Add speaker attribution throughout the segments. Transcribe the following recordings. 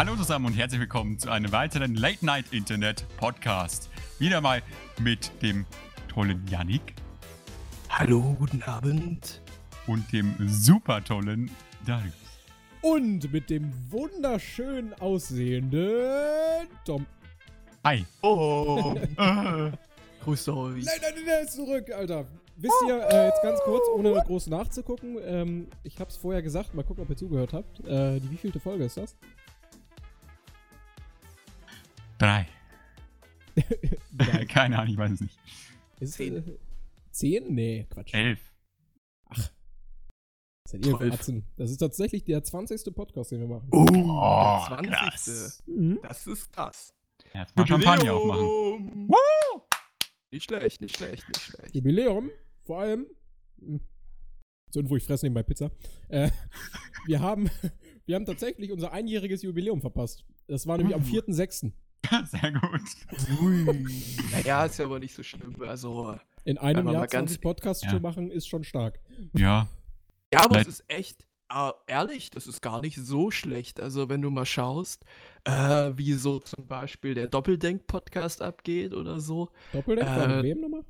Speaker 1: Hallo zusammen und herzlich willkommen zu einem weiteren Late Night Internet Podcast. Wieder mal mit dem tollen Yannick
Speaker 2: Hallo, guten Abend.
Speaker 1: und dem super tollen Darius.
Speaker 3: Und mit dem wunderschön aussehenden Tom.
Speaker 1: Hi.
Speaker 2: Oh,
Speaker 1: Äh,
Speaker 2: grüßt euch.
Speaker 3: Nein, nein, nein, er ist zurück, Alter. Wisst ihr, äh, jetzt ganz kurz, ohne groß nachzugucken, ähm, ich hab's vorher gesagt, mal gucken, ob ihr zugehört habt. Äh, die wievielte Folge ist das?
Speaker 1: Drei. Keine Ahnung, ich weiß es nicht.
Speaker 3: Ist es,
Speaker 2: Zehn.
Speaker 3: äh, zehn? Nee, Quatsch.
Speaker 1: Elf.
Speaker 3: Seid ihr. Atzen. Das ist tatsächlich der 20. Podcast, den wir machen.
Speaker 2: Oh, der 20.
Speaker 1: krass.
Speaker 3: Mhm.
Speaker 2: Das ist krass.
Speaker 1: Erst mal Champagner aufmachen.
Speaker 2: Jubiläum. Nicht schlecht, nicht schlecht, nicht schlecht.
Speaker 3: Jubiläum, vor allem. mh, So irgendwo ich fresse nebenbei Pizza. Äh, wir, haben, wir haben tatsächlich unser einjähriges Jubiläum verpasst. Das war nämlich am
Speaker 2: Uh.
Speaker 3: 4.6.
Speaker 1: Sehr gut.
Speaker 2: Ui. Naja, ist ja aber nicht so schlimm. Also,
Speaker 3: In einem
Speaker 2: Aber
Speaker 3: Jahr
Speaker 2: mal ganz-
Speaker 3: 20 Podcasts
Speaker 1: Ja.
Speaker 3: zu machen, ist schon stark.
Speaker 1: Ja.
Speaker 2: ja, aber
Speaker 1: Vielleicht-
Speaker 2: es ist echt, äh, ehrlich, das ist gar nicht so schlecht. Also, wenn du mal schaust, äh, wie so zum Beispiel der Doppeldenk-Podcast abgeht oder so.
Speaker 3: Doppeldeck,
Speaker 2: Äh,
Speaker 3: mit wem nochmal?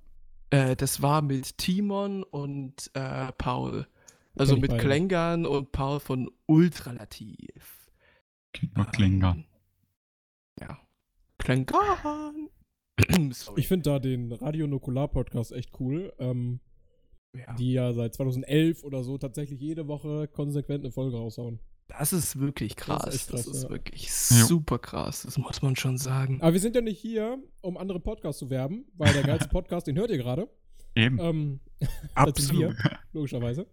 Speaker 2: Äh, das war mit Timon und äh, Paul. Also mit
Speaker 3: beide.
Speaker 2: Klängern und Paul von Ultralativ.
Speaker 1: Geht nur Klinger.
Speaker 2: Ähm, Ja. Sorry.
Speaker 3: Ich finde da den Radio Nukular Podcast echt cool. Ähm,
Speaker 2: ja.
Speaker 3: die ja seit 2011 oder so tatsächlich jede Woche konsequent eine Folge raushauen.
Speaker 2: Das ist wirklich krass.
Speaker 3: Das
Speaker 2: Das
Speaker 3: ist
Speaker 2: ist,
Speaker 3: echt krass, ja.
Speaker 2: wirklich super krass. Das muss man schon sagen.
Speaker 3: Aber wir sind ja nicht hier, um andere Podcasts zu werben, weil der geilste Podcast, den hört ihr gerade.
Speaker 1: Eben.
Speaker 3: Ähm, das sind wir,
Speaker 2: Absolut.
Speaker 3: logischerweise.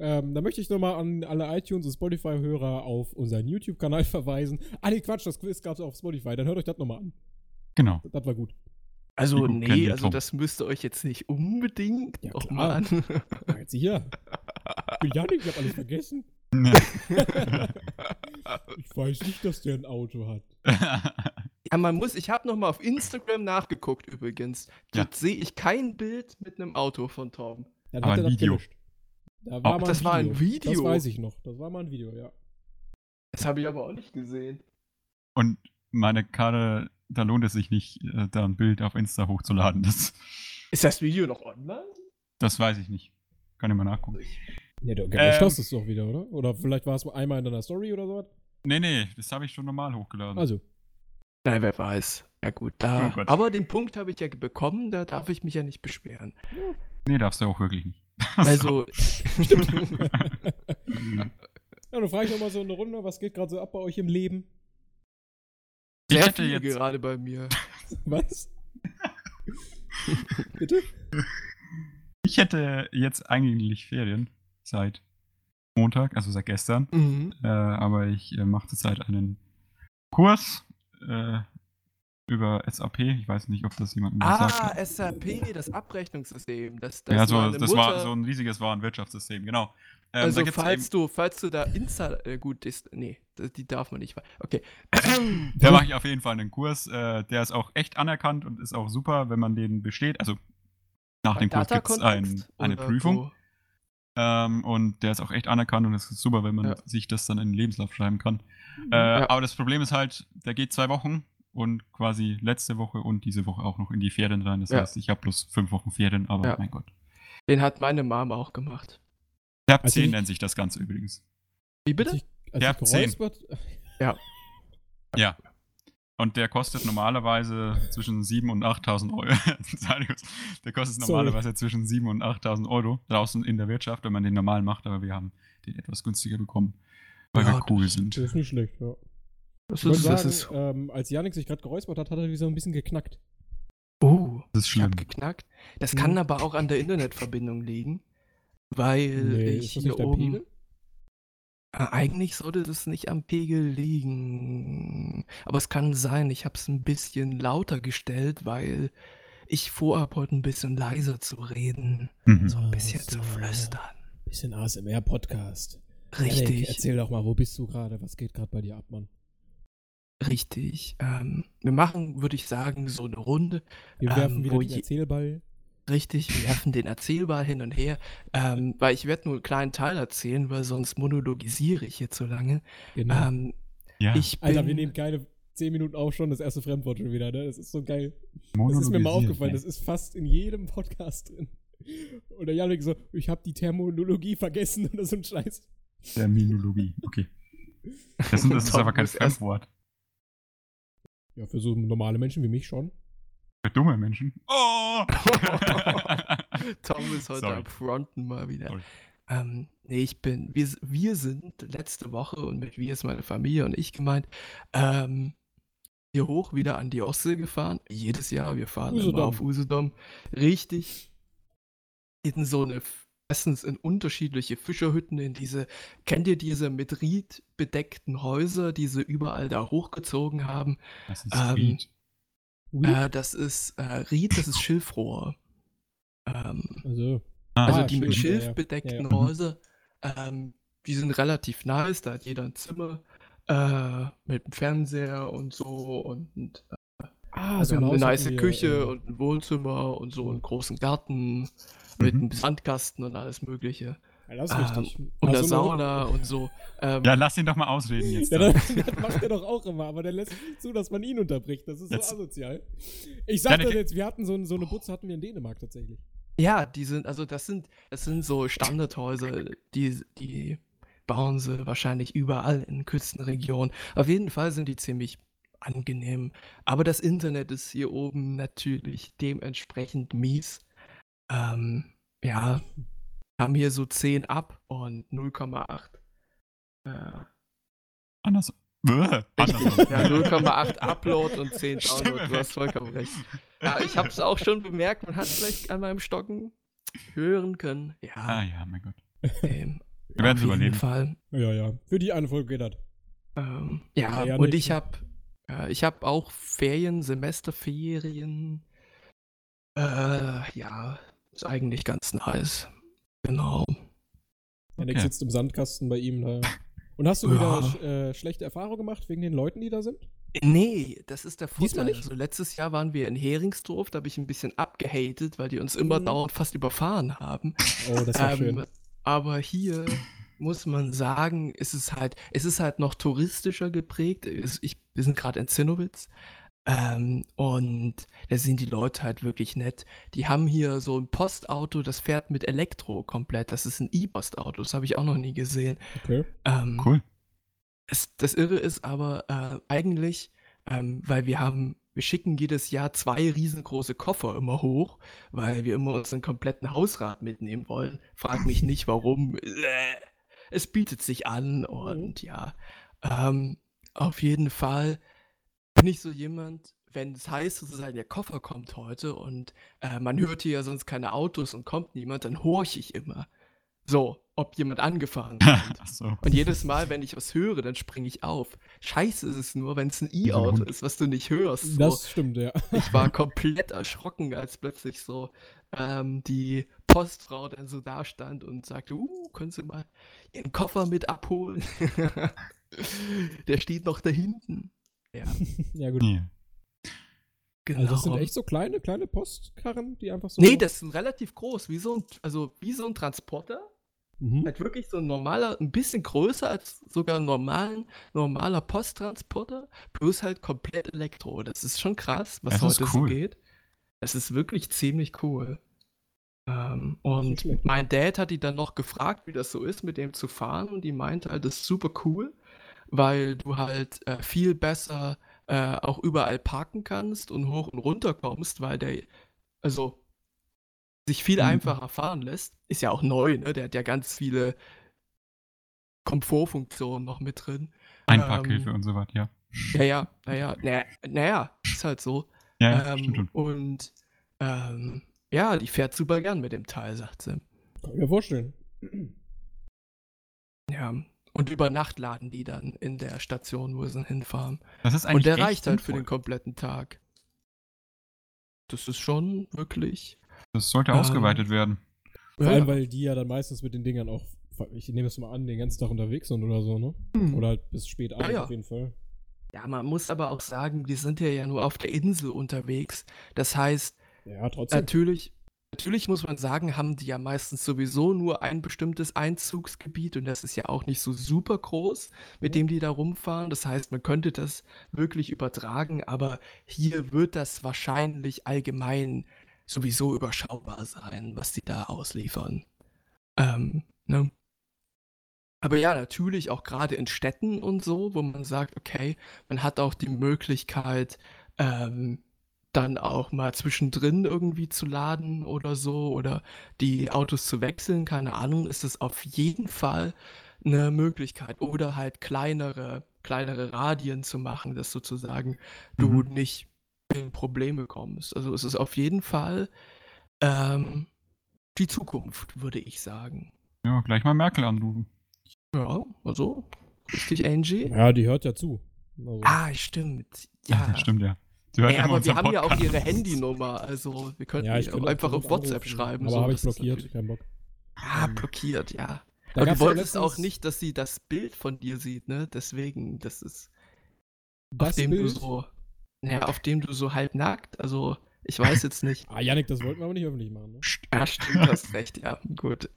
Speaker 3: Ähm, da möchte ich nochmal an alle iTunes- und Spotify-Hörer auf unseren YouTube-Kanal verweisen. Ah, nee, Quatsch, das Quiz gab es auf Spotify. Dann hört euch das nochmal an.
Speaker 1: Genau.
Speaker 3: Das war gut.
Speaker 2: Also,
Speaker 1: gut
Speaker 2: nee, also
Speaker 1: Tom?
Speaker 2: das müsst ihr euch jetzt nicht unbedingt
Speaker 3: Ja,
Speaker 2: nochmal an.
Speaker 3: Ah, Jetzt hier. Ich bin Janik, ich hab alles vergessen. Ich weiß nicht, dass der ein Auto hat.
Speaker 2: Ja, man muss, ich habe nochmal auf Instagram nachgeguckt übrigens.
Speaker 1: Ja.
Speaker 2: Dort sehe ich kein Bild mit einem Auto von Torben.
Speaker 3: Dann
Speaker 1: Aber
Speaker 3: hat er
Speaker 1: ein
Speaker 3: das
Speaker 1: Video.
Speaker 3: gelöscht. Da war mal
Speaker 2: das war ein Video?
Speaker 3: Das weiß ich noch. Das war mal ein Video, ja.
Speaker 2: Das habe ich aber auch nicht gesehen.
Speaker 1: Und meine Karte, da lohnt es sich nicht, äh, da ein Bild auf Insta hochzuladen. Das,
Speaker 2: Ist das Video noch online?
Speaker 1: das weiß ich nicht. Kann ich mal nachgucken.
Speaker 3: Nee, du gelöscht
Speaker 1: Ähm.
Speaker 3: hast es doch wieder, oder? Oder vielleicht war es einmal in deiner Story oder so.
Speaker 1: Nee, nee, das habe ich schon normal hochgeladen.
Speaker 3: Also,
Speaker 2: Nein, wer weiß. Ja gut, da.
Speaker 1: Oh
Speaker 2: aber den Punkt habe ich ja bekommen, da darf ich mich ja nicht beschweren.
Speaker 1: Nee, darfst du auch wirklich nicht.
Speaker 2: Also,
Speaker 3: ja, dann frage ich nochmal so eine Runde, was geht gerade so ab bei euch im Leben?
Speaker 1: ich hätte jetzt,
Speaker 2: gerade bei mir.
Speaker 3: Was? Bitte?
Speaker 1: ich hätte jetzt eigentlich Ferien seit Montag, also seit gestern.
Speaker 2: Mhm.
Speaker 1: Äh, aber ich äh, mache zurzeit einen Kurs äh, über SAP. Ich weiß nicht, ob das jemandem was
Speaker 2: Ah,
Speaker 1: sagt.
Speaker 2: SAP, das Abrechnungssystem. Das, das
Speaker 1: ja, so, das war
Speaker 2: Mutter-
Speaker 1: so ein riesiges Warenwirtschaftssystem, genau. Ähm,
Speaker 2: Also falls
Speaker 1: eben-
Speaker 2: du, falls du da Insta, äh, gut, das, nee, die darf man nicht. Okay.
Speaker 1: Da mache ich auf jeden Fall einen Kurs. Äh, der ist auch echt anerkannt und ist auch super, wenn man den besteht. Also nach dem Kurs gibt es ein, eine Prüfung.
Speaker 2: wo?
Speaker 1: Ähm, und der ist auch echt anerkannt und es ist super, wenn man
Speaker 2: Ja.
Speaker 1: sich das dann in den Lebenslauf schreiben kann. Äh,
Speaker 2: Ja.
Speaker 1: Aber das Problem ist halt, der geht zwei Wochen und quasi letzte Woche und diese Woche auch noch in die Ferien rein. Das
Speaker 2: Ja.
Speaker 1: heißt, ich habe bloß fünf Wochen Ferien, aber
Speaker 2: Ja.
Speaker 1: mein Gott.
Speaker 2: Den hat meine Mom auch gemacht.
Speaker 1: Tab
Speaker 3: Also
Speaker 1: 10
Speaker 3: ich-
Speaker 1: nennt sich das Ganze übrigens.
Speaker 2: Wie
Speaker 3: Als
Speaker 2: bitte?
Speaker 3: ich, als
Speaker 1: Ja,
Speaker 3: ich
Speaker 1: zehn.
Speaker 3: geräuspert,
Speaker 1: Ja. Und der kostet normalerweise zwischen 7.000 und 8.000 Euro. der kostet
Speaker 3: Sorry.
Speaker 1: normalerweise zwischen 7.000 und 8.000 Euro draußen in der Wirtschaft, wenn man den normal macht, aber wir haben den etwas günstiger bekommen, weil
Speaker 2: Ja,
Speaker 1: wir cool
Speaker 2: das-
Speaker 1: sind.
Speaker 3: das ist nicht schlecht, ja.
Speaker 2: Das
Speaker 3: Ich
Speaker 2: ist, das
Speaker 3: sagen,
Speaker 2: ist,
Speaker 3: ähm, als Janik sich gerade geräuspert hat, hat er wieder so ein bisschen geknackt.
Speaker 2: oh,
Speaker 1: Das ist
Speaker 2: ich hab
Speaker 1: schlimm.
Speaker 2: geknackt. Das
Speaker 3: Mhm.
Speaker 2: kann aber auch an der Internetverbindung liegen, weil
Speaker 3: Nee,
Speaker 2: ich
Speaker 3: ist das
Speaker 2: hier oben...
Speaker 3: Pegel?
Speaker 2: Äh, Eigentlich sollte das nicht am Pegel liegen. Aber es kann sein, ich habe es ein bisschen lauter gestellt, weil ich vorhab, heute ein bisschen leiser zu reden.
Speaker 1: Mhm.
Speaker 2: So ein
Speaker 3: Ah,
Speaker 2: bisschen
Speaker 3: so.
Speaker 2: zu flüstern.
Speaker 3: Bisschen ASMR-Podcast.
Speaker 2: Richtig,
Speaker 3: erzähl doch mal, wo bist du gerade? Was geht gerade bei dir ab, Mann?
Speaker 2: Richtig. Ähm, wir machen, würde ich sagen, so eine Runde.
Speaker 3: Wir
Speaker 2: Ähm,
Speaker 3: werfen wieder
Speaker 2: wo
Speaker 3: den
Speaker 2: je-
Speaker 3: Erzählball.
Speaker 2: Richtig, wir werfen den Erzählball hin und her. Ähm, weil ich werde nur einen kleinen Teil erzählen, weil sonst monologisiere ich hier zu lange.
Speaker 3: Genau.
Speaker 2: Ähm,
Speaker 1: Ja,
Speaker 2: Ich bin,
Speaker 3: Alter, wir nehmen keine 10 Minuten auf schon das erste Fremdwort schon wieder, ne? Das ist so geil. Das ist mir mal aufgefallen,
Speaker 1: ey.
Speaker 3: das ist fast in jedem Podcast drin. Und der Janik so, ich habe die Terminologie vergessen oder so ein Scheiß.
Speaker 1: Terminologie, okay. Das, sind, das ist aber kein Fremdwort.
Speaker 3: Ja, für so normale Menschen wie mich schon.
Speaker 1: Für dumme Menschen. Oh!
Speaker 2: Tom ist heute
Speaker 1: Sorry.
Speaker 2: am Fronten mal wieder.
Speaker 1: Sorry.
Speaker 2: Ähm, nee, ich bin, wir, wir sind letzte Woche und mit wir ist meine Familie und ich gemeint, ähm, hier hoch wieder an die Ostsee gefahren. Jedes Jahr, wir fahren
Speaker 3: Usedom.
Speaker 2: immer auf Usedom. Richtig in so eine, meistens in unterschiedliche Fischerhütten, in diese, kennt ihr diese mit Ried bedeckten Häuser, die sie überall da hochgezogen haben?
Speaker 1: Das ist
Speaker 2: Ähm,
Speaker 1: Ried.
Speaker 2: Äh, das ist äh, Ried, das ist Schilfrohr. Ähm,
Speaker 3: Also,
Speaker 1: Ah,
Speaker 2: also
Speaker 3: Ah,
Speaker 2: die mit
Speaker 3: schön, ja,
Speaker 2: Schilf
Speaker 3: ja.
Speaker 2: bedeckten
Speaker 3: Ja, ja.
Speaker 1: Mhm.
Speaker 2: Häuser, ähm, die sind relativ nice, da hat jeder ein Zimmer äh, mit einem Fernseher und so und
Speaker 3: ah,
Speaker 2: also
Speaker 3: ein
Speaker 2: eine nice Küche
Speaker 3: äh,
Speaker 2: und ein Wohnzimmer und so einen großen Garten mit
Speaker 1: Mhm.
Speaker 2: einem Sandkasten und alles mögliche.
Speaker 3: Ja, das ist
Speaker 2: ähm,
Speaker 3: richtig.
Speaker 2: Und der Sauna und so. Ähm,
Speaker 1: ja, lass ihn doch mal ausreden jetzt.
Speaker 3: Ja, das, das macht er doch auch immer, aber der lässt nicht zu, dass man ihn unterbricht. Das ist
Speaker 1: Jetzt-
Speaker 3: so asozial. Ich sag
Speaker 1: Janik-
Speaker 3: das jetzt, wir hatten so, so eine Butze hatten wir in Dänemark tatsächlich.
Speaker 2: Ja, die sind, also das sind, das sind so Standardhäuser, die, die bauen sie wahrscheinlich überall in Küstenregionen. Auf jeden Fall sind die ziemlich angenehm. Aber das Internet ist hier oben natürlich dementsprechend mies. Ähm, ja, haben hier so 10 ab und 0,8. Äh,
Speaker 1: Anders. Bäh, andersrum.
Speaker 2: ja, 0,8 Upload und 10 Download. Du hast vollkommen recht. Ja, ich habe es auch schon bemerkt. Man hat vielleicht an meinem Stocken hören können. Ja,
Speaker 1: Ah ja, mein Gott.
Speaker 2: ähm,
Speaker 1: Wir werden
Speaker 2: auf
Speaker 1: es
Speaker 2: jeden
Speaker 1: überleben.
Speaker 2: Fall.
Speaker 3: Ja, ja. Für die eine Folge geht das.
Speaker 2: Ähm, ja,
Speaker 3: Ja,
Speaker 2: und
Speaker 3: nicht.
Speaker 2: ich habe äh, ich habe auch Ferien, Semesterferien. Äh, ja, ist eigentlich ganz nice. Genau.
Speaker 1: Okay.
Speaker 3: sitzt im Sandkasten bei ihm da. Und hast du
Speaker 2: Ja.
Speaker 3: wieder sch äh, schlechte Erfahrungen gemacht wegen den Leuten, die da sind?
Speaker 2: Nee, das ist der Vorteil.
Speaker 3: nicht?
Speaker 2: Also letztes Jahr waren wir in Heringsdorf, da habe ich ein bisschen abgehatet, weil die uns immer
Speaker 3: Mhm.
Speaker 2: dauernd fast überfahren haben.
Speaker 3: Oh, das war
Speaker 2: Ähm,
Speaker 3: schön.
Speaker 2: aber hier muss man sagen, ist es halt, es ist halt noch touristischer geprägt. Ich, wir sind gerade in Zinnowitz. Ähm, und da sind die Leute halt wirklich nett. Die haben hier so ein Postauto, das fährt mit Elektro komplett. Das ist ein E-Postauto, das habe ich auch noch nie gesehen.
Speaker 3: Okay.
Speaker 2: Ähm,
Speaker 1: Cool.
Speaker 2: es, das Irre ist aber äh, eigentlich, ähm, weil wir haben, wir schicken jedes Jahr zwei riesengroße Koffer immer hoch, weil wir immer unseren kompletten Hausrat mitnehmen wollen. Frag mich nicht warum. Es bietet sich an und ja, ähm, auf jeden Fall bin ich so jemand, wenn es heißt, sozusagen der Koffer kommt heute und äh, man hört hier ja sonst keine Autos und kommt niemand, dann horche ich immer. So, ob jemand angefahren.
Speaker 1: Ach so.
Speaker 2: Und jedes Mal, wenn ich was höre, dann springe ich auf. Scheiße ist es nur, wenn es ein E-Auto ist, was du nicht hörst. So.
Speaker 3: Das stimmt, ja.
Speaker 2: Ich war komplett erschrocken, als plötzlich so ähm, die Postfrau dann so da stand und sagte, uh, können Sie mal Ihren Koffer mit abholen? Der steht noch da hinten. Ja,
Speaker 3: ja, gut.
Speaker 1: Nee.
Speaker 2: genau.
Speaker 3: Also das sind echt so kleine, kleine Postkarren, die einfach so.
Speaker 2: Nee, das sind relativ groß, wie so ein, also wie so ein Transporter.
Speaker 3: Mhm.
Speaker 2: Halt wirklich so ein normaler, ein bisschen größer als sogar ein normalen, normaler Posttransporter, bloß halt komplett Elektro. Das ist schon krass, was
Speaker 1: Das
Speaker 2: heute so
Speaker 1: cool.
Speaker 2: geht. Es ist wirklich ziemlich cool. Ähm, und mein Dad hat die dann noch gefragt, wie das so ist, mit dem zu fahren. Und die meinte halt, das ist super cool, weil du halt äh, viel besser äh, auch überall parken kannst und hoch und runter kommst, weil der, also sich viel
Speaker 1: Mhm.
Speaker 2: einfacher fahren lässt. Ist ja auch neu, ne? Der hat ja ganz viele Komfortfunktionen noch mit drin.
Speaker 1: Einparkhilfe
Speaker 2: Ähm,
Speaker 1: und so was, ja.
Speaker 2: Ja, ja, naja, naja, naja, ist halt so.
Speaker 1: Ja, ja stimmt
Speaker 2: ähm,
Speaker 1: schon.
Speaker 2: und ähm, ja, die fährt super gern mit dem Teil, sagt sie.
Speaker 3: Kann ich mir vorstellen.
Speaker 2: Ja. Und über Nacht laden die dann in der Station, wo sie hinfahren.
Speaker 1: Das ist eigentlich
Speaker 2: Und der
Speaker 1: echt
Speaker 2: reicht halt für den kompletten Tag. Das ist schon wirklich.
Speaker 1: Das sollte
Speaker 2: Ähm,
Speaker 1: ausgeweitet werden.
Speaker 3: Vor
Speaker 2: Ja,
Speaker 3: allem, weil die ja dann meistens mit den Dingern auch, ich nehme es mal an, den ganzen Tag unterwegs sind oder so, ne?
Speaker 2: hm.
Speaker 3: Oder halt bis spät abends
Speaker 2: ja.
Speaker 3: auf jeden Fall.
Speaker 2: ja, man muss aber auch sagen, wir sind ja, ja nur auf der Insel unterwegs. Das heißt,
Speaker 3: Ja, trotzdem.
Speaker 2: Natürlich, Natürlich muss man sagen, haben die ja meistens sowieso nur ein bestimmtes Einzugsgebiet und das ist ja auch nicht so super groß, mit dem die da rumfahren. Das heißt, man könnte das wirklich übertragen, aber hier wird das wahrscheinlich allgemein sowieso überschaubar sein, was die da ausliefern. Ähm, ne? Aber ja, natürlich auch gerade in Städten und so, wo man sagt, okay, man hat auch die Möglichkeit, ähm, dann auch mal zwischendrin irgendwie zu laden oder so oder die Autos zu wechseln, keine Ahnung, ist es auf jeden Fall eine Möglichkeit. Oder halt kleinere, kleinere Radien zu machen, dass sozusagen du
Speaker 1: Mhm.
Speaker 2: nicht in Probleme kommst. Also es ist auf jeden Fall ähm, die Zukunft, würde ich sagen.
Speaker 1: Ja, gleich mal Merkel anrufen.
Speaker 2: Ja, also, richtig, Angie?
Speaker 3: Ja, die hört ja zu. Also,
Speaker 2: Ah, stimmt. Ja,
Speaker 1: stimmt ja. Hört
Speaker 2: Ey, aber wir haben ja auch ihre Handynummer, also wir könnten
Speaker 3: ja, ich
Speaker 2: ja
Speaker 3: könnte
Speaker 2: einfach auf WhatsApp
Speaker 3: anrufen,
Speaker 2: schreiben.
Speaker 3: Aber
Speaker 2: so,
Speaker 3: habe ich blockiert, kein Bock.
Speaker 2: Ah, blockiert, ja.
Speaker 3: Da
Speaker 2: Aber du
Speaker 3: ja
Speaker 2: wolltest auch
Speaker 3: letztens-
Speaker 2: nicht, dass sie das Bild von dir sieht, ne? Deswegen, das ist, auf
Speaker 3: Das
Speaker 2: dem du
Speaker 3: Bild?
Speaker 2: so, naja, auf dem du so halb nackt, also ich weiß jetzt nicht.
Speaker 3: Ah, Janik, das wollten wir aber nicht öffentlich machen, ne?
Speaker 2: Ja, stimmt, du hast recht, ja, gut.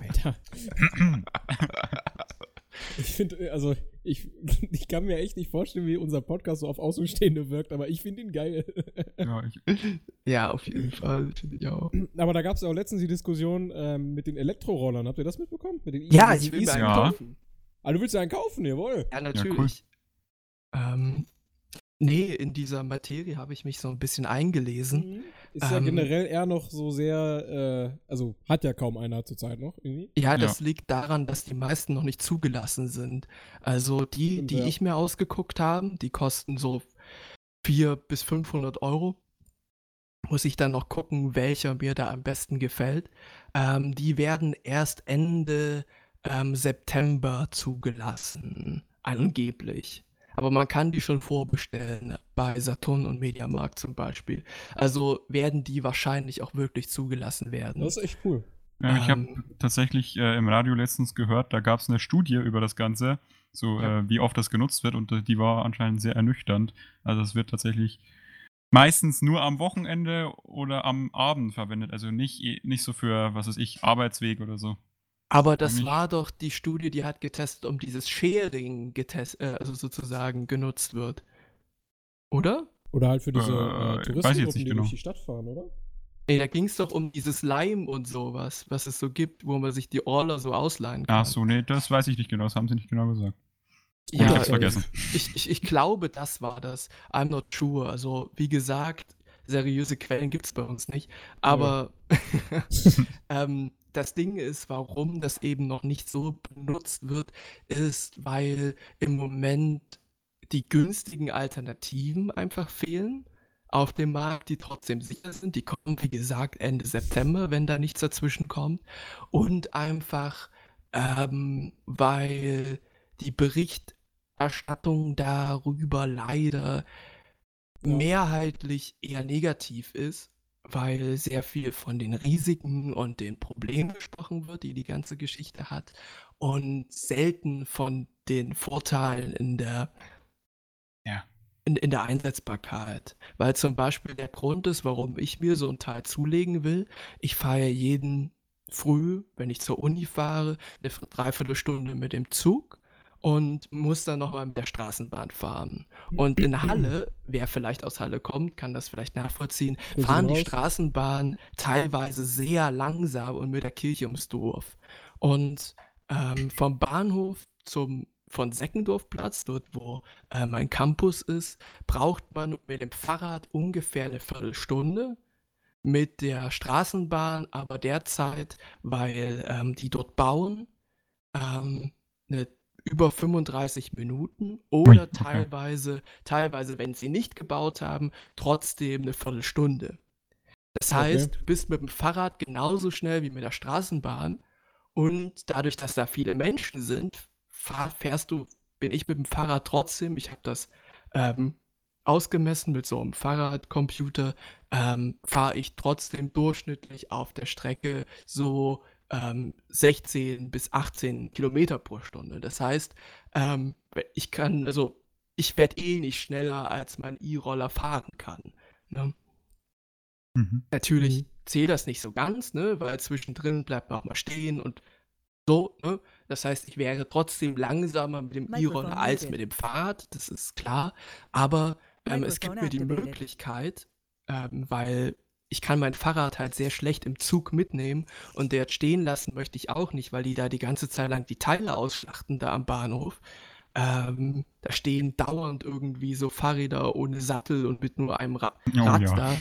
Speaker 3: Alter. Ich finde, also, ich, ich kann mir echt nicht vorstellen, wie unser Podcast so auf Außenstehende wirkt, aber ich finde ihn geil.
Speaker 1: ja, ich,
Speaker 2: Ja, auf jeden Fall, finde ich auch.
Speaker 3: aber da gab es auch letztens die Diskussion ähm, mit den Elektrorollern. Habt ihr das mitbekommen? Mit den
Speaker 2: Ja, ich will mir
Speaker 3: E-Scooter?
Speaker 2: einen
Speaker 1: Ja.
Speaker 2: kaufen.
Speaker 3: Ah, du willst ja einen kaufen, jawohl.
Speaker 2: Ja,
Speaker 1: cool.
Speaker 2: natürlich. ähm, nee, in dieser Materie habe ich mich so ein bisschen eingelesen.
Speaker 3: Ist ja
Speaker 2: Ähm,
Speaker 3: generell eher noch so sehr, äh, also hat ja kaum einer zurzeit noch irgendwie.
Speaker 2: Ja, das liegt daran, dass die meisten noch nicht zugelassen sind. Also die,
Speaker 3: Stimmt,
Speaker 2: die
Speaker 3: ja.
Speaker 2: ich mir ausgeguckt habe, die kosten so 400 bis 500 Euro. Muss ich dann noch gucken, welcher mir da am besten gefällt. Ähm, die werden erst Ende ähm, September zugelassen, angeblich. Aber man kann die schon vorbestellen, bei Saturn und Mediamarkt zum Beispiel. Also werden die wahrscheinlich auch wirklich zugelassen werden.
Speaker 3: Das ist echt cool.
Speaker 1: ja, ich habe
Speaker 2: Ähm.
Speaker 1: tatsächlich äh, im Radio letztens gehört, da gab es eine Studie über das Ganze, so
Speaker 2: Ja.
Speaker 1: äh, wie oft das genutzt wird und äh, die war anscheinend sehr ernüchternd. Also es wird tatsächlich meistens nur am Wochenende oder am Abend verwendet, also nicht, eh- nicht so für, was weiß ich, Arbeitsweg oder so.
Speaker 2: Aber das
Speaker 1: Eigentlich-
Speaker 2: war doch die Studie, die hat getestet, um dieses Sharing getest, äh, also sozusagen genutzt wird. Oder?
Speaker 3: Oder halt für diese
Speaker 1: Äh,
Speaker 3: äh, Touristengruppen, die
Speaker 1: genau.
Speaker 3: durch die Stadt fahren, oder?
Speaker 2: Nee, da ging es doch um dieses Lime und sowas, was es so gibt, wo man sich die Orler so ausleihen kann.
Speaker 1: Ach so, nee, das weiß ich nicht genau, das haben sie nicht genau gesagt.
Speaker 3: Gut,
Speaker 1: ich
Speaker 2: Ja,
Speaker 1: hab's
Speaker 3: äh,
Speaker 1: vergessen.
Speaker 2: Ich, ich, ich glaube, das war das. I'm not sure. Also, wie gesagt, seriöse Quellen gibt es bei uns nicht. Aber ähm, das Ding ist, warum das eben noch nicht so benutzt wird, ist, weil im Moment die günstigen Alternativen einfach fehlen auf dem Markt, die trotzdem sicher sind. Die kommen, wie gesagt, Ende September, wenn da nichts dazwischen kommt. Und einfach, ähm, weil die Berichterstattung darüber leider mehrheitlich eher negativ ist, weil sehr viel von den Risiken und den Problemen gesprochen wird, die die ganze Geschichte hat und selten von den Vorteilen in der
Speaker 1: Ja.
Speaker 2: in, in der Einsetzbarkeit. Weil zum Beispiel der Grund ist, warum ich mir so ein Teil zulegen will. Ich fahre jeden früh, wenn ich zur Uni fahre, eine Dreiviertelstunde mit dem Zug und muss dann nochmal mit der Straßenbahn fahren. Und in Halle, wer vielleicht aus Halle kommt, kann das vielleicht nachvollziehen, fahren die. Straßenbahnen teilweise sehr langsam und mit der Kirche ums Dorf. Und ähm, vom Bahnhof zum von Seckendorfplatz, dort wo äh, mein Campus ist, braucht man mit dem Fahrrad ungefähr eine Viertelstunde. Mit der Straßenbahn aber derzeit, weil ähm, die dort bauen, ähm, eine über 35 Minuten oder
Speaker 1: okay.
Speaker 2: teilweise, teilweise, wenn sie nicht gebaut haben, trotzdem eine Viertelstunde. Das
Speaker 3: Okay.
Speaker 2: heißt, du bist mit dem Fahrrad genauso schnell wie mit der Straßenbahn und dadurch, dass da viele Menschen sind, fährst du, bin ich mit dem Fahrrad trotzdem, ich habe das ähm, ausgemessen mit so einem Fahrradcomputer, ähm, fahre ich trotzdem durchschnittlich auf der Strecke so ähm, 16 bis 18 Kilometer pro Stunde. Das heißt, ähm, ich kann, also ich werde eh nicht schneller, als mein E-Roller fahren kann. Ne?
Speaker 1: Mhm.
Speaker 2: Natürlich
Speaker 3: Mhm.
Speaker 2: zähle das nicht so ganz, ne, weil zwischendrin bleibt man auch mal stehen und so, ne? Das heißt, ich wäre trotzdem langsamer mit dem E-Roller als mit dem Fahrrad, das ist klar. Aber ähm, es gibt mir die. Möglichkeit, ähm, weil ich kann mein Fahrrad halt sehr schlecht im Zug mitnehmen und der stehen lassen möchte ich auch nicht, weil die da die ganze Zeit lang die Teile ausschlachten da am Bahnhof. Ähm, da stehen dauernd irgendwie so Fahrräder ohne Sattel und mit nur einem Ra
Speaker 1: Oh
Speaker 2: Rad
Speaker 1: ja.
Speaker 2: da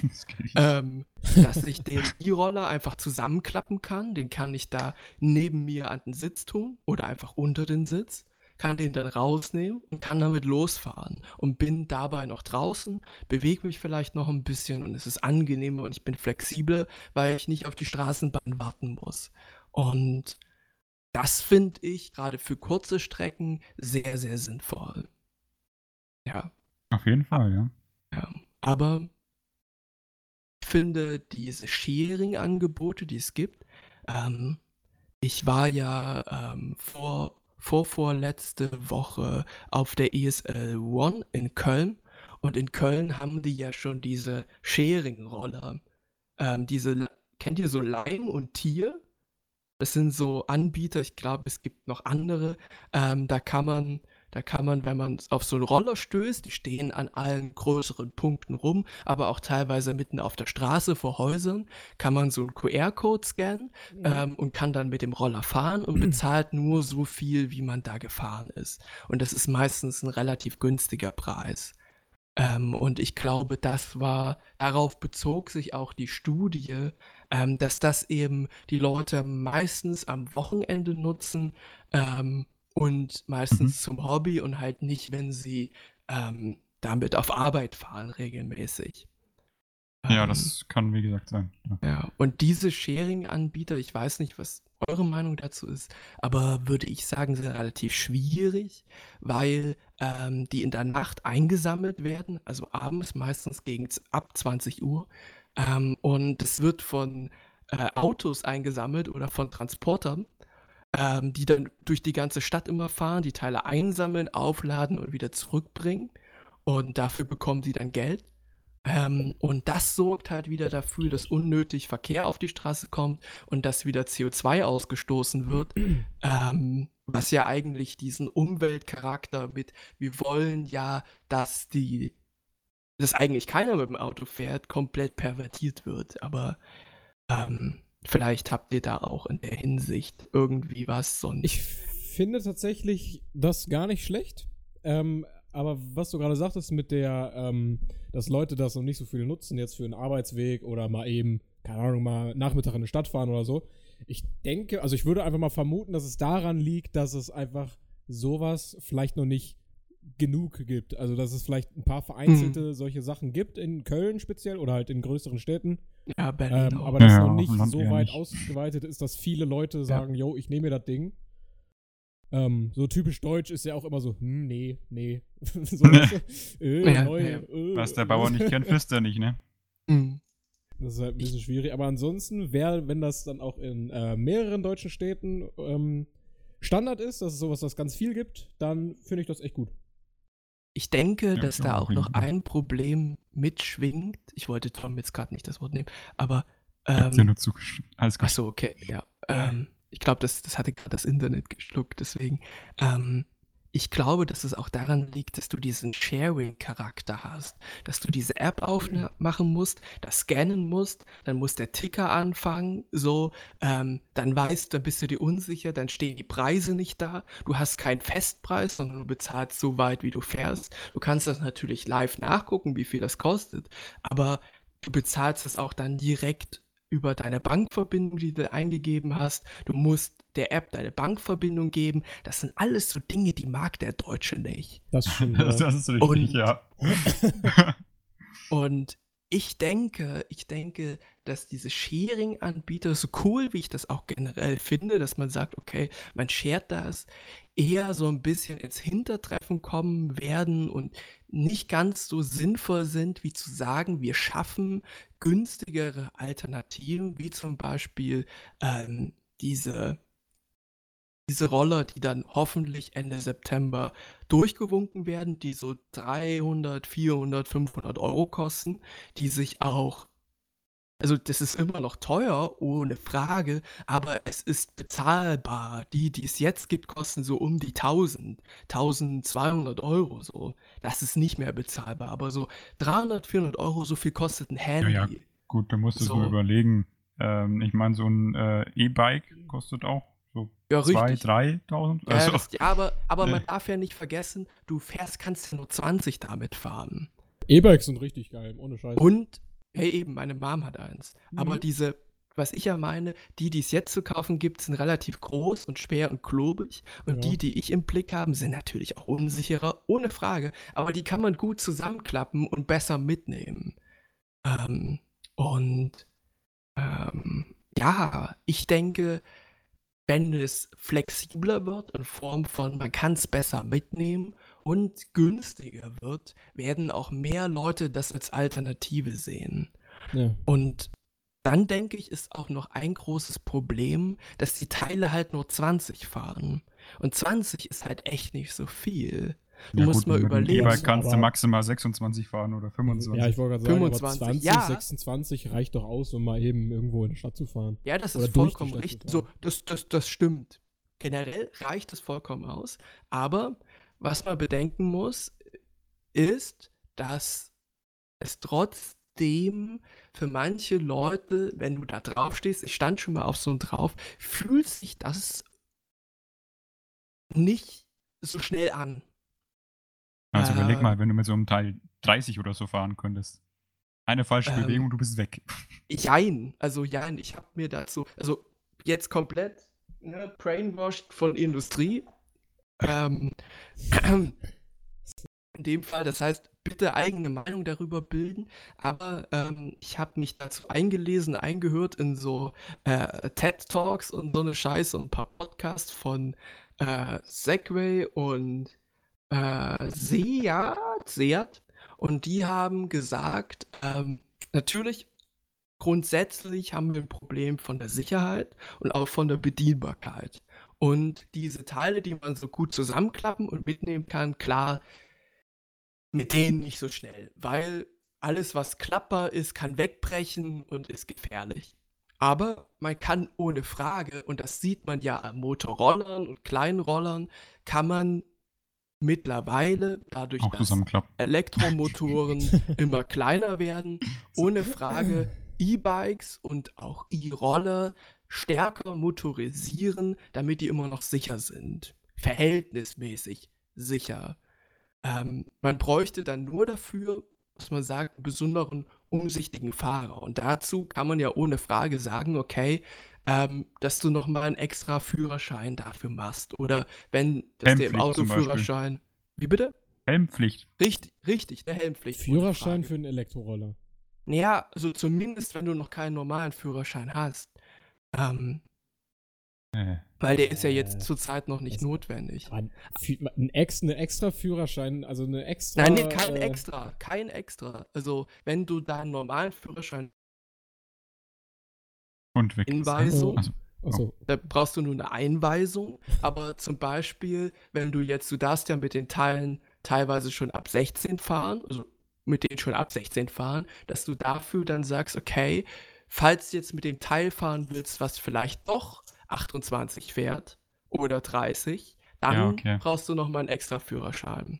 Speaker 2: ähm, dass ich den E-Roller einfach zusammenklappen kann. Den kann ich da neben mir an den Sitz tun oder einfach unter den Sitz. Kann den dann rausnehmen und kann damit losfahren. Und bin dabei noch draußen, bewege mich vielleicht noch ein bisschen und es ist angenehmer und ich bin flexibel, weil ich nicht auf die Straßenbahn warten muss. Und das finde ich gerade für kurze Strecken sehr, sehr sinnvoll. Ja.
Speaker 1: Auf jeden Fall, ja.
Speaker 2: Ja, aber ich finde diese Sharing-Angebote, die es gibt, ähm, ich war ja ähm, vor, vorvorletzte Woche auf der ESL One in Köln und in Köln haben die ja schon diese Sharing-Roller. Ähm, diese, kennt ihr so Leim und Tier? Das sind so Anbieter, ich glaube, es gibt noch andere. Ähm, da kann man, da kann man, wenn man auf so einen Roller stößt, die stehen an allen größeren Punkten rum, aber auch teilweise mitten auf der Straße vor Häusern, kann man so einen QR-Code scannen ähm, und kann dann mit dem Roller fahren und bezahlt nur so viel, wie man da gefahren ist. Und das ist meistens ein relativ günstiger Preis. Ähm, und ich glaube, das war, darauf bezog sich auch die Studie, ähm, dass das eben die Leute meistens am Wochenende nutzen ähm, und meistens zum Hobby und halt nicht, wenn sie ähm, damit auf Arbeit fahren, regelmäßig.
Speaker 1: Ja,
Speaker 2: Ähm,
Speaker 1: das kann wie gesagt sein. Ja.
Speaker 2: ja, und diese Sharing-Anbieter, ich weiß nicht, was eure Meinung dazu ist, aber würde ich sagen, sind relativ schwierig, weil ähm, die in der Nacht eingesammelt werden, also abends meistens gegen ab 20 Uhr. Ähm, und es wird von äh, Autos eingesammelt oder von Transportern, ähm, die dann durch die ganze Stadt immer fahren, die Teile einsammeln, aufladen und wieder zurückbringen. Und dafür bekommen sie dann Geld. Ähm, und das sorgt halt wieder dafür, dass unnötig Verkehr auf die Straße kommt und dass wieder CO2 ausgestoßen wird, ähm, was ja eigentlich diesen Umweltcharakter mit, wir wollen ja, dass die, dass eigentlich keiner mit dem Auto fährt, komplett pervertiert wird. Aber ähm, vielleicht habt ihr da auch in der Hinsicht irgendwie was sonst.
Speaker 3: Ich finde tatsächlich das gar nicht schlecht. Ähm, aber was du gerade sagtest mit der, ähm, dass Leute das noch nicht so viel nutzen, jetzt für einen Arbeitsweg oder mal eben, keine Ahnung, mal Nachmittag in eine Stadt fahren oder so. Ich denke, also ich würde einfach mal vermuten, dass es daran liegt, dass es einfach sowas vielleicht noch nicht genug gibt. Also dass es vielleicht ein paar vereinzelte solche Sachen gibt, in Köln speziell oder halt in größeren Städten.
Speaker 2: ja, Berlin
Speaker 3: Ähm, aber das
Speaker 1: Ja,
Speaker 3: noch nicht so weit
Speaker 1: nicht.
Speaker 3: ausgeweitet ist, dass viele Leute sagen, yo, ich nehme mir das Ding. Ähm, so typisch deutsch ist ja auch immer so, hm, nee, nee. so, äh,
Speaker 2: Ja,
Speaker 3: neu,
Speaker 2: ja.
Speaker 3: äh,
Speaker 1: Was der Bauer nicht kennt, frisst er nicht, ne?
Speaker 2: Mhm.
Speaker 3: Das ist halt ein bisschen schwierig. Aber ansonsten wäre, wenn das dann auch in äh, mehreren deutschen Städten ähm, Standard ist, dass es sowas, was ganz viel gibt, dann finde ich das echt gut.
Speaker 2: Ich denke,
Speaker 1: Ja,
Speaker 2: dass da auch noch ein Problem mitschwingt. Ich wollte Tom jetzt gerade nicht das Wort nehmen, aber ähm,
Speaker 1: nur zugestimmt. Alles gut.
Speaker 2: so, okay, ja. Ähm, ich glaube, das, das hatte gerade das Internet geschluckt, deswegen. Ähm, ich glaube, dass es auch daran liegt, dass du diesen Sharing-Charakter hast, dass du diese App aufmachen musst, das scannen musst, dann muss der Ticker anfangen, so, ähm, dann weißt dann bist du dir unsicher, dann stehen die Preise nicht da, du hast keinen Festpreis, sondern du bezahlst so weit, wie du fährst. Du kannst das natürlich live nachgucken, wie viel das kostet, aber du bezahlst es auch dann direkt über deine Bankverbindung, die du eingegeben hast. Du musst der App deine Bankverbindung geben. Das sind alles so Dinge, die mag der Deutsche nicht.
Speaker 3: Das stimmt.
Speaker 1: Das, das ist richtig,
Speaker 2: Und-
Speaker 1: ja.
Speaker 2: Und ich denke, ich denke, dass diese Sharing-Anbieter, so cool wie ich das auch generell finde, dass man sagt, okay, man shared das, eher so ein bisschen ins Hintertreffen kommen werden und nicht ganz so sinnvoll sind, wie zu sagen, wir schaffen günstigere Alternativen, wie zum Beispiel ähm, diese, diese Roller, die dann hoffentlich Ende September durchgewunken werden, die so 300, 400, 500 Euro kosten, die sich auch Also das ist immer noch teuer, ohne Frage, aber es ist bezahlbar. Die, die es jetzt gibt, kosten so um die 1000, 1200 Euro so. Das ist nicht mehr bezahlbar, aber so 300, 400 Euro, so viel kostet ein Handy.
Speaker 1: Ja, ja. Gut, da musst du
Speaker 2: So.
Speaker 1: so überlegen. Ähm, ich meine, so ein äh, E-Bike kostet auch so
Speaker 2: Ja,
Speaker 1: 2.000,
Speaker 2: richtig.
Speaker 1: 3.000.
Speaker 2: Ja,
Speaker 1: Also,
Speaker 2: das, ja, aber, aber man
Speaker 1: Nee.
Speaker 2: darf ja nicht vergessen, du fährst, kannst ja nur 20 damit fahren.
Speaker 3: E-Bikes sind richtig geil, ohne Scheiß.
Speaker 2: Und, hey, eben, meine Mom hat eins. Aber
Speaker 3: Mhm.
Speaker 2: diese, was ich ja meine, die, die es jetzt zu kaufen gibt, sind relativ groß und schwer und klobig. Und
Speaker 3: Ja.
Speaker 2: die, die ich im Blick habe, sind natürlich auch unsicherer, ohne Frage. Aber die kann man gut zusammenklappen und besser mitnehmen. Ähm, und ähm, ja, ich denke, wenn es flexibler wird in Form von, man kann es besser mitnehmen und günstiger wird, werden auch mehr Leute das als Alternative sehen.
Speaker 3: Ja.
Speaker 2: Und dann denke ich, ist auch noch ein großes Problem, dass die Teile halt nur 20 fahren. Und 20 ist halt echt nicht so viel. Du
Speaker 1: ja,
Speaker 2: musst
Speaker 1: gut,
Speaker 2: mal
Speaker 1: mit dem
Speaker 2: überlegen.
Speaker 1: E-Bike kannst du maximal 26 fahren oder 25.
Speaker 3: Ja, ich wollte gerade sagen,
Speaker 2: 25,
Speaker 3: aber 20,
Speaker 2: ja.
Speaker 3: 26 reicht doch aus, um mal eben irgendwo in die Stadt zu fahren.
Speaker 2: Ja, das
Speaker 3: Oder
Speaker 2: ist vollkommen richtig. So, das, das, das stimmt. Generell reicht es vollkommen aus. Aber was man bedenken muss, ist, dass es trotzdem für manche Leute, wenn du da drauf stehst, ich stand schon mal auf so einem drauf, fühlt sich das nicht so schnell an.
Speaker 1: Also überleg
Speaker 2: Äh,
Speaker 1: mal, wenn du mit so einem Teil 30 oder so fahren könntest. Eine falsche
Speaker 2: Ähm,
Speaker 1: Bewegung, du bist weg.
Speaker 2: Jein, also jein, ich habe mir dazu, also jetzt komplett ne, brainwashed von Industrie. Ähm, in dem Fall, das heißt, bitte eigene Meinung darüber bilden, aber ähm, ich habe mich dazu eingelesen, eingehört in so äh, TED Talks und so eine Scheiße und ein paar Podcasts von äh, Segway und äh, Seat, Seat und die haben gesagt, ähm, natürlich grundsätzlich haben wir ein Problem von der Sicherheit und auch von der Bedienbarkeit. Und diese Teile, die man so gut zusammenklappen und mitnehmen kann, klar, mit denen nicht so schnell, weil alles, was klappbar ist, kann wegbrechen und ist gefährlich. Aber man kann ohne Frage, und das sieht man ja an Motorrollern und kleinen Rollern, kann man mittlerweile, dadurch,
Speaker 1: Auch
Speaker 2: dass. Elektromotoren immer kleiner werden, ohne Frage E-Bikes und auch E-Roller stärker motorisieren, damit die immer noch sicher sind. Verhältnismäßig sicher. Ähm, man bräuchte dann nur dafür, was man sagt, einen besonderen, umsichtigen Fahrer. Und dazu kann man ja ohne Frage sagen, okay, ähm, dass du nochmal einen extra Führerschein dafür machst. Oder wenn das dir im. Autoführerschein. Wie bitte?
Speaker 1: Helmpflicht.
Speaker 2: Richtig, richtig, eine Helmpflicht.
Speaker 3: Führerschein für einen Elektroroller.
Speaker 2: Naja, also zumindest, wenn du noch keinen normalen Führerschein hast. Ähm,
Speaker 1: Äh,
Speaker 2: weil der ist ja
Speaker 3: Äh,
Speaker 2: jetzt zurzeit noch nicht notwendig.
Speaker 3: Ein, ein ex, eine extra Führerschein, also eine extra.
Speaker 2: Nein, nee, kein
Speaker 3: äh,
Speaker 2: extra, kein extra. Also, wenn du deinen normalen Führerschein,
Speaker 1: und weg. ist.
Speaker 2: Inweisung?
Speaker 1: Also,
Speaker 3: Achso,
Speaker 2: da brauchst du nur eine Einweisung. Aber zum Beispiel, wenn du jetzt, du darfst ja mit den Teilen teilweise schon ab 16 fahren, also mit denen schon ab 16 fahren, dass du dafür dann sagst, okay, falls du jetzt mit dem Teil fahren willst, was vielleicht doch 28 fährt oder 30, dann
Speaker 1: Ja, okay.
Speaker 2: brauchst du nochmal einen extra Führerschein.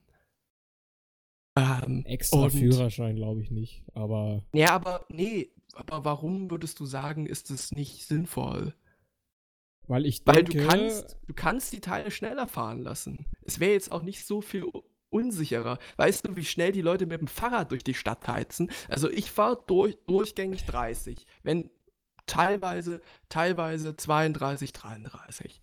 Speaker 2: Ähm,
Speaker 3: extra
Speaker 2: und-
Speaker 3: Führerschein glaube ich nicht, aber
Speaker 2: Ja, aber nee, aber warum würdest du sagen, ist es nicht sinnvoll?
Speaker 3: weil ich
Speaker 2: Weil
Speaker 3: denke,
Speaker 2: du kannst, du kannst die Teile schneller fahren lassen. Es wäre jetzt auch nicht so viel unsicherer. Weißt du, wie schnell die Leute mit dem Fahrrad durch die Stadt heizen? Also ich fahre durch, durchgängig 30, wenn teilweise, teilweise 32, 33.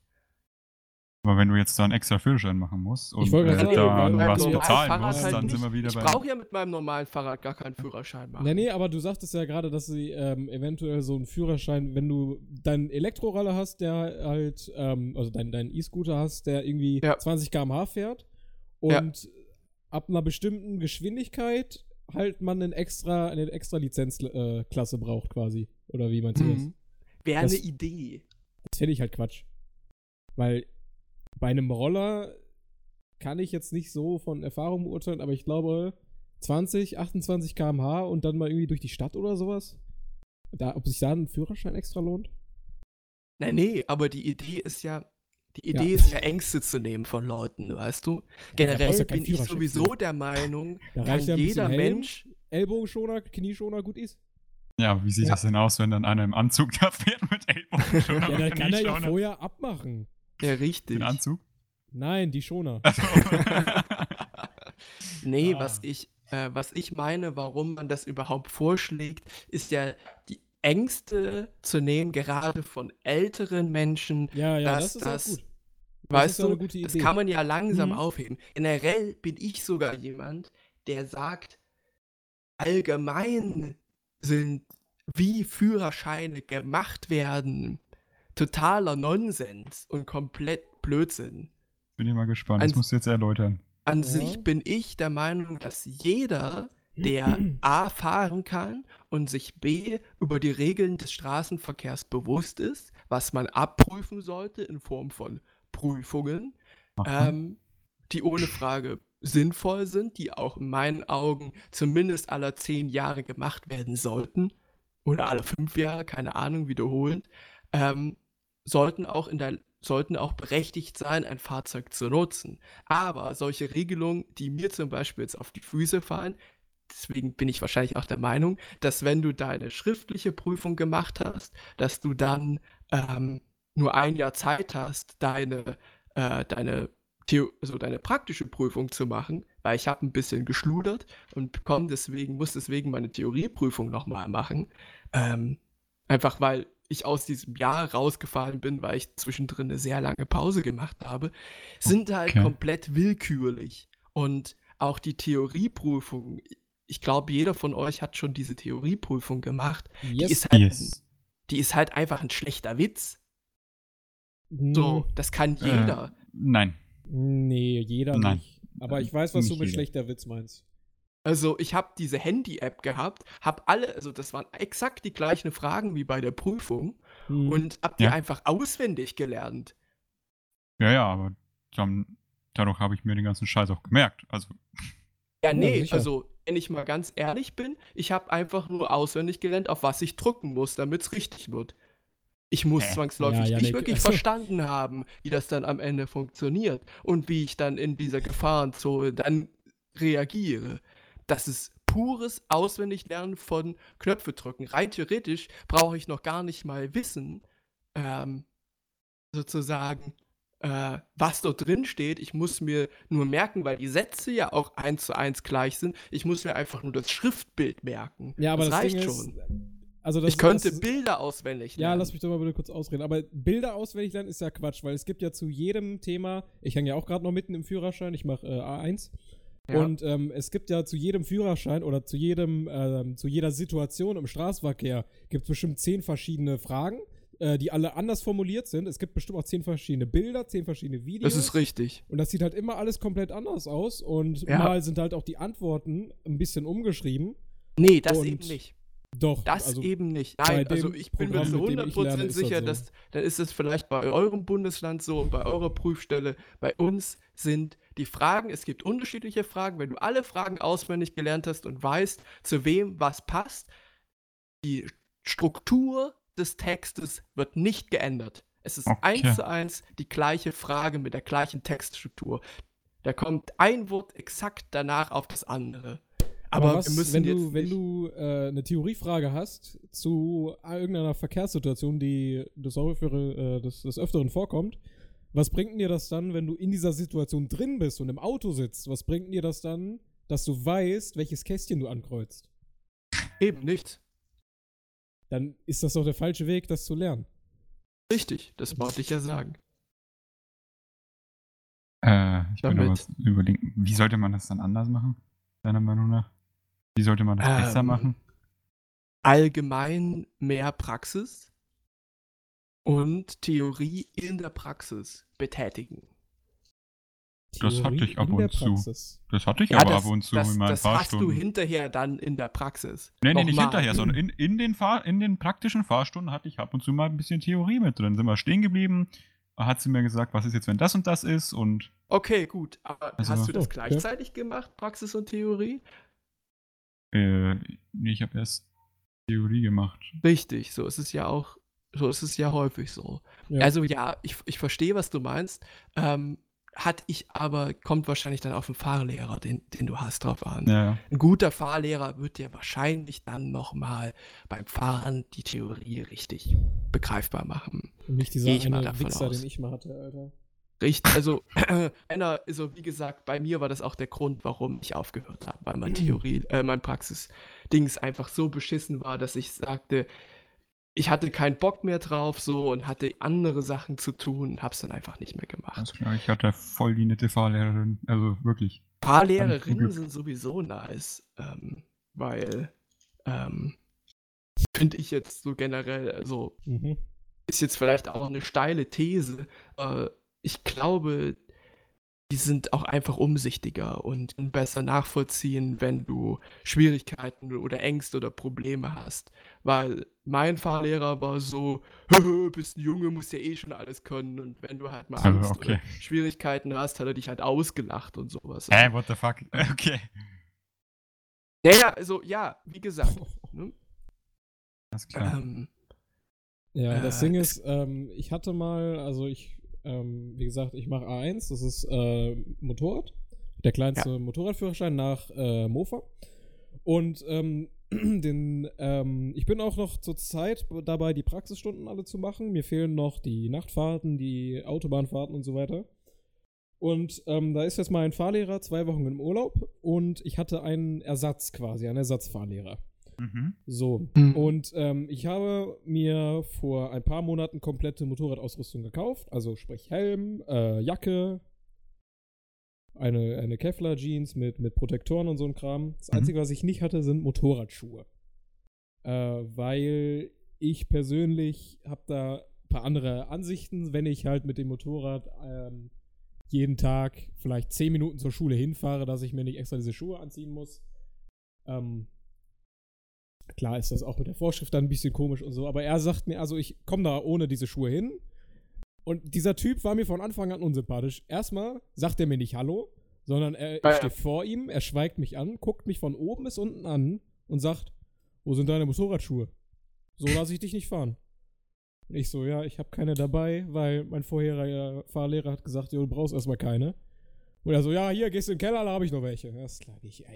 Speaker 1: aber wenn du jetzt da einen extra Führerschein machen musst und äh,
Speaker 2: sagen,
Speaker 1: da
Speaker 2: weil
Speaker 1: was bezahlen musst,
Speaker 2: halt
Speaker 1: dann sind
Speaker 2: nicht-
Speaker 1: wir wieder
Speaker 2: Ich
Speaker 1: bei.
Speaker 2: brauche ja mit meinem normalen Fahrrad gar keinen Führerschein machen.
Speaker 3: Nee, nee, aber du sagtest ja gerade, dass sie ähm, eventuell so einen Führerschein, wenn du deinen Elektroroller hast, der halt, ähm, also deinen dein E-Scooter hast, der irgendwie
Speaker 2: Ja.
Speaker 3: 20 km/h fährt
Speaker 2: Ja.
Speaker 3: und ab einer bestimmten Geschwindigkeit halt man einen extra, eine extra Lizenzklasse äh, braucht quasi. Oder wie meinst du das?
Speaker 2: Mhm. Wäre eine Idee.
Speaker 3: Das finde ich halt Quatsch. Weil bei einem Roller kann ich jetzt nicht so von Erfahrung beurteilen, aber ich glaube 20, 28 km/h und dann mal irgendwie durch die Stadt oder sowas. Da, ob sich da ein Führerschein extra lohnt?
Speaker 2: Nee, nee, aber die Idee ist ja, die Idee
Speaker 3: Ja.
Speaker 2: ist ja Ängste zu nehmen von Leuten, weißt du? Generell
Speaker 3: du ja keinen
Speaker 2: bin ich sowieso der Meinung,
Speaker 3: Da ja bisschen
Speaker 2: jeder
Speaker 3: Helm.
Speaker 2: Mensch,
Speaker 3: Ellbogenschoner, Knieschoner, gut ist.
Speaker 1: Ja, wie sieht
Speaker 3: Ja.
Speaker 1: das denn aus, wenn dann einer im Anzug da fährt mit Ellbogen schon
Speaker 3: Ja, da kann er ja vorher abmachen.
Speaker 2: Ja richtig.
Speaker 1: Den Anzug?
Speaker 3: Nein, die Schoner.
Speaker 1: Also,
Speaker 2: Nee,
Speaker 1: Ah.
Speaker 2: was ich, äh, was ich meine, warum man das überhaupt vorschlägt, ist ja die Ängste zu nehmen, gerade von älteren Menschen.
Speaker 3: Ja, ja,
Speaker 2: dass
Speaker 3: das ist
Speaker 2: das,
Speaker 3: gut. Das
Speaker 2: weißt du,
Speaker 3: eine gute
Speaker 2: das kann man ja langsam
Speaker 3: Mhm.
Speaker 2: aufheben. Generell bin ich sogar jemand, der sagt, allgemein sind, wie Führerscheine gemacht werden, totaler Nonsens und komplett Blödsinn.
Speaker 1: bin ich mal gespannt.
Speaker 2: Ein-
Speaker 1: Das musst du jetzt erläutern.
Speaker 2: An
Speaker 3: Ja.
Speaker 2: sich bin ich der Meinung, dass jeder, der A fahren kann und sich B über die Regeln des Straßenverkehrs bewusst ist, was man abprüfen sollte in Form von Prüfungen, ähm, die ohne Frage sinnvoll sind, die auch in meinen Augen zumindest alle zehn Jahre gemacht werden sollten oder alle fünf Jahre, keine Ahnung, wiederholend, ähm, sollten auch in der sollten auch berechtigt sein, ein Fahrzeug zu nutzen. Aber solche Regelungen, die mir zum Beispiel jetzt auf die Füße fallen, deswegen bin ich wahrscheinlich auch der Meinung, dass wenn du deine schriftliche Prüfung gemacht hast, dass du dann ähm, nur ein Jahr Zeit hast, deine, äh, deine, Theo also deine praktische Prüfung zu machen, weil ich habe ein bisschen geschludert und bekomme deswegen, muss deswegen meine Theorieprüfung nochmal machen. Ähm, einfach weil ich aus diesem Jahr rausgefallen bin, weil ich zwischendrin eine sehr lange Pause gemacht habe, sind halt
Speaker 1: Okay.
Speaker 2: komplett willkürlich. Und auch die Theorieprüfung, ich glaube, jeder von euch hat schon diese Theorieprüfung gemacht. Die,
Speaker 3: Yes.
Speaker 2: ist halt,
Speaker 1: Yes.
Speaker 2: die ist halt einfach ein schlechter Witz.
Speaker 3: Hm,
Speaker 2: So, das kann
Speaker 1: Äh,
Speaker 2: jeder.
Speaker 1: Nein.
Speaker 3: Nee, jeder
Speaker 1: Nein.
Speaker 3: nicht. Aber ich weiß, was
Speaker 1: Nicht
Speaker 3: du mit
Speaker 1: jeder.
Speaker 3: schlechter Witz meinst.
Speaker 2: Also ich habe diese Handy-App gehabt, habe alle, also das waren exakt die gleichen Fragen wie bei der Prüfung
Speaker 3: Hm.
Speaker 2: und habe die
Speaker 1: Ja.
Speaker 2: einfach auswendig gelernt.
Speaker 1: Ja, ja, aber dann, dadurch habe ich mir den ganzen Scheiß auch gemerkt. Also,
Speaker 2: Ja,
Speaker 3: Ja,
Speaker 2: nee,
Speaker 3: sicher.
Speaker 2: also wenn ich mal ganz ehrlich bin, ich habe einfach nur auswendig gelernt, auf was ich drücken muss, damit es richtig wird. Ich muss
Speaker 1: Hä?
Speaker 2: zwangsläufig
Speaker 3: Ja,
Speaker 2: nicht
Speaker 3: Janik,
Speaker 2: wirklich
Speaker 3: also-
Speaker 2: verstanden haben, wie das dann am Ende funktioniert und wie ich dann in dieser Gefahrenzone dann reagiere. Das ist pures Auswendiglernen von Knöpfe drücken. Rein theoretisch brauche ich noch gar nicht mal wissen, ähm, sozusagen, äh, was dort drin steht. Ich muss mir nur merken, weil die Sätze ja auch eins zu eins gleich sind. Ich muss mir einfach nur das Schriftbild merken.
Speaker 3: Ja, aber
Speaker 2: das,
Speaker 3: das,
Speaker 2: reicht
Speaker 3: Ding
Speaker 2: schon.
Speaker 3: ist, also das,
Speaker 2: ich könnte
Speaker 3: das,
Speaker 2: Bilder auswendig
Speaker 3: Ja,
Speaker 2: lernen.
Speaker 3: lass mich doch mal bitte kurz ausreden. Aber Bilder auswendig lernen ist ja Quatsch, weil es gibt ja zu jedem Thema, ich hänge ja auch gerade noch mitten im Führerschein, ich mache äh, A1.
Speaker 2: Ja.
Speaker 3: Und ähm, es gibt ja zu jedem Führerschein oder zu jedem, ähm, zu jeder Situation im Straßenverkehr gibt es bestimmt zehn verschiedene Fragen, äh, die alle anders formuliert sind. Es gibt bestimmt auch zehn verschiedene Bilder, zehn verschiedene Videos.
Speaker 2: das ist richtig.
Speaker 3: Und das sieht halt immer alles komplett anders aus. Und
Speaker 2: Ja.
Speaker 3: mal sind halt auch die Antworten ein bisschen umgeschrieben.
Speaker 2: Nee, das
Speaker 3: Und
Speaker 2: eben nicht.
Speaker 3: Doch,
Speaker 2: Das
Speaker 3: also
Speaker 2: eben nicht. Nein, also ich bin mir zu
Speaker 3: mit dem ich lerne,
Speaker 2: 100%
Speaker 3: ist das
Speaker 2: sicher,
Speaker 3: so.
Speaker 2: dass dann ist es vielleicht bei eurem Bundesland so und bei eurer Prüfstelle. Bei uns sind die Fragen, es gibt unterschiedliche Fragen. Wenn du alle Fragen auswendig gelernt hast und weißt, zu wem was passt, die Struktur des Textes wird nicht geändert. Es ist
Speaker 1: Okay.
Speaker 2: eins zu eins die gleiche Frage mit der gleichen Textstruktur. Da kommt ein Wort exakt danach auf das andere. Aber,
Speaker 3: was,
Speaker 2: wir müssen
Speaker 3: wenn
Speaker 2: jetzt
Speaker 3: du, wenn du äh, eine Theoriefrage hast zu irgendeiner Verkehrssituation, die des, Häufere, äh, des, des Öfteren vorkommt, was bringt dir das dann, wenn du in dieser Situation drin bist und im Auto sitzt? Was bringt dir das dann, dass du weißt, welches Kästchen du ankreuzt?
Speaker 2: eben nichts.
Speaker 3: Dann ist das doch der falsche Weg, das zu lernen.
Speaker 2: Richtig, das wollte ich ja sagen.
Speaker 1: äh, ich noch
Speaker 2: Damit.
Speaker 1: was überlegen. Wie sollte man das dann anders machen? Deiner Meinung nach? Wie sollte man das besser
Speaker 2: Ähm,
Speaker 1: machen?
Speaker 2: allgemein mehr Praxis und Theorie in der Praxis betätigen.
Speaker 1: Das hatte ich ab und zu. Das hatte ich
Speaker 2: Ja,
Speaker 1: aber
Speaker 2: das,
Speaker 1: ab und zu
Speaker 2: das,
Speaker 1: in meinen
Speaker 2: das hast du
Speaker 1: Fahrstunden.
Speaker 2: hinterher dann in der Praxis.
Speaker 1: Nee, nee, nicht hinterher, sondern in, in, den Fahr in den praktischen Fahrstunden hatte ich ab und zu mal ein bisschen Theorie mit drin. Sind wir stehen geblieben, hat sie mir gesagt, was ist jetzt, wenn das und das ist und
Speaker 2: Okay, gut. Aber
Speaker 1: Also-
Speaker 2: hast du das
Speaker 3: Oh, okay.
Speaker 2: gleichzeitig gemacht, Praxis und Theorie?
Speaker 1: äh, nee, ich habe erst Theorie gemacht.
Speaker 2: Richtig, so ist es ja auch, so ist es ja häufig so.
Speaker 3: Ja.
Speaker 2: Also ja, ich, ich verstehe, was du meinst. Ähm, hat ich aber, kommt wahrscheinlich dann auf den Fahrlehrer, den, den du hast, drauf an.
Speaker 1: Ja.
Speaker 2: Ein guter Fahrlehrer wird dir wahrscheinlich dann nochmal beim Fahren die Theorie richtig begreifbar machen.
Speaker 3: Und nicht dieser
Speaker 2: ich
Speaker 3: eine Wichser,
Speaker 2: aus.
Speaker 3: den ich mal hatte, Alter.
Speaker 2: Richtig, also einer, also wie gesagt, bei mir war das auch der Grund, warum ich aufgehört habe, weil mein Theorie, äh, mein Praxis-Dings einfach so beschissen war, dass ich sagte, ich hatte keinen Bock mehr drauf so und hatte andere Sachen zu tun und hab's dann einfach nicht mehr gemacht.
Speaker 1: Ganz klar, ich hatte voll die nette Fahrlehrerin. Also wirklich.
Speaker 2: Fahrlehrerinnen sind sowieso nice, ähm, weil, ähm, finde ich jetzt so generell, also
Speaker 3: Mhm.
Speaker 2: ist jetzt vielleicht auch eine steile These. Äh, ich glaube, die sind auch einfach umsichtiger und können besser nachvollziehen, wenn du Schwierigkeiten oder Ängste oder Probleme hast. Weil mein Fahrlehrer war so, bist ein Junge, musst ja eh schon alles können. Und wenn du halt mal
Speaker 1: Also,
Speaker 2: Angst
Speaker 1: okay.
Speaker 2: oder Schwierigkeiten hast, hat er dich halt ausgelacht und sowas.
Speaker 1: Hä, what the fuck? Okay.
Speaker 2: Ja, ja, also ja, wie gesagt. Ne?
Speaker 1: Alles klar.
Speaker 2: Ähm,
Speaker 3: Ja, das
Speaker 2: Äh,
Speaker 3: Ding ist, ähm, ich hatte mal, also ich, ähm, wie gesagt, ich mache A1, das ist äh, Motorrad. Der kleinste Motorradführerschein nach äh, Mofa. Und ähm, den, ähm, ich bin auch noch zur Zeit dabei, die Praxisstunden alle zu machen. Mir fehlen noch die Nachtfahrten, die Autobahnfahrten und so weiter. Und ähm, da ist jetzt mein Fahrlehrer zwei Wochen im Urlaub und ich hatte einen Ersatz quasi, einen Ersatzfahrlehrer.
Speaker 1: Mhm.
Speaker 3: So.
Speaker 2: Mhm.
Speaker 3: Und ähm, ich habe mir vor ein paar Monaten komplette Motorradausrüstung gekauft. Also sprich Helm, äh, Jacke, eine, eine Kevlar-Jeans mit, mit Protektoren und so ein Kram. Das
Speaker 1: Mhm.
Speaker 3: Einzige, was ich nicht hatte, sind Motorradschuhe. Äh, weil ich persönlich habe da ein paar andere Ansichten, wenn ich halt mit dem Motorrad ähm, jeden Tag vielleicht 10 Minuten zur Schule hinfahre, dass ich mir nicht extra diese Schuhe anziehen muss. Ähm, Klar ist das auch mit der Vorschrift dann ein bisschen komisch und so, aber er sagt mir, also ich komme da ohne diese Schuhe hin. Und dieser Typ war mir von Anfang an unsympathisch. Erstmal sagt er mir nicht Hallo, sondern er, ich stehe vor ihm, er schweigt mich an, guckt mich von oben bis unten an und sagt, wo sind deine Motorradschuhe? So lasse ich dich nicht fahren. Und ich so, ja, ich habe keine dabei, weil mein vorheriger Fahrlehrer hat gesagt, jo, du brauchst erstmal keine. Und er so, ja, hier, gehst du in den Keller, da habe ich noch welche. Ist klar. Ich, ich,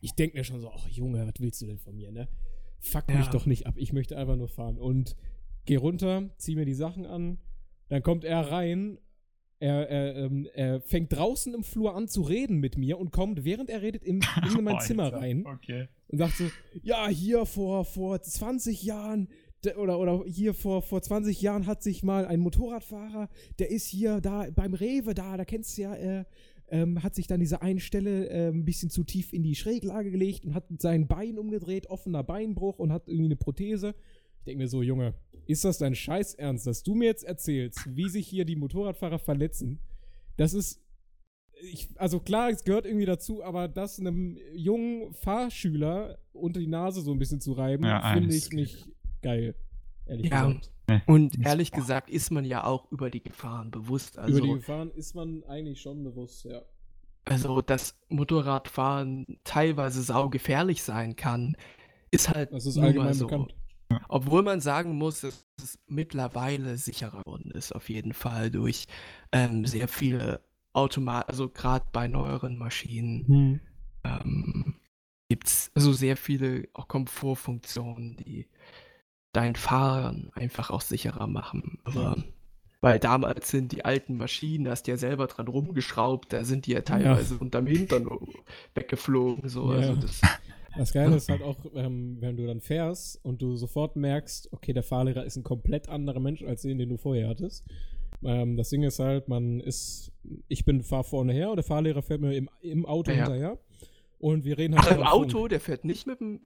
Speaker 3: ich denke mir schon so, ach Junge, was willst du denn von mir, ne? Fuck mich
Speaker 2: Ja.
Speaker 3: doch nicht ab, ich möchte einfach nur fahren. Und geh runter, zieh mir die Sachen an, dann kommt er rein, er, er, ähm, er fängt draußen im Flur an zu reden mit mir und kommt, während er redet, in, in mein Zimmer rein
Speaker 1: Okay.
Speaker 3: und sagt so, ja, hier vor, vor 20 Jahren oder, oder hier vor, vor 20 Jahren hat sich mal ein Motorradfahrer, der ist hier da beim Rewe da, da kennst du ja, äh, ähm, hat sich dann diese eine Stelle äh, ein bisschen zu tief in die Schräglage gelegt und hat sein Bein umgedreht, offener Beinbruch und hat irgendwie eine Prothese. Ich denke mir so, Junge, ist das dein Scheiß Ernst, dass du mir jetzt erzählst, wie sich hier die Motorradfahrer verletzen? Das ist ich, also klar, es gehört irgendwie dazu, aber das einem jungen Fahrschüler unter die Nase so ein bisschen zu reiben,
Speaker 1: Ja,
Speaker 3: finde ich nicht geil. Ehrlich
Speaker 2: Ja.
Speaker 3: gesagt.
Speaker 2: Und ehrlich gesagt ist man ja auch über die Gefahren bewusst. Also,
Speaker 3: Über die Gefahren ist man eigentlich schon bewusst, ja.
Speaker 2: also dass Motorradfahren teilweise saugefährlich sein kann, ist halt
Speaker 3: Das ist allgemein
Speaker 2: so.
Speaker 3: bekannt.
Speaker 2: Obwohl man sagen muss, dass es mittlerweile sicherer geworden ist, auf jeden Fall durch ähm, sehr viele Automat, also gerade bei neueren Maschinen
Speaker 3: Hm.
Speaker 2: ähm, gibt es also sehr viele auch Komfortfunktionen, die dein Fahren einfach auch sicherer machen. Aber weil damals sind die alten Maschinen, da hast du ja selber dran rumgeschraubt, da sind die ja teilweise unterm Hintern weggeflogen. So.
Speaker 3: Ja.
Speaker 2: Also das,
Speaker 3: Das Geile ist halt auch, ähm, wenn du dann fährst und du sofort merkst, okay, der Fahrlehrer ist ein komplett anderer Mensch als den, den du vorher hattest. Ähm, das Ding ist halt, man ist, ich bin fahr vorne her und der Fahrlehrer fährt mir im, im Auto
Speaker 2: Ja.
Speaker 3: hinterher. Und wir reden halt
Speaker 2: Ach, im
Speaker 3: über Funk.
Speaker 2: Auto, der fährt nicht mit dem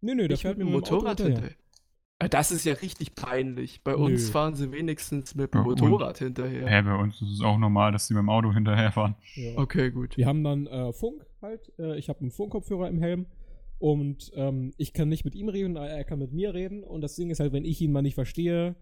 Speaker 3: Nee, nee, der fährt
Speaker 2: mit
Speaker 3: mit dem Auto
Speaker 2: Motorrad
Speaker 3: hinterher.
Speaker 2: hinterher. Ah, Das ist ja richtig peinlich. Bei uns
Speaker 3: Nö.
Speaker 2: fahren sie wenigstens mit dem
Speaker 1: Ja, und-
Speaker 2: Motorrad hinterher.
Speaker 1: Hä, bei uns ist es auch normal, dass die beim Auto hinterherfahren.
Speaker 3: Ja.
Speaker 2: Okay, gut.
Speaker 3: Wir haben dann äh, Funk halt. Äh, ich habe einen Funkkopfhörer im Helm. Und ähm, ich kann nicht mit ihm reden, er kann mit mir reden. Und das Ding ist halt, wenn ich ihn mal nicht verstehe,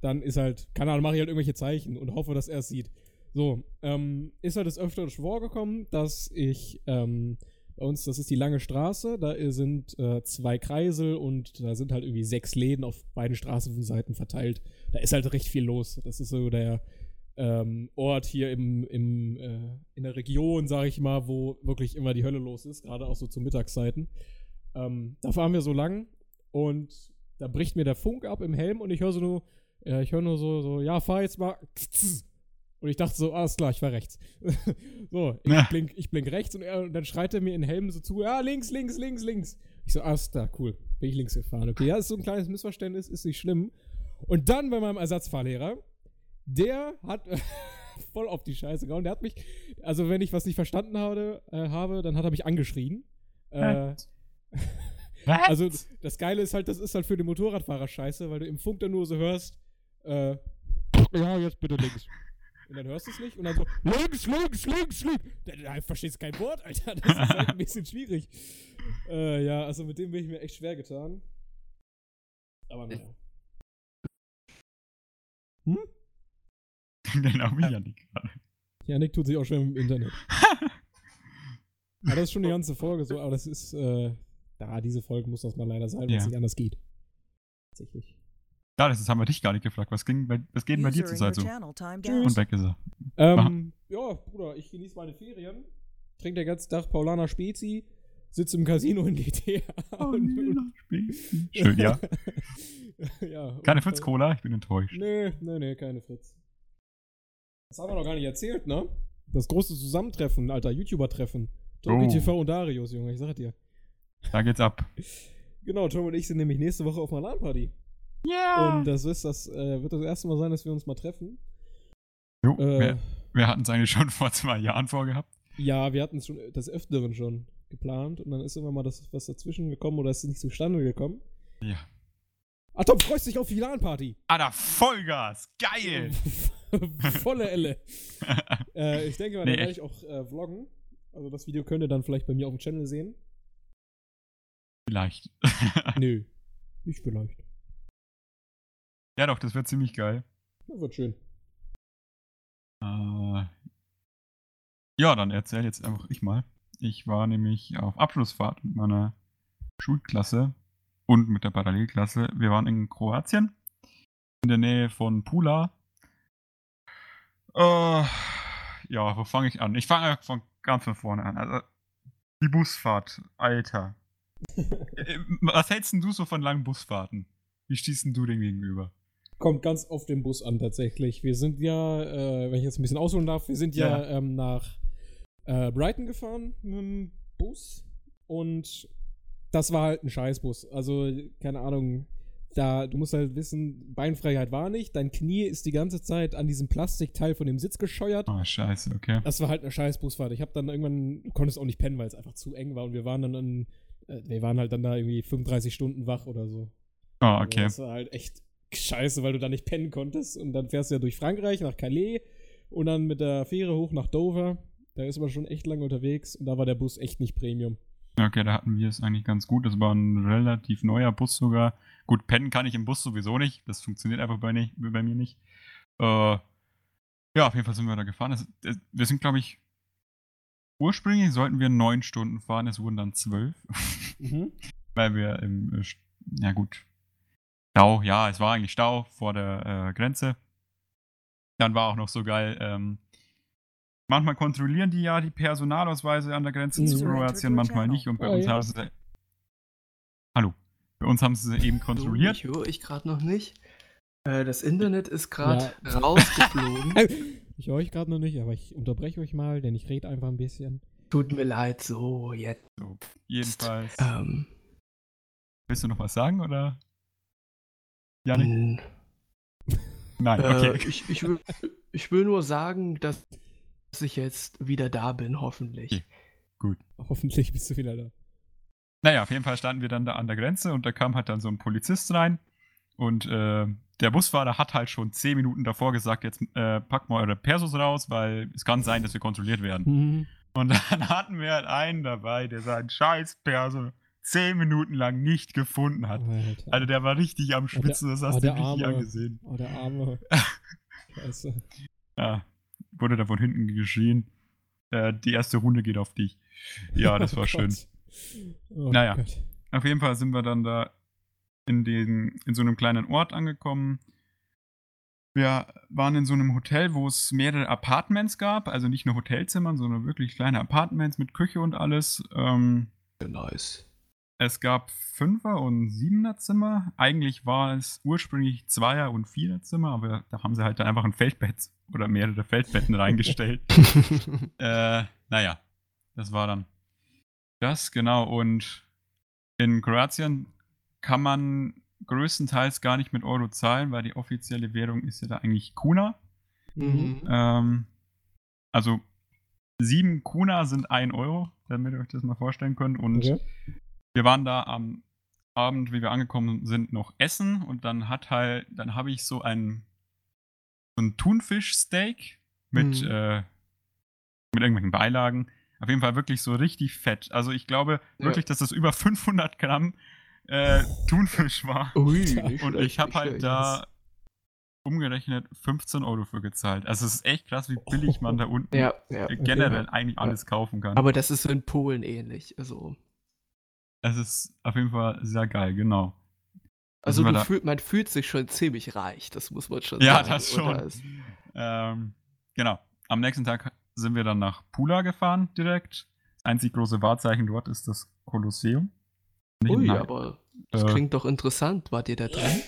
Speaker 3: dann ist halt, keine Ahnung, mache ich halt irgendwelche Zeichen und hoffe, dass er es sieht. So, ähm, ist halt des Öfteren vorgekommen, dass ich ähm, Uns, das ist die lange Straße, da sind äh, zwei Kreisel und da sind halt irgendwie sechs Läden auf beiden Straßenseiten verteilt. Da ist halt recht viel los. Das ist so der ähm, Ort hier im, im, äh, in der Region, sage ich mal, wo wirklich immer die Hölle los ist, gerade auch so zu Mittagszeiten. Ähm, da fahren wir so lang und da bricht mir der Funk ab im Helm und ich höre so nur, äh, ich höre nur so, so, ja, fahr jetzt mal. Und ich dachte so, alles klar, ich fahr rechts. so, ich
Speaker 1: Ja.
Speaker 3: blink, ich blink rechts und, er, und dann schreit er mir in Helm so zu, ja, links, links, links, links. Ich so, alles klar, cool. Bin ich links gefahren. Okay, ja, ist so ein kleines Missverständnis, ist nicht schlimm. Und dann bei meinem Ersatzfahrlehrer, der hat voll auf die Scheiße gehauen. Der hat mich, also wenn ich was nicht verstanden habe, äh, habe dann hat er mich angeschrien. Äh, also das Geile ist halt, das ist halt für den Motorradfahrer scheiße, weil du im Funk dann nur so hörst, äh, ja, jetzt bitte links. Und dann hörst du es nicht und dann so, links, links, links, links. Da, verstehst du kein Wort, Alter. Das ist halt ein bisschen schwierig. Äh, ja, also mit dem bin ich mir echt schwer getan. Aber naja. Hm?
Speaker 1: genau wie Janik gerade.
Speaker 3: Janik tut sich auch schwer im Internet. Aber das ist schon die ganze Folge so, aber das ist, äh, da, diese Folge muss das mal leider sein, weil es
Speaker 1: Ja.
Speaker 3: nicht anders geht. Tatsächlich.
Speaker 1: Ja, das ist, haben wir dich gar nicht gefragt. Was, ging bei, was geht denn bei dir zurzeit
Speaker 4: your
Speaker 1: so? Und weg ist er.
Speaker 3: Ähm, ja, Bruder, ich genieße meine Ferien, trinke den ganzen Tag Paulaner Spezi, sitze im Casino in GTA. und, und,
Speaker 1: Schön, ja.
Speaker 3: ja
Speaker 1: Keine
Speaker 3: und,
Speaker 1: Fritz
Speaker 3: äh,
Speaker 1: Cola, ich bin enttäuscht.
Speaker 3: Nee, nee, nee, keine Fritz. Das haben wir noch gar nicht erzählt, ne? Das große Zusammentreffen, alter YouTuber-Treffen. Tobi
Speaker 1: Oh.
Speaker 3: TV und Darius, Junge, ich sag dir.
Speaker 1: Da geht's ab.
Speaker 3: Genau, Tom und ich sind nämlich nächste Woche auf einer LAN-Party.
Speaker 1: Ja.
Speaker 3: Und das ist das, äh, wird das erste Mal sein, dass wir uns mal treffen.
Speaker 1: Jo,
Speaker 3: Äh,
Speaker 1: wir, wir hatten es eigentlich schon vor zwei Jahren vorgehabt.
Speaker 3: Ja, wir hatten es schon des Öfteren schon geplant und dann ist immer mal das, was dazwischen gekommen oder ist es nicht zustande gekommen.
Speaker 1: Ja.
Speaker 3: Ah, Tom, freust dich auf die LAN-Party.
Speaker 1: Alter, Vollgas! Geil!
Speaker 3: Volle Elle. äh, ich denke mal,
Speaker 1: Nee,
Speaker 3: da werde ich auch äh, vloggen. Also das Video könnt ihr dann vielleicht bei mir auf dem Channel sehen.
Speaker 1: Vielleicht.
Speaker 3: Nö, nicht vielleicht.
Speaker 1: Ja, doch, das wird ziemlich geil.
Speaker 3: Das wird schön.
Speaker 1: Äh, ja, dann erzähl jetzt einfach ich mal. Ich war nämlich auf Abschlussfahrt mit meiner Schulklasse und mit der Parallelklasse. Wir waren in Kroatien, in der Nähe von Pula. Äh, ja, wo fange ich an? Ich fange von ganz von vorne an. Also, die Busfahrt, Alter. Äh, Was hältst denn du so von langen Busfahrten? Wie stehst denn du dem gegenüber?
Speaker 3: Kommt ganz auf den Bus an, tatsächlich. Wir sind ja, äh, wenn ich jetzt ein bisschen ausholen darf, wir sind ja,
Speaker 1: Ja.
Speaker 3: Ähm, nach äh, Brighton gefahren mit dem Bus und das war halt ein Scheißbus. Also, keine Ahnung, da, du musst halt wissen, Beinfreiheit war nicht, dein Knie ist die ganze Zeit an diesem Plastikteil von dem Sitz gescheuert.
Speaker 1: Oh, scheiße, okay.
Speaker 3: Das war halt eine Scheißbusfahrt. Ich habe dann irgendwann, du konntest auch nicht pennen, weil es einfach zu eng war und wir waren dann, an, äh, wir waren halt dann da irgendwie 35 Stunden wach oder so.
Speaker 1: Oh,
Speaker 3: Also
Speaker 1: okay.
Speaker 3: Das war halt echt scheiße, weil du da nicht pennen konntest. Und dann fährst du ja durch Frankreich nach Calais und dann mit der Fähre hoch nach Dover. Da ist man schon echt lange unterwegs und da war der Bus echt nicht Premium.
Speaker 1: Okay, da hatten wir es eigentlich ganz gut. Das war ein relativ neuer Bus sogar. Gut, pennen kann ich im Bus sowieso nicht. Das funktioniert einfach bei, nicht, bei mir nicht. Äh, ja, auf jeden Fall sind wir da gefahren. Das, das, wir sind, glaube ich, ursprünglich sollten wir neun Stunden fahren. Es wurden dann zwölf.
Speaker 3: Mhm.
Speaker 1: weil wir im, äh, ja gut, Stau, ja, es war eigentlich Stau vor der äh, Grenze. Dann war auch noch so geil, ähm, manchmal kontrollieren die ja die Personalausweise an der Grenze zu. Kroatien, manchmal nicht. Und bei
Speaker 3: Oh,
Speaker 1: uns
Speaker 3: ja.
Speaker 1: haben sie. Hallo. Bei uns haben sie eben kontrolliert.
Speaker 5: Ich höre ich gerade noch nicht. Äh, das Internet ist gerade
Speaker 3: Ja.
Speaker 5: rausgeflogen.
Speaker 3: Ich höre euch gerade noch nicht, aber ich unterbreche euch mal, denn ich rede einfach ein bisschen.
Speaker 5: Tut mir leid, so jetzt.
Speaker 1: So, jedenfalls.
Speaker 5: Ähm,
Speaker 1: Willst du noch was sagen oder? Janik?
Speaker 5: n-
Speaker 1: Nein,
Speaker 5: äh,
Speaker 1: okay.
Speaker 5: ich, ich, will, ich will nur sagen, dass ich jetzt wieder da bin, hoffentlich.
Speaker 1: Okay.
Speaker 3: Hoffentlich bist du wieder da.
Speaker 1: Naja, auf jeden Fall standen wir dann da an der Grenze und da kam halt dann so ein Polizist rein und äh, der Busfahrer hat halt schon zehn Minuten davor gesagt, jetzt äh, packt mal eure Persos raus, weil es kann sein, dass wir kontrolliert werden.
Speaker 3: Mhm.
Speaker 1: Und dann hatten wir halt einen dabei, der seinen scheiß Perso zehn Minuten lang nicht gefunden hat.
Speaker 3: Alter.
Speaker 1: Also der war richtig am Schwitzen, das
Speaker 3: oh,
Speaker 1: hast du
Speaker 3: der
Speaker 1: richtig
Speaker 3: Arme.
Speaker 1: angesehen.
Speaker 3: Oh, der Arme. Scheiße.
Speaker 1: Ja, wurde da von hinten geschrien. Äh, die erste Runde geht auf dich. Ja, das war
Speaker 3: Oh
Speaker 1: schön.
Speaker 3: Oh
Speaker 1: Naja.
Speaker 3: Gott.
Speaker 1: Auf jeden Fall sind wir dann da in, den, in so einem kleinen Ort angekommen. Wir waren in so einem Hotel, wo es mehrere Apartments gab, also nicht nur Hotelzimmern, sondern wirklich kleine Apartments mit Küche und alles. Ähm,
Speaker 5: Nice.
Speaker 1: Es gab Fünfer- und Siebener-Zimmer. Eigentlich war es ursprünglich Zweier- und Vierer-Zimmer, aber da haben sie halt dann einfach ein Feldbett oder mehrere Feldbetten reingestellt. Äh, naja, das war dann das, genau. Und in Kroatien kann man größtenteils gar nicht mit Euro zahlen, weil die offizielle Währung ist ja da eigentlich Kuna.
Speaker 5: Mhm.
Speaker 1: Ähm, also sieben Kuna sind ein Euro, damit ihr euch das mal vorstellen könnt. Und
Speaker 3: Okay.
Speaker 1: Wir waren da am Abend, wie wir angekommen sind, noch essen und dann hat halt, dann habe ich so ein, so ein Thunfischsteak mit,
Speaker 5: Mhm.
Speaker 1: äh, mit irgendwelchen Beilagen. Auf jeden Fall wirklich so richtig fett. Also ich glaube
Speaker 5: Ja.
Speaker 1: wirklich, dass das über 500 Gramm äh, Thunfisch war.
Speaker 5: Ui,
Speaker 1: Und ich habe halt da umgerechnet 15 Euro für gezahlt. Also es ist echt krass, wie billig man da unten
Speaker 5: Ja, ja.
Speaker 1: generell eigentlich alles kaufen kann.
Speaker 5: Aber das ist in Polen ähnlich. Also,
Speaker 1: es ist auf jeden Fall sehr geil, genau.
Speaker 5: also fühl, man fühlt sich schon ziemlich reich, das muss man schon
Speaker 1: Ja,
Speaker 5: sagen.
Speaker 1: das schon. Ähm, genau. Am nächsten Tag sind wir dann nach Pula gefahren direkt. Einzig große Wahrzeichen dort ist das Kolosseum.
Speaker 5: Ui,
Speaker 1: nein,
Speaker 5: aber das
Speaker 1: äh,
Speaker 5: klingt doch interessant. Wart ihr da drin?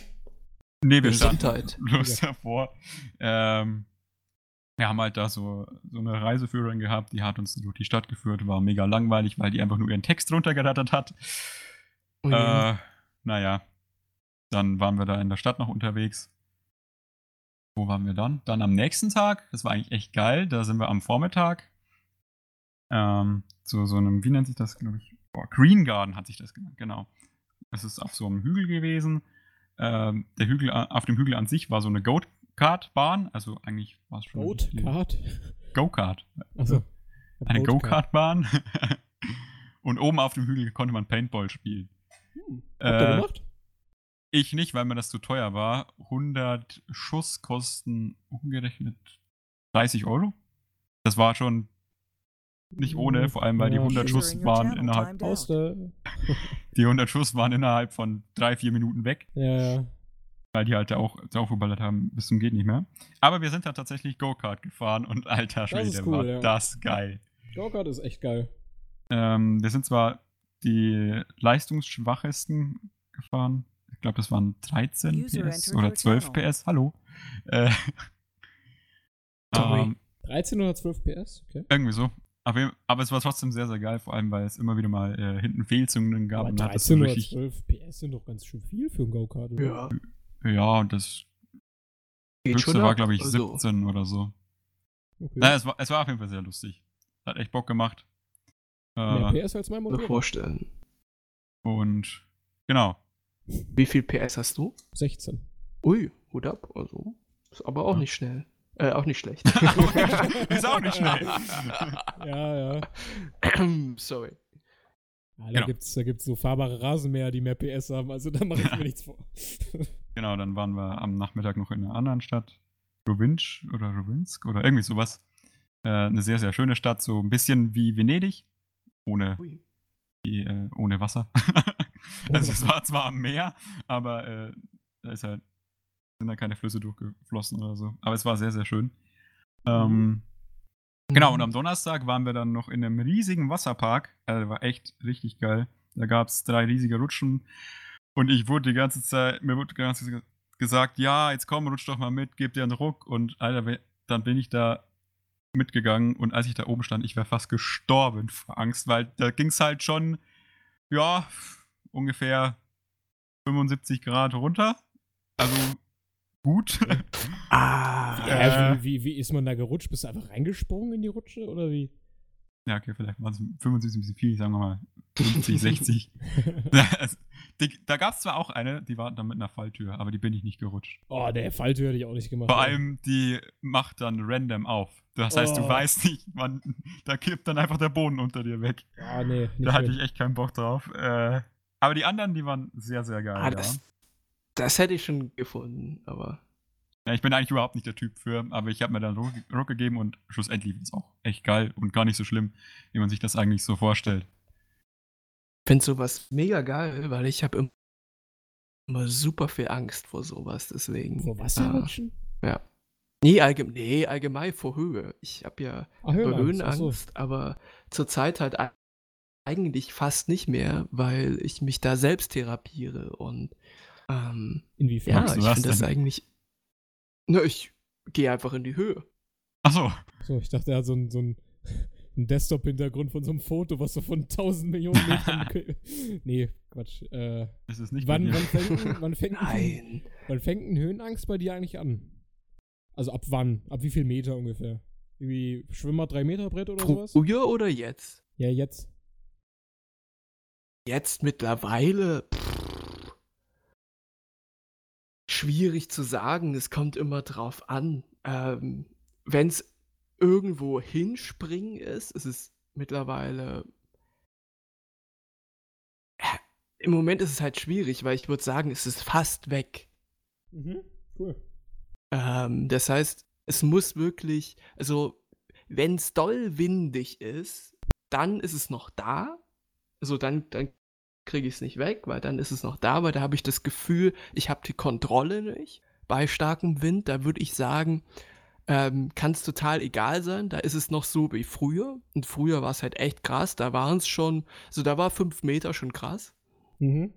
Speaker 1: nee, wir standen bloß davor. Ähm, wir haben halt da so, so eine Reiseführerin gehabt, die hat uns durch die Stadt geführt, war mega langweilig, weil die einfach nur ihren Text runtergerattert hat.
Speaker 5: Ui.
Speaker 1: Äh, naja, dann waren wir da in der Stadt noch unterwegs. Wo waren wir dann? Dann am nächsten Tag, das war eigentlich echt geil, da sind wir am Vormittag ähm, zu so einem, wie nennt sich das, glaube ich, oh, Green Garden hat sich das genannt, genau. Es ist auf so einem Hügel gewesen. Ähm, der Hügel, a- auf dem Hügel an sich war so eine Go-Kart-Bahn, also eigentlich war es schon
Speaker 3: Card?
Speaker 1: Go-Kart.
Speaker 3: Achso.
Speaker 1: Eine Go-Kart-Bahn. Und oben auf dem Hügel konnte man Paintball spielen.
Speaker 3: Hm. Habt ihr
Speaker 1: Äh,
Speaker 3: gemacht?
Speaker 1: Ich nicht, weil mir das zu teuer war. 100 Schuss kosten umgerechnet 30 Euro. Das war schon nicht ohne, vor allem weil die
Speaker 3: Ja,
Speaker 1: 100
Speaker 3: stimmt.
Speaker 1: Schuss waren innerhalb, die 100 Schuss waren innerhalb von drei, vier Minuten weg,
Speaker 3: Ja, ja.
Speaker 1: Weil die halt da auch draufgeballert haben bis zum geht nicht mehr. Aber wir sind da tatsächlich Go-Kart gefahren und alter Schwede,
Speaker 3: ist cool,
Speaker 1: war
Speaker 3: ja.
Speaker 1: das geil.
Speaker 3: Go-Kart ist echt geil.
Speaker 1: Ähm, wir sind zwar die leistungsschwachesten gefahren. Ich glaube, das waren 13
Speaker 4: User
Speaker 1: PS oder
Speaker 4: your
Speaker 1: 12
Speaker 4: channel.
Speaker 1: PS. Hallo. Äh, ähm,
Speaker 3: 13 oder 12 PS? Okay.
Speaker 1: irgendwie so. Aber, aber es war trotzdem sehr, sehr geil, vor allem, weil es immer wieder mal äh, hinten Fehlzündungen gab.
Speaker 3: Aber
Speaker 1: und dann hat das so
Speaker 3: 13 oder
Speaker 1: richtig,
Speaker 3: 12 PS sind doch ganz schön viel für ein Go-Kart. oder?
Speaker 5: ja.
Speaker 1: Ja, und das
Speaker 5: Geht
Speaker 1: höchste
Speaker 5: schon
Speaker 1: war, glaube ich,
Speaker 5: Also,
Speaker 1: 17 oder so.
Speaker 3: Okay.
Speaker 1: Naja, es war, es war auf jeden Fall sehr lustig. Hat echt Bock gemacht.
Speaker 3: Mehr
Speaker 1: Äh,
Speaker 3: PS als mein
Speaker 5: mir
Speaker 3: Motorrad.
Speaker 5: vorstellen.
Speaker 1: und genau.
Speaker 5: Wie viel PS hast du?
Speaker 3: 16.
Speaker 5: Ui, Hut ab. Also, ist aber auch
Speaker 1: Ja.
Speaker 5: nicht schnell. Äh, auch nicht schlecht.
Speaker 1: Ist auch nicht schnell.
Speaker 3: Ja, ja.
Speaker 5: Sorry.
Speaker 3: ja da
Speaker 1: Genau.
Speaker 3: gibt's, da gibt's so fahrbare Rasenmäher, die mehr PS haben, also da mache ich mir nichts vor.
Speaker 1: Genau, dann waren wir am Nachmittag noch in einer anderen Stadt. Rovinj oder Rovinsk oder irgendwie sowas. Äh, eine sehr, sehr schöne Stadt, so ein bisschen wie Venedig. Ohne, die, äh, ohne Wasser. also es war zwar am Meer, aber äh, da ist halt, sind da keine Flüsse durchgeflossen oder so. Aber es war sehr, sehr schön. Ähm, Genau, und am Donnerstag waren wir dann noch in einem riesigen Wasserpark. Also, war echt richtig geil. Da gab es drei riesige Rutschen. Und ich wurde die ganze Zeit, mir wurde die ganze Zeit gesagt, ja, jetzt komm, rutsch doch mal mit, gib dir einen Ruck. Und Alter, dann bin ich da mitgegangen und als ich da oben stand, ich wäre fast gestorben vor Angst, weil da ging es halt schon, ja, ungefähr 75 Grad runter. Also gut.
Speaker 5: Ah.
Speaker 3: Ja,
Speaker 1: Äh.
Speaker 3: wie, wie, wie ist man da gerutscht? Bist du einfach reingesprungen in die Rutsche oder wie?
Speaker 1: Ja, okay, vielleicht waren es 75 ein bisschen viel, sagen wir mal 50, 60. Also, die, da gab es zwar auch eine, die war dann mit einer Falltür, aber die bin ich nicht gerutscht.
Speaker 3: oh, der Falltür hätte ich auch nicht gemacht.
Speaker 1: Vor allem, die macht dann random auf. Das heißt, du
Speaker 3: Oh.
Speaker 1: weißt nicht, wann, da kippt dann einfach der Boden unter dir weg.
Speaker 3: Ah, nee, nicht
Speaker 1: Da hatte ich echt keinen Bock drauf. Äh, aber die anderen, die waren sehr, sehr geil.
Speaker 5: Ah,
Speaker 1: ja.
Speaker 5: das, das hätte ich schon gefunden, aber
Speaker 1: Ja, ich bin eigentlich überhaupt nicht der Typ für, aber ich habe mir dann Ruck, Ruck gegeben und schlussendlich ist es auch echt geil und gar nicht so schlimm, wie man sich das eigentlich so vorstellt.
Speaker 2: Ich finde sowas mega geil, weil ich habe immer super viel Angst vor sowas, deswegen.
Speaker 3: Vor Wasserrutschen?
Speaker 2: Ja. ja. Nee, allgemein, nee, allgemein vor Höhe. Ich habe ja
Speaker 3: Ach,
Speaker 2: Höhenangst,
Speaker 3: so.
Speaker 2: aber zurzeit halt eigentlich fast nicht mehr, weil ich mich da selbst therapiere und ähm,
Speaker 3: Inwiefern?
Speaker 2: ja, ich
Speaker 1: das
Speaker 2: finde das
Speaker 1: denn?
Speaker 2: eigentlich. Ne, ich gehe einfach in die Höhe.
Speaker 1: Achso,
Speaker 3: So, ich dachte, er hat so ein, so ein, ein Desktop-Hintergrund von so einem Foto, was so von 1000 Millionen Metern. nee, Quatsch. Äh,
Speaker 1: ist es nicht
Speaker 3: wann, wann, fängt, ein- wann, fängt ein,
Speaker 2: Nein.
Speaker 3: wann fängt ein Höhenangst bei dir eigentlich an? Also ab wann? Ab wie viel Meter ungefähr? Irgendwie Schwimmer 3 Meter Brett oder sowas?
Speaker 2: Früher oder jetzt?
Speaker 3: Ja, jetzt.
Speaker 2: Jetzt mittlerweile. Pff, schwierig zu sagen. Es kommt immer drauf an. Ähm, Wenn es irgendwo hinspringen ist, ist es mittlerweile. Äh, Im Moment ist es halt schwierig, weil ich würde sagen, es ist fast weg.
Speaker 3: Mhm, cool.
Speaker 2: Ähm, das heißt, es muss wirklich, also wenn es doll windig ist, dann ist es noch da. Also dann, dann kriege ich es nicht weg, weil dann ist es noch da, weil da habe ich das Gefühl, ich habe die Kontrolle nicht. Bei starkem Wind, da würde ich sagen, ähm, kann es total egal sein. Da ist es noch so wie früher. Und früher war es halt echt krass. Da waren es schon, also da war fünf Meter schon krass.
Speaker 3: Mhm.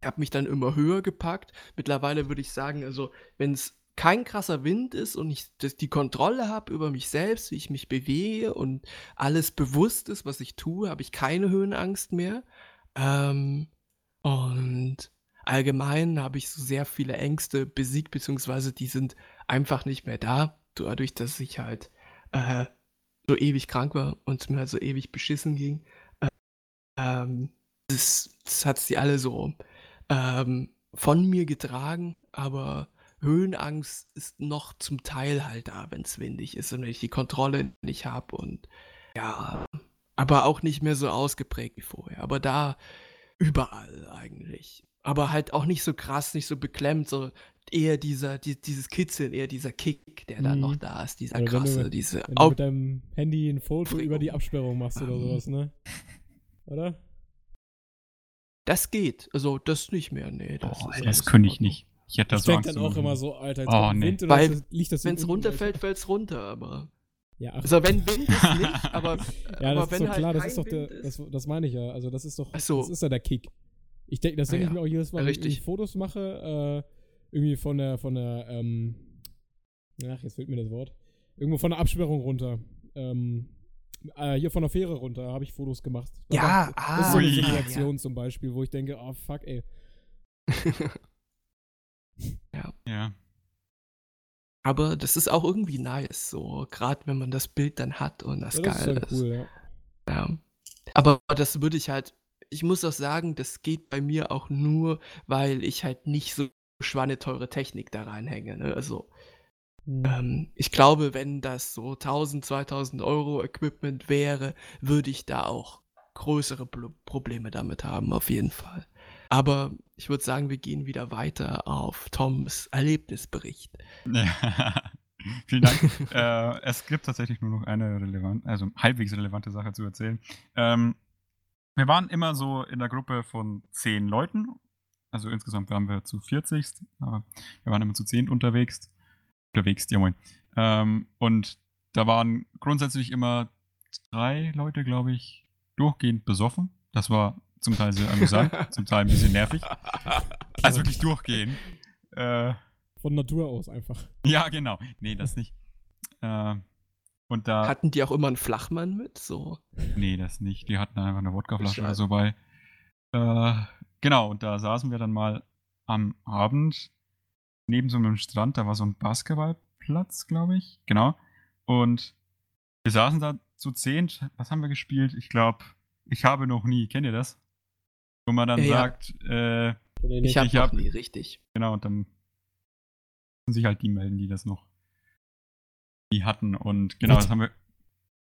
Speaker 2: Ich habe mich dann immer höher gepackt. Mittlerweile würde ich sagen, also wenn es kein krasser Wind ist und ich das, die Kontrolle habe über mich selbst, wie ich mich bewege und alles bewusst ist, was ich tue, habe ich keine Höhenangst mehr. Ähm, und allgemein habe ich so sehr viele Ängste besiegt, beziehungsweise die sind einfach nicht mehr da, dadurch, dass ich halt äh, so ewig krank war und es mir halt so ewig beschissen ging. Ähm, das, das hat sie alle so ähm, von mir getragen, aber Höhenangst ist noch zum Teil halt da, wenn es windig ist und wenn ich die Kontrolle nicht habe und ja, aber auch nicht mehr so ausgeprägt wie vorher. Aber da überall eigentlich. Aber halt auch nicht so krass, nicht so beklemmt, so eher dieser, die, dieses Kitzeln, eher dieser Kick, der dann
Speaker 3: Mhm.
Speaker 2: noch da ist, dieser
Speaker 3: Oder wenn du
Speaker 2: krasse,
Speaker 3: mit-
Speaker 2: diese
Speaker 3: Wenn du mit deinem Handy ein Foto
Speaker 2: Aufregung.
Speaker 3: über die Absperrung machst oder sowas, ne? Oder?
Speaker 2: Das geht. Also das nicht mehr, nee. Das, alles
Speaker 1: das könnte ich nicht. Ich hätte da
Speaker 3: Ich
Speaker 1: so
Speaker 3: denke
Speaker 1: Angst
Speaker 3: dann auch immer so, Alter, jetzt
Speaker 1: Oh, nee.
Speaker 3: Wind oder
Speaker 2: Weil,
Speaker 3: liegt das
Speaker 2: Wenn es runterfällt, fällt es runter, aber.
Speaker 3: Ja, ach,
Speaker 2: Also wenn Wind ist nicht, aber,
Speaker 3: ja,
Speaker 2: aber
Speaker 3: das ist
Speaker 2: wenn
Speaker 3: so
Speaker 2: halt
Speaker 3: klar, das ist doch der, das, das meine ich ja. Also das ist doch,
Speaker 2: so.
Speaker 3: das ist ja der Kick. Ich denke, das
Speaker 2: Ah,
Speaker 3: denke ich
Speaker 2: ja.
Speaker 3: mir auch jedes Mal, wenn ich Fotos mache, äh, irgendwie von der, von der, ähm, ach, jetzt fehlt mir das Wort. Irgendwo von der Absperrung runter. Ähm, äh, hier von der Fähre runter habe ich Fotos gemacht. Da
Speaker 2: Ja,
Speaker 3: war- das ist so
Speaker 2: ah,
Speaker 3: eine. Situation zum Beispiel, wo ich denke, oh fuck, ey.
Speaker 1: Ja.
Speaker 2: aber das ist auch irgendwie nice, so gerade wenn man das Bild dann hat und das
Speaker 3: Ja, das ist
Speaker 2: geil
Speaker 3: dann
Speaker 2: ist.
Speaker 3: cool, ja.
Speaker 2: Ja. Aber das würde ich halt, ich muss auch sagen, das geht bei mir auch nur, weil ich halt nicht so schwanneteure Technik da reinhänge. Ne? Also
Speaker 3: Mhm.
Speaker 2: ähm, ich glaube, wenn das so 1000, 2000 Euro Equipment wäre, würde ich da auch größere Pro Probleme damit haben, auf jeden Fall. Aber ich würde sagen, wir gehen wieder weiter auf Toms Erlebnisbericht.
Speaker 1: Vielen Dank. äh, es gibt tatsächlich nur noch eine relevant, also halbwegs relevante Sache zu erzählen. Ähm, wir waren immer so in der Gruppe von zehn Leuten. Also insgesamt waren wir zu 40, aber wir waren immer zu zehn unterwegs. Unterwegs, ja moin. Ähm, und da waren grundsätzlich immer drei Leute, glaube ich, durchgehend besoffen. Das war zum Teil sehr amüsant, zum Teil ein bisschen nervig. Also wirklich durchgehend. Äh,
Speaker 3: Von Natur aus einfach.
Speaker 1: ja, genau. Nee, das nicht. Äh, und da.
Speaker 2: Hatten die auch immer einen Flachmann mit? So.
Speaker 1: nee, das nicht. Die hatten einfach eine Wodkaflasche oder so bei. Äh, genau, und da saßen wir dann mal am Abend neben so einem Strand. Da war so ein Basketballplatz, glaube ich. Genau. Und wir saßen da zu zehnt. Was haben wir gespielt? Ich glaube, ich habe noch nie. Kennt ihr das? Wo man dann
Speaker 2: Ja, ja.
Speaker 1: sagt, äh,
Speaker 3: Nee,
Speaker 2: Ich habe
Speaker 1: Ich
Speaker 2: noch
Speaker 1: hab-
Speaker 2: nie richtig.
Speaker 1: Genau, und dann müssen sich halt die melden, die das noch nie hatten. Und genau,
Speaker 3: Was?
Speaker 1: das haben wir.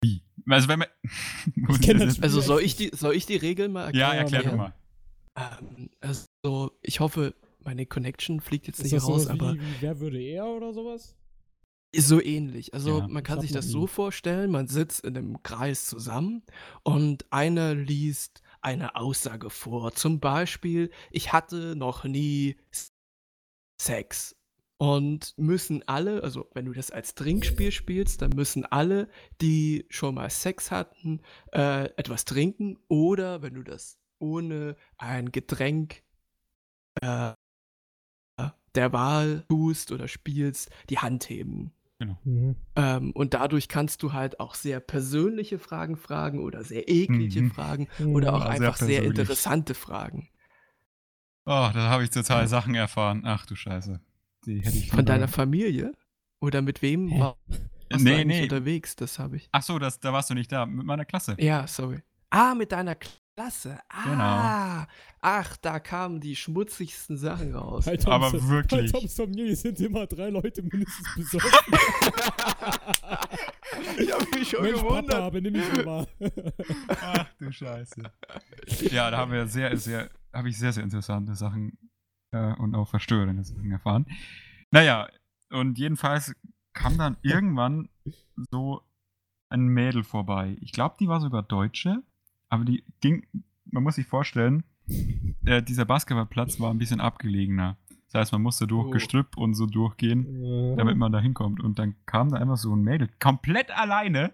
Speaker 1: Wie? Also wenn jetzt-
Speaker 2: Also
Speaker 3: Ja,
Speaker 2: soll
Speaker 3: ich-
Speaker 2: die, soll ich die Regel mal
Speaker 1: ja,
Speaker 2: erklären?
Speaker 1: erklär
Speaker 3: ja.
Speaker 1: doch mal.
Speaker 2: Ähm, also ich hoffe, meine Connection fliegt jetzt
Speaker 3: Ist
Speaker 2: nicht raus, aber
Speaker 3: wie, wie Wer würde er oder sowas?
Speaker 2: so ähnlich. Also
Speaker 1: Ja,
Speaker 2: man kann sich das so vorstellen, man sitzt in einem Kreis zusammen und einer liest eine Aussage vor. Zum Beispiel, ich hatte noch nie Sex. Und müssen alle, also wenn du das als Trinkspiel spielst, dann müssen alle, die schon mal Sex hatten, äh, etwas trinken. Oder wenn du das ohne ein Getränk äh, der Wahl tust oder spielst, die Hand heben.
Speaker 3: Mhm.
Speaker 2: Ähm, und dadurch kannst du halt auch sehr persönliche Fragen fragen oder sehr eklige
Speaker 1: Mhm.
Speaker 2: Fragen oder auch
Speaker 1: Ja, sehr
Speaker 2: einfach sehr
Speaker 1: persönlich.
Speaker 2: interessante Fragen.
Speaker 1: Oh, da habe ich total Sachen erfahren. Ach du Scheiße. Die hätte ich
Speaker 2: Von deiner Familie? Oder mit wem
Speaker 3: Hä?
Speaker 2: war, warst
Speaker 1: Nee,
Speaker 2: du
Speaker 1: nee.
Speaker 2: unterwegs? Das habe ich.
Speaker 1: Ach so, das, da warst du nicht da. Mit meiner Klasse.
Speaker 2: Ja, sorry. Ah, mit deiner Klasse.
Speaker 1: Genau.
Speaker 2: Ah, ach, da kamen die schmutzigsten Sachen raus.
Speaker 3: Bei Toms,
Speaker 1: Aber
Speaker 3: Bei
Speaker 1: wirklich.
Speaker 3: Toms Familie sind immer drei Leute mindestens besorgt.
Speaker 2: ich habe mich schon
Speaker 3: Mensch,
Speaker 2: gewundert.
Speaker 3: Papa, benimm mich mal.
Speaker 1: Ach du Scheiße. Ja, da haben wir sehr, sehr, habe ich sehr, sehr interessante Sachen äh, und auch verstörende Sachen erfahren. Naja, und jedenfalls kam dann irgendwann so ein Mädel vorbei. Ich glaube, die war sogar Deutsche, aber die ging, man muss sich vorstellen, äh, dieser Basketballplatz war ein bisschen abgelegener. Das heißt, man musste durch
Speaker 2: Oh.
Speaker 1: Gestrüpp und so durchgehen, damit man da hinkommt. Und dann kam da einfach so ein Mädel, komplett alleine.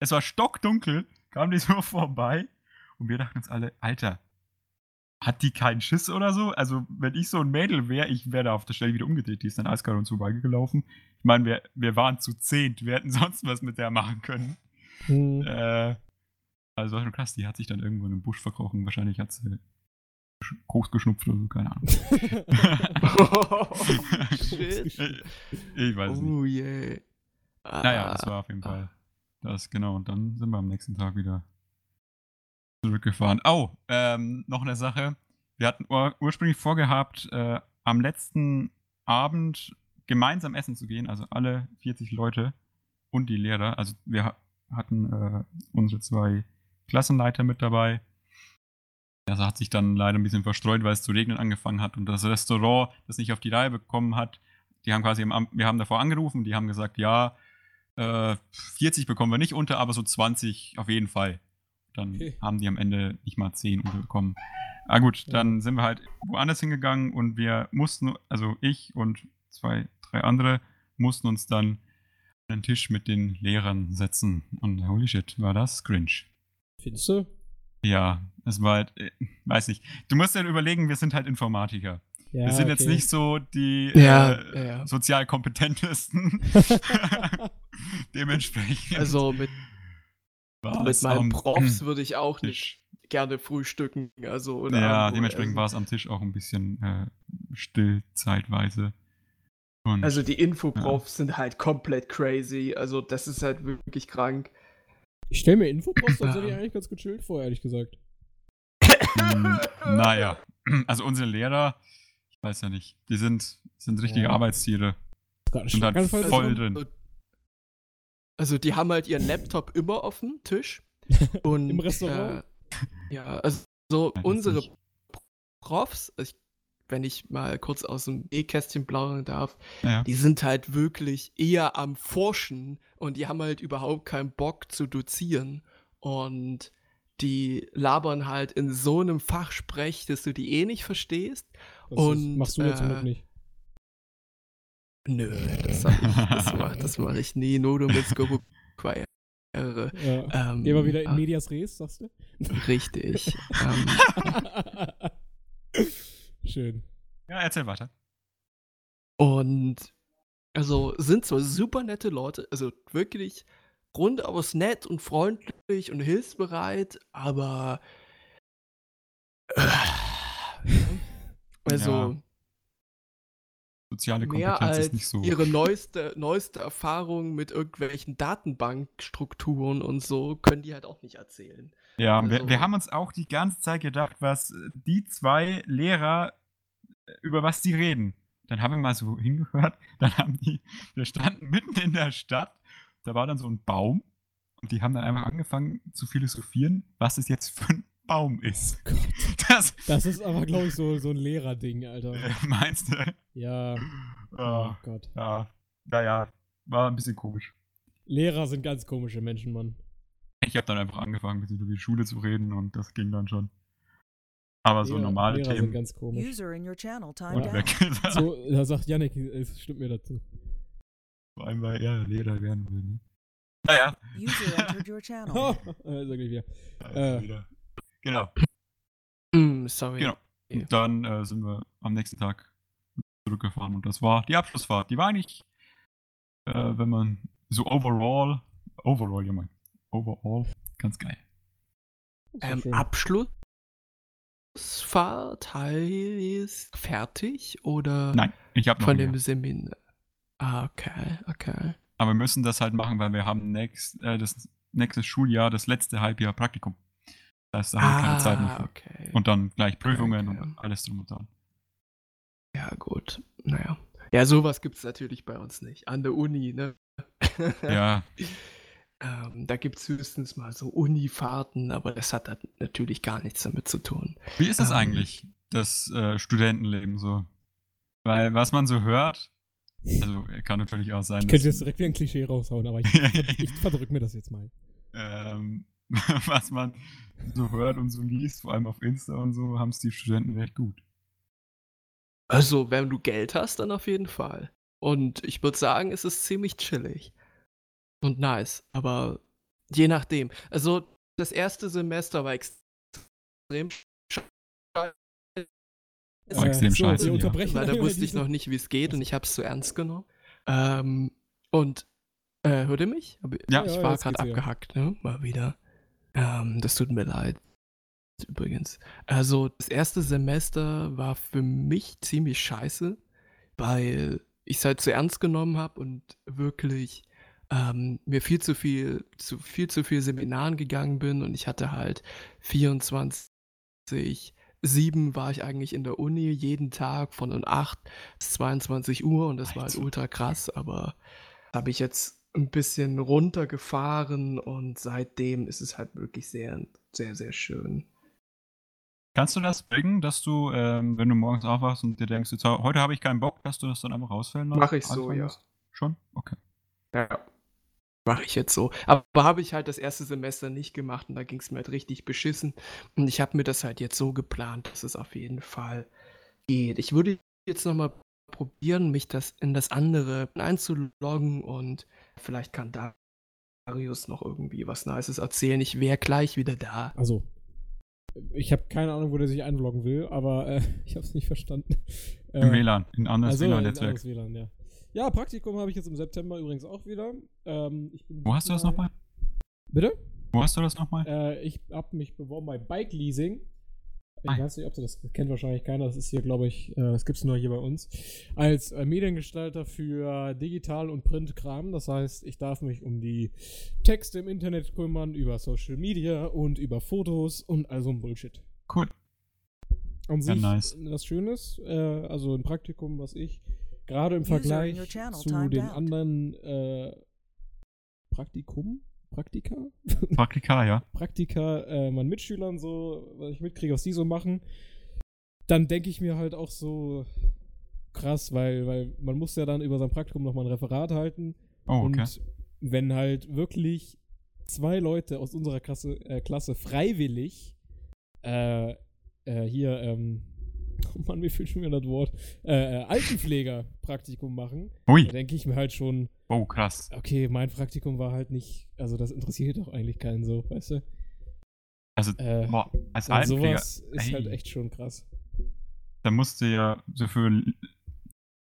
Speaker 1: Es war stockdunkel, kam die so vorbei. Und wir dachten uns alle, Alter, hat die keinen Schiss oder so? Also, wenn ich so ein Mädel wäre, ich wäre da auf der Stelle wieder umgedreht. Die ist dann eiskalt uns vorbeigelaufen. Ich meine, wir, wir waren zu zehnt. Wir hätten sonst was mit der machen können.
Speaker 3: Hm.
Speaker 1: Äh, also, war schon krass. Die hat sich dann irgendwo in einem Busch verkrochen. Wahrscheinlich hat sie Koks geschnupft oder so, keine Ahnung.
Speaker 2: Shit.
Speaker 1: ich, ich weiß es nicht.
Speaker 2: Oh yeah.
Speaker 1: Naja, das
Speaker 2: Ah,
Speaker 1: war auf jeden Fall das, genau. Und dann sind wir am nächsten Tag wieder zurückgefahren. Oh, ähm, noch eine Sache. Wir hatten ur ursprünglich vorgehabt, äh, am letzten Abend gemeinsam essen zu gehen, also alle 40 Leute und die Lehrer. Also wir ha hatten äh, unsere zwei Klassenleiter mit dabei. Das hat sich dann leider ein bisschen verstreut, weil es zu regnen angefangen hat und das Restaurant das nicht auf die Reihe bekommen hat. Die haben quasi, wir haben davor angerufen, die haben gesagt, ja, äh, 40 bekommen wir nicht unter, aber so 20 auf jeden Fall. Dann
Speaker 3: Okay.
Speaker 1: haben die am Ende nicht mal 10 unterbekommen. Ah gut,
Speaker 3: Ja.
Speaker 1: dann sind wir halt woanders hingegangen und wir mussten, also ich und zwei, drei andere, mussten uns dann an den Tisch mit den Lehrern setzen. Und holy shit, war das cringe.
Speaker 3: Findest du?
Speaker 1: Ja, es war halt, äh, weiß nicht. Du musst dir überlegen, wir sind halt Informatiker.
Speaker 3: Ja,
Speaker 1: wir sind jetzt
Speaker 3: okay.
Speaker 1: nicht so die
Speaker 2: Ja,
Speaker 1: äh,
Speaker 2: ja, ja.
Speaker 1: sozial kompetentesten. Dementsprechend.
Speaker 2: Also mit, mit meinen Profs würde ich auch nicht
Speaker 1: Tisch.
Speaker 2: gerne frühstücken. Also, oder
Speaker 1: Ja, dementsprechend war es am Tisch auch ein bisschen äh, still zeitweise. Und
Speaker 2: Also die Infoprofs sind halt komplett crazy. Also das ist halt wirklich krank.
Speaker 3: Ich stelle mir Infopost tatsächlich eigentlich ganz gechillt vor, ehrlich gesagt.
Speaker 1: mh, naja, also unsere Lehrer, ich weiß ja nicht, die sind, sind richtige
Speaker 3: Ja.
Speaker 1: Arbeitstiere. Sind halt voll
Speaker 3: bekommen?
Speaker 1: drin.
Speaker 2: Also die haben halt ihren Laptop immer offen, Tisch. Und,
Speaker 3: Im Restaurant?
Speaker 2: Äh, ja, also so unsere
Speaker 1: nicht.
Speaker 2: Profs, ich, wenn ich mal kurz aus dem E-Kästchen plaudern darf,
Speaker 1: Ja.
Speaker 2: die sind halt wirklich eher am Forschen und die haben halt überhaupt keinen Bock zu dozieren. Und die labern halt in so einem Fachsprech, dass du die eh nicht verstehst.
Speaker 3: Das
Speaker 2: Und,
Speaker 3: ist, machst du jetzt
Speaker 2: äh,
Speaker 3: mit nicht.
Speaker 2: Nö, das, ich, das mache das mach ich nie, nur du mit Skorupquire.
Speaker 3: Ja.
Speaker 2: Ähm,
Speaker 3: wieder in
Speaker 2: ah,
Speaker 3: Medias Res, sagst du?
Speaker 2: Richtig. ähm,
Speaker 3: Schön.
Speaker 1: ja, erzähl weiter.
Speaker 2: und also sind zwar super nette Leute, also wirklich rundaus nett und freundlich und hilfsbereit, aber äh, also
Speaker 1: Ja, Soziale
Speaker 2: mehr
Speaker 1: Kompetenz
Speaker 2: als
Speaker 1: ist nicht so.
Speaker 2: ihre neueste, neueste Erfahrung mit irgendwelchen Datenbankstrukturen und so können die halt auch nicht erzählen.
Speaker 1: Ja, wir,
Speaker 2: Also-
Speaker 1: wir haben uns auch die ganze Zeit gedacht, was die zwei Lehrer, äh, über was die reden. Dann haben wir mal so hingehört, dann haben die, wir standen mitten in der Stadt, da war dann so ein Baum und die haben dann einfach angefangen zu philosophieren, was es jetzt für ein Baum ist.
Speaker 3: Gott.
Speaker 1: Das
Speaker 3: Das ist aber, glaube ich, so, so ein Lehrerding, Alter.
Speaker 1: äh, meinst du?
Speaker 3: Ja. Oh
Speaker 1: Ja,
Speaker 3: Gott.
Speaker 1: ja, naja, war ein bisschen komisch.
Speaker 3: Lehrer sind ganz komische Menschen, Mann.
Speaker 1: Ich habe dann einfach angefangen, ein bisschen über die Schule zu reden und das ging dann schon. Aber so
Speaker 3: Lehrer,
Speaker 1: normale
Speaker 3: Lehrer sind
Speaker 1: Themen
Speaker 3: ganz komisch.
Speaker 4: User in your channel timed
Speaker 1: und
Speaker 4: out.
Speaker 1: weg.
Speaker 3: So, da sagt Yannick, es stimmt mir dazu.
Speaker 1: Vor allem, weil er Lehrer werden will. Ne? Naja,
Speaker 4: User entered your channel.
Speaker 3: Oh, äh, sag ich wieder.
Speaker 1: wieder. Genau.
Speaker 2: Mm, sorry.
Speaker 1: Genau. Und dann äh, sind wir am nächsten Tag zurückgefahren und das war die Abschlussfahrt. Die war eigentlich, äh, wenn man so overall, overall, ja mein, overall, ganz geil.
Speaker 3: Ist
Speaker 2: Ähm. Abschlussfahrt heißt fertig oder
Speaker 1: Nein, ich habe noch
Speaker 2: von
Speaker 1: mehr.
Speaker 2: dem Seminar? Ah, okay, okay.
Speaker 1: Aber wir müssen das halt machen, weil wir haben nächst, äh, das nächste Schuljahr, das letzte Halbjahr Praktikum. Das heißt, da haben wir keine Zeit mehr
Speaker 2: Ah,
Speaker 1: für.
Speaker 2: okay.
Speaker 1: Und dann gleich Prüfungen
Speaker 2: okay.
Speaker 1: und alles drum und dran.
Speaker 2: Ja, gut. Naja. Ja, sowas gibt es natürlich bei uns nicht. An der Uni, ne?
Speaker 1: Ja,
Speaker 2: ähm, da gibt es höchstens mal so Unifahrten, aber das hat halt natürlich gar nichts damit zu tun.
Speaker 1: wie ist das
Speaker 2: Ähm.
Speaker 1: eigentlich, das äh, Studentenleben so? Weil was man so hört, also kann natürlich auch sein,
Speaker 3: Ich könnte jetzt direkt wie ein Klischee raushauen, aber ich, ich verdrück mir das jetzt mal.
Speaker 1: ähm, was man so hört und so liest, vor allem auf Insta und so, haben es die Studenten recht gut.
Speaker 2: Also, wenn du Geld hast, dann auf jeden Fall. Und ich würde sagen, es ist ziemlich chillig. Und nice. Aber je nachdem. Also, das erste Semester war extrem scheiße.
Speaker 1: Oh, extrem
Speaker 3: so,
Speaker 1: scheiße, ja.
Speaker 2: weil da wusste ich noch nicht, wie es geht und ich habe es zu ernst genommen. Ähm, und äh, hört ihr mich?
Speaker 1: Ja.
Speaker 2: ich
Speaker 3: Ja,
Speaker 2: war
Speaker 3: jetzt
Speaker 2: gerade abgehackt, ne? Mal wieder. Ähm, das tut mir leid. Übrigens. Also, das erste Semester war für mich ziemlich scheiße, weil ich es halt zu ernst genommen habe und wirklich ähm, mir viel zu viel, zu viel zu viel Seminaren gegangen bin und ich hatte halt 24 7 war ich eigentlich in der Uni jeden Tag von 8 bis 22 Uhr und das war halt ultra krass, aber habe ich jetzt ein bisschen runtergefahren und seitdem ist es halt wirklich sehr, sehr, sehr schön.
Speaker 1: Kannst du das bringen, dass du, ähm, wenn du morgens aufwachst und dir denkst, jetzt, heute habe ich keinen Bock, dass du das dann einfach rausfällen lässt?
Speaker 2: Mach ich so, ja.
Speaker 1: Schon? Okay.
Speaker 2: Ja. Mache ich jetzt so. Aber habe ich halt das erste Semester nicht gemacht und da ging es mir halt richtig beschissen. Und ich habe mir das halt jetzt so geplant, dass es auf jeden Fall geht. Ich würde jetzt nochmal probieren, mich das in das andere einzuloggen und vielleicht kann Darius noch irgendwie was Nices erzählen. Ich wäre gleich wieder da.
Speaker 3: Also, ich habe keine Ahnung, wo der sich einloggen will, aber äh, ich habe es nicht verstanden.
Speaker 1: Im
Speaker 3: Äh,
Speaker 1: WLAN, in ein anderes
Speaker 3: also,
Speaker 1: WLAN-Netzwerk.
Speaker 3: anderes WLAN, ja. Ja, Praktikum habe ich jetzt im September übrigens auch wieder. Ähm, ich bin
Speaker 1: Wo hast du das nochmal?
Speaker 3: Bitte?
Speaker 1: Wo hast du das nochmal?
Speaker 3: Äh, ich habe mich beworben bei Bike Leasing. Ich
Speaker 1: Ah.
Speaker 3: weiß nicht, ob du das kennt wahrscheinlich keiner. Das ist hier, glaube ich, äh, das gibt es nur hier bei uns. Als äh, Mediengestalter für Digital- und Print-Kram. Das heißt, ich darf mich um die Texte im Internet kümmern, über Social Media und über Fotos und all so ein Bullshit.
Speaker 1: Cool.
Speaker 3: An
Speaker 1: Ja,
Speaker 3: sich
Speaker 1: nice.
Speaker 3: was Schönes, äh, also ein Praktikum, was ich gerade im Vergleich zu den
Speaker 4: out.
Speaker 3: anderen äh, Praktikum, Praktika,
Speaker 1: Praktika, ja.
Speaker 3: Praktika äh, meinen Mitschülern so, was ich mitkriege, was die so machen, dann denke ich mir halt auch so krass, weil, weil man muss ja dann über sein Praktikum nochmal ein Referat halten
Speaker 1: Oh, okay.
Speaker 3: und wenn halt wirklich zwei Leute aus unserer Klasse, äh, Klasse freiwillig äh, äh, hier, ähm, oh Mann, mir fehlt schon wieder das Wort, äh, äh, Altenpfleger-Praktikum machen, da
Speaker 1: Ui.
Speaker 3: denke ich mir halt schon,
Speaker 1: Oh, krass.
Speaker 3: okay, mein Praktikum war halt nicht, also das interessiert doch eigentlich keinen so, weißt du?
Speaker 1: Also,
Speaker 3: Äh,
Speaker 1: boah, als
Speaker 3: und
Speaker 1: Altenpfleger,
Speaker 3: sowas ist halt
Speaker 1: ey.
Speaker 3: echt schon krass.
Speaker 1: da musst du ja dafür,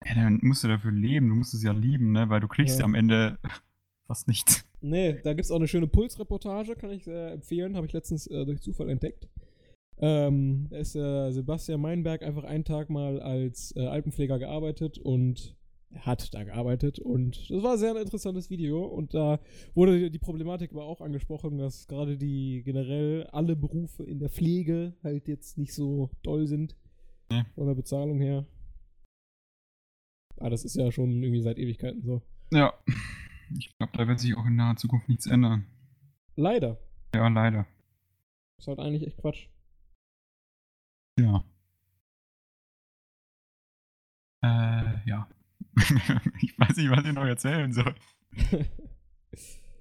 Speaker 1: ja, dann musst du dafür leben, du musst es ja lieben, ne, weil du kriegst
Speaker 3: Ja.
Speaker 1: ja am Ende fast nichts.
Speaker 3: Nee, da gibt's auch eine schöne Pulsreportage, kann ich sehr empfehlen, habe ich letztens äh, durch Zufall entdeckt. Ähm, da ist äh, Sebastian Meinberg einfach einen Tag mal als äh, Alpenpfleger gearbeitet und hat da gearbeitet und das war ein sehr interessantes Video und da wurde die- Problematik aber auch angesprochen, dass gerade die generell alle Berufe in der Pflege halt jetzt nicht so doll sind
Speaker 1: Nee.
Speaker 3: von der Bezahlung her. Ah, das ist ja schon irgendwie seit Ewigkeiten so.
Speaker 1: Ja. Ich glaube, da wird sich auch in naher Zukunft nichts ändern.
Speaker 3: Leider.
Speaker 1: Ja, leider.
Speaker 3: Ist halt eigentlich echt Quatsch.
Speaker 1: Ja. Äh, ja. ich weiß nicht, was ich noch erzählen soll.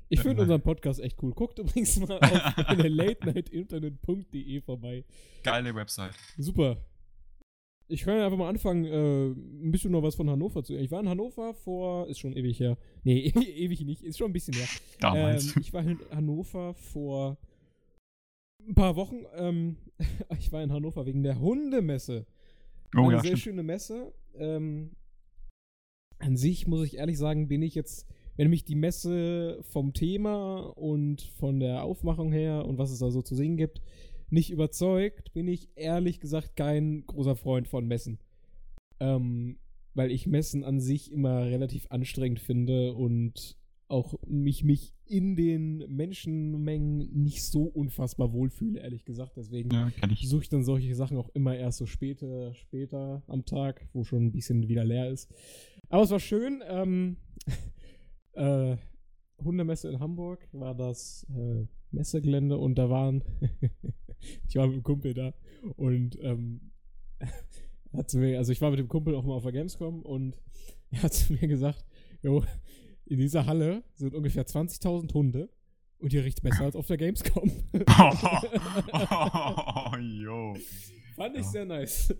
Speaker 3: Ich finde unseren Podcast echt cool. Guckt übrigens mal auf latenightinternet.de vorbei.
Speaker 1: Geile Website.
Speaker 3: Super. Ich kann einfach mal anfangen, äh, ein bisschen noch was von Hannover zu. Ich war in Hannover vor, ist schon ewig her. Nee, ewig nicht, ist schon ein bisschen her.
Speaker 1: Damals.
Speaker 3: Ähm, ich war in Hannover vor ein paar Wochen. Ähm, ich war in Hannover wegen der Hundemesse.
Speaker 1: oh
Speaker 3: Eine
Speaker 1: ja,
Speaker 3: sehr
Speaker 1: stimmt.
Speaker 3: schöne Messe. Ähm, an sich muss ich ehrlich sagen, bin ich jetzt, wenn mich die Messe vom Thema und von der Aufmachung her und was es da so zu sehen gibt, nicht überzeugt, bin ich ehrlich gesagt kein großer Freund von Messen. Ähm, weil ich Messen an sich immer relativ anstrengend finde und auch mich, mich in den Menschenmengen nicht so unfassbar wohlfühle, ehrlich gesagt. Deswegen
Speaker 1: Ja, ich.
Speaker 3: suche ich dann solche Sachen auch immer erst so später, später am Tag, wo schon ein bisschen wieder leer ist. Aber es war schön. Ähm, äh, Hundemesse in Hamburg war das äh, Messegelände und da waren, ich war mit einem Kumpel da und ähm, hat zu mir, also ich war mit dem Kumpel auch mal auf der Gamescom und er hat zu mir gesagt, jo, in dieser Halle sind ungefähr 20.000 Hunde und hier riecht's besser als auf der Gamescom.
Speaker 1: oh, jo.
Speaker 3: Fand ich
Speaker 1: Ja.
Speaker 3: sehr nice.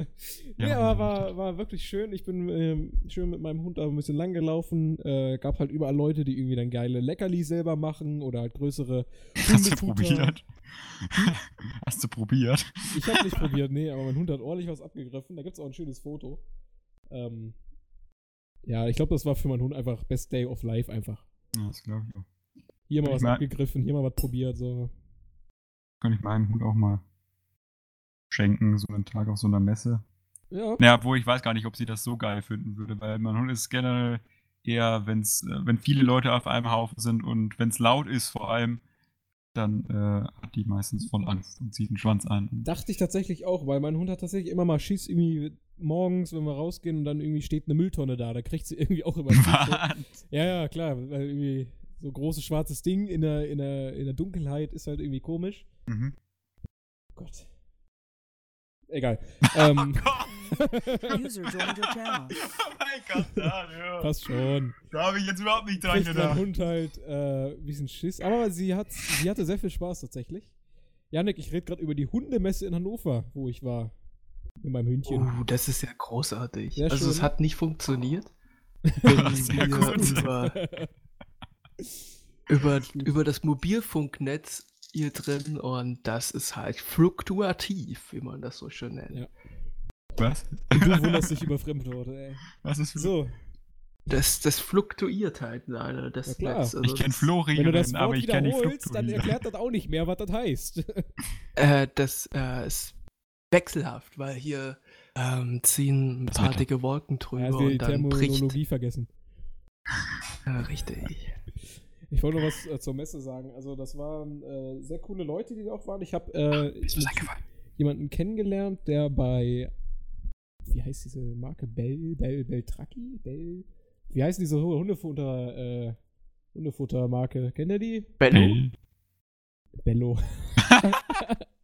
Speaker 1: Ja,
Speaker 3: nee, aber war, war wirklich schön. Ich bin ähm, schön mit meinem Hund da ein bisschen lang gelaufen. Äh, gab halt überall Leute, die irgendwie dann geile Leckerli selber machen oder halt größere
Speaker 1: Hast du probiert? Hast du probiert?
Speaker 3: Ich habe nicht probiert, nee, aber mein Hund hat ordentlich was abgegriffen. Da gibt's auch ein schönes Foto. Ähm, ja, ich glaube, das war für meinen Hund einfach Best Day of Life einfach.
Speaker 1: Ja, das glaube ich auch.
Speaker 3: Hier mal
Speaker 1: Ich
Speaker 3: was abgegriffen, hier mal was probiert, so.
Speaker 1: Kann ich meinem Hund auch mal schenken, so einen Tag auf so einer Messe.
Speaker 3: Ja.
Speaker 1: Ja, obwohl ich weiß gar nicht, ob sie das so geil finden würde, weil mein Hund ist generell eher, wenn's, äh, wenn viele Leute auf einem Haufen sind und wenn es laut ist vor allem, dann äh, hat die meistens voll Angst und zieht den Schwanz ein.
Speaker 3: Dachte ich tatsächlich auch, weil mein Hund hat tatsächlich immer mal Schiss irgendwie morgens, wenn wir rausgehen und dann irgendwie steht eine Mülltonne da. Da kriegt sie irgendwie auch immer.
Speaker 1: Was?
Speaker 3: Ja, ja, klar, weil irgendwie so großes schwarzes Ding in der, in der, in der Dunkelheit ist halt irgendwie komisch.
Speaker 1: Mhm.
Speaker 3: Gott. Egal.
Speaker 1: Oh
Speaker 3: ähm,
Speaker 1: Gott,
Speaker 4: User joined your channel.
Speaker 1: oh mein Gott, da, ja.
Speaker 3: passt schon.
Speaker 1: da habe ich jetzt überhaupt nicht dran
Speaker 3: mein
Speaker 1: gedacht.
Speaker 3: Hund halt äh, ein bisschen Schiss. Aber sie, hat, sie hatte sehr viel Spaß tatsächlich. Janik, ich rede gerade über die Hundemesse in Hannover, wo ich war. Mit meinem Hündchen.
Speaker 5: Oh, das ist ja großartig.
Speaker 3: Sehr
Speaker 5: also es
Speaker 3: schön.
Speaker 5: hat nicht funktioniert. Wenn
Speaker 1: Sehr
Speaker 5: wir
Speaker 1: gut.
Speaker 5: über, über, über das Mobilfunknetz hier drin und das ist halt fluktuativ, wie man das so schön nennt.
Speaker 3: Ja.
Speaker 1: Was?
Speaker 3: Und du wunderst dich über Fremdworte, ey.
Speaker 1: Was ist für
Speaker 3: So,
Speaker 5: Das, das fluktuiert halt leider, das
Speaker 3: Ja, klar.
Speaker 5: Netz. Also
Speaker 1: Ich kenne
Speaker 5: das-
Speaker 3: wenn du das
Speaker 1: Florian,
Speaker 3: Wort
Speaker 1: aber ich kenne nicht
Speaker 3: wiederholst, dann
Speaker 1: Fluktuieren.
Speaker 3: erklärt das auch nicht mehr, was das heißt.
Speaker 5: Äh, das äh, ist wechselhaft, weil hier ähm, ziehen ein paar dicke Wolken
Speaker 3: Er
Speaker 5: drüber
Speaker 3: die
Speaker 5: und dann bricht.
Speaker 3: Terminologie vergessen.
Speaker 5: Ja, richtig.
Speaker 3: Ich wollte noch was äh, zur Messe sagen. Also, das waren äh, sehr coole Leute, die da auch waren. Ich habe äh,
Speaker 5: eingefallen.
Speaker 3: jemanden kennengelernt, der bei. Wie heißt diese Marke? Bell, Bell, Beltracchi? Bell. Wie heißt diese Hundefutter, äh, Hundefuttermarke? Kennt ihr die?
Speaker 5: Bello?
Speaker 1: Bell.
Speaker 3: Bello.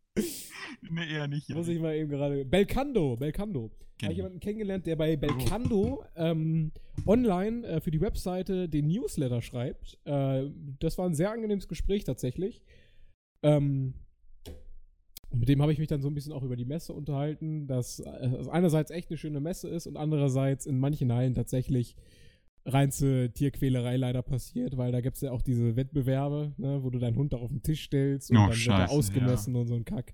Speaker 1: nee, eher nicht.
Speaker 3: Muss ich mal eben gerade. Belcando, Belcando. Habe ich jemanden kennengelernt, der bei Belcando ähm, online äh, für die Webseite den Newsletter schreibt. Äh, das war ein sehr angenehmes Gespräch tatsächlich. Ähm, mit dem habe ich mich dann so ein bisschen auch über die Messe unterhalten, dass äh, es einerseits echt eine schöne Messe ist und andererseits in manchen Hallen tatsächlich reinste Tierquälerei leider passiert, weil da gibt es ja auch diese Wettbewerbe, ne, wo du deinen Hund da auf den Tisch stellst und
Speaker 1: Oh,
Speaker 3: dann wird er
Speaker 1: scheiße,
Speaker 3: ausgemessen und so ein Kack.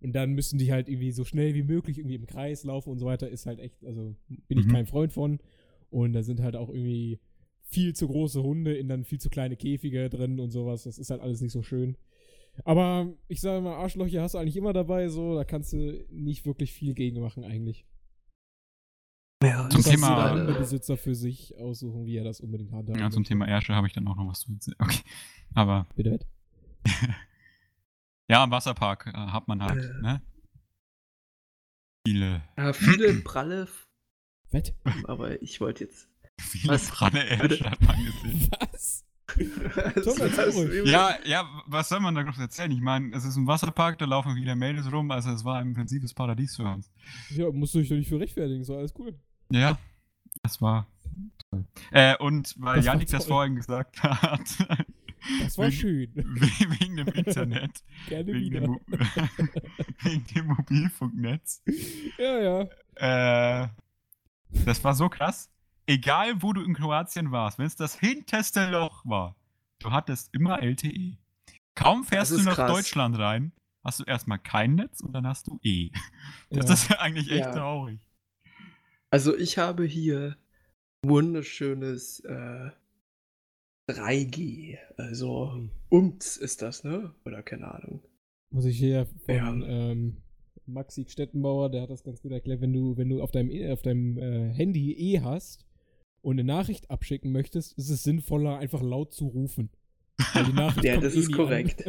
Speaker 3: Und dann müssen die halt irgendwie so schnell wie möglich irgendwie im Kreis laufen und so weiter. Ist halt echt, also bin ich
Speaker 1: Mhm.
Speaker 3: kein Freund von. Und da sind halt auch irgendwie viel zu große Hunde in dann viel zu kleine Käfige drin und sowas. Das ist halt alles nicht so schön. Aber ich sage mal, Arschlöcher hast du eigentlich immer dabei, so, da kannst du nicht wirklich viel gegen machen eigentlich.
Speaker 5: Ja,
Speaker 1: Zum
Speaker 3: Das
Speaker 1: Thema-
Speaker 3: Hundebesitzer für sich aussuchen, wie er das unbedingt hat.
Speaker 1: Ja, zum Thema Ärsche habe ich dann auch noch was zu erzählen. Okay. Aber
Speaker 3: Bitte?
Speaker 1: ja, im Wasserpark äh, hat man halt,
Speaker 5: Äh.
Speaker 1: ne? Viele,
Speaker 5: Ja, viele pralle,
Speaker 3: Wett?
Speaker 5: aber ich wollte jetzt.
Speaker 1: viele
Speaker 5: Was?
Speaker 1: pralle Ärsche hat man gesehen.
Speaker 3: Was?
Speaker 1: Ja, ja, was soll man da noch erzählen? Ich meine, es ist ein Wasserpark, da laufen viele Mädels rum, also es war im Prinzip das Paradies für uns.
Speaker 3: Ja, musst du dich doch nicht für rechtfertigen, doch alles cool.
Speaker 1: Ja, das war toll. Äh, und weil
Speaker 3: Das
Speaker 1: Janik das vorhin gesagt hat,
Speaker 3: Das war
Speaker 1: Wegen-
Speaker 3: schön.
Speaker 1: we- wegen dem Internet,
Speaker 3: Gerne
Speaker 1: wegen
Speaker 3: wieder.
Speaker 1: dem, wegen dem Mobilfunknetz,
Speaker 3: Ja, ja.
Speaker 1: äh, das war so krass. Egal, wo du in Kroatien warst, wenn es das hinterste Loch war, du hattest immer LTE. Kaum fährst du nach
Speaker 2: krass.
Speaker 1: Deutschland rein, hast du erstmal kein Netz und dann hast du E. Das
Speaker 3: ja.
Speaker 1: ist ja eigentlich echt
Speaker 2: Ja.
Speaker 1: traurig.
Speaker 2: Also ich habe hier wunderschönes äh, 3G. Also
Speaker 3: Hm.
Speaker 2: UMTS ist das, ne? Oder keine Ahnung.
Speaker 3: Muss ich hier von
Speaker 2: Ja.
Speaker 3: ähm, Maxi Stettenbauer, der hat das ganz gut erklärt, wenn du, wenn du auf deinem, E- auf deinem äh, Handy E hast und eine Nachricht abschicken möchtest, ist es sinnvoller, einfach laut zu rufen.
Speaker 2: Ja, das
Speaker 3: eh
Speaker 2: ist korrekt.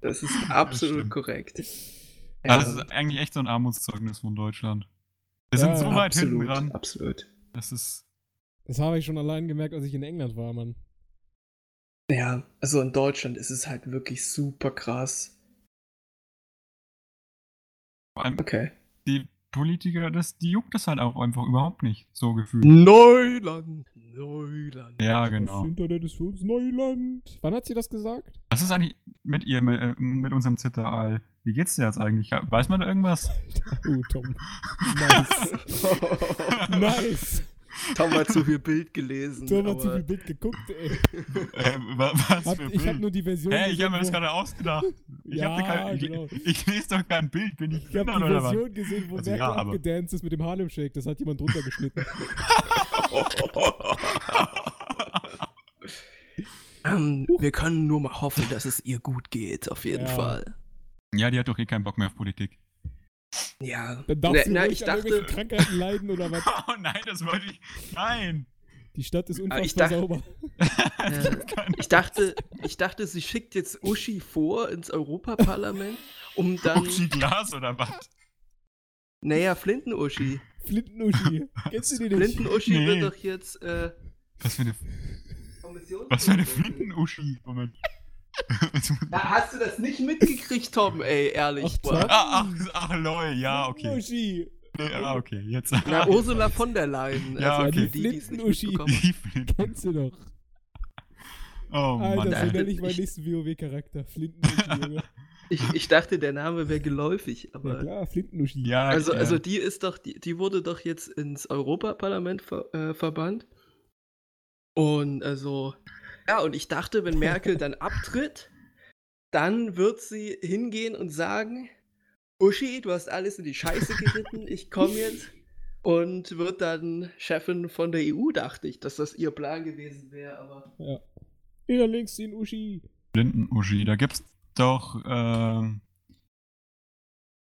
Speaker 2: Das ist absolut
Speaker 1: stimmt.
Speaker 2: korrekt.
Speaker 1: Ja,
Speaker 2: Ja,
Speaker 1: das ist eigentlich echt so ein Armutszeugnis von Deutschland. Wir sind
Speaker 3: Ja,
Speaker 1: so weit hinten
Speaker 2: absolut,
Speaker 1: dran.
Speaker 2: absolut.
Speaker 1: Das ist.
Speaker 3: Das habe ich schon allein gemerkt, als ich in England war, Mann.
Speaker 2: Ja, also in Deutschland ist es halt wirklich super krass.
Speaker 1: Vor allem
Speaker 2: Okay.
Speaker 1: die Politiker, das, die juckt das halt auch einfach überhaupt nicht, so gefühlt.
Speaker 2: Neuland, Neuland.
Speaker 1: Ja,
Speaker 3: Das
Speaker 1: genau.
Speaker 3: Internet ist für uns Neuland. Wann hat sie das gesagt?
Speaker 1: Was ist eigentlich mit ihr, mit, äh, mit unserem Zitteraal? Wie geht's dir jetzt eigentlich? Weiß man da irgendwas?
Speaker 3: Oh, Tom. Nice. nice.
Speaker 2: Tom hat zu viel Bild gelesen.
Speaker 3: Tom hat zu viel Bild geguckt, ey.
Speaker 1: äh, wa- was
Speaker 3: Hab,
Speaker 1: für
Speaker 3: ich habe
Speaker 1: Bild?
Speaker 3: nur die Version.
Speaker 1: Hä, ich habe mir das gerade ausgedacht. Ich,
Speaker 3: Ja,
Speaker 1: hab kein, ich,
Speaker 3: genau.
Speaker 1: ich lese doch kein Bild, bin ich
Speaker 3: Ich habe die
Speaker 1: oder was?
Speaker 3: Version gesehen, wo
Speaker 1: Also
Speaker 3: Merkel
Speaker 1: ja,
Speaker 3: abgedanced ist mit dem Harlem Shake. Das hat jemand drunter geschnitten.
Speaker 2: Ähm, wir können nur mal hoffen, dass es ihr gut geht, auf jeden
Speaker 3: Ja.
Speaker 2: Fall.
Speaker 1: Ja, die hat doch eh keinen Bock mehr auf Politik.
Speaker 2: Ja.
Speaker 3: Dann darf
Speaker 2: Na,
Speaker 3: sie
Speaker 2: na,
Speaker 3: ruhig
Speaker 2: ich
Speaker 3: an
Speaker 2: dachte,
Speaker 3: irgendwelchen Krankheiten leiden oder was.
Speaker 1: Oh nein, das wollte ich. Nein!
Speaker 3: Die Stadt ist unfassbar
Speaker 2: ich dachte-
Speaker 3: sauber.
Speaker 2: ich dachte, ich dachte, sie schickt jetzt Uschi vor ins Europaparlament, um dann.
Speaker 1: Uschi Glas oder was?
Speaker 2: Naja, Flinten-Uschi.
Speaker 3: Flinten-Uschi. Kennst du die nicht?
Speaker 2: Flinten-Uschi
Speaker 1: Nee.
Speaker 2: wird doch jetzt. Äh,
Speaker 1: Was für eine, was für eine Flinten-Uschi? Moment.
Speaker 2: Na, hast du das nicht mitgekriegt, Tom? Ey, ehrlich.
Speaker 3: Ach,
Speaker 1: ah, ach, ach, lol, ja, okay.
Speaker 3: Flinten-Uschi.
Speaker 1: Ja, okay, jetzt.
Speaker 2: Na, Ursula von der Leyen.
Speaker 1: Ja,
Speaker 2: also
Speaker 1: okay.
Speaker 2: die, die
Speaker 3: Flinten-Uschi. Kennst du doch.
Speaker 1: Oh Mann.
Speaker 3: Alter, so nenne ich meinen nächsten WoW-Charakter. Flinten-Uschi.
Speaker 2: Ich, ich dachte, der Name wäre geläufig,
Speaker 3: Ja
Speaker 2: aber.
Speaker 3: klar, Flinten-Uschi.
Speaker 1: Ja,
Speaker 2: Also,
Speaker 1: ja.
Speaker 2: also die ist doch, die, die wurde doch jetzt ins Europaparlament ver, äh, verbannt. Und also, ja, und ich dachte, wenn Merkel dann abtritt, dann wird sie hingehen und sagen, Uschi, du hast alles in die Scheiße geritten, ich komme jetzt. Und wird dann Chefin von der EU, dachte ich, dass das ihr Plan gewesen wäre, aber.
Speaker 3: Ja. Wieder links den Uschi.
Speaker 1: Flinten-Uschi, da gibt's doch, ähm.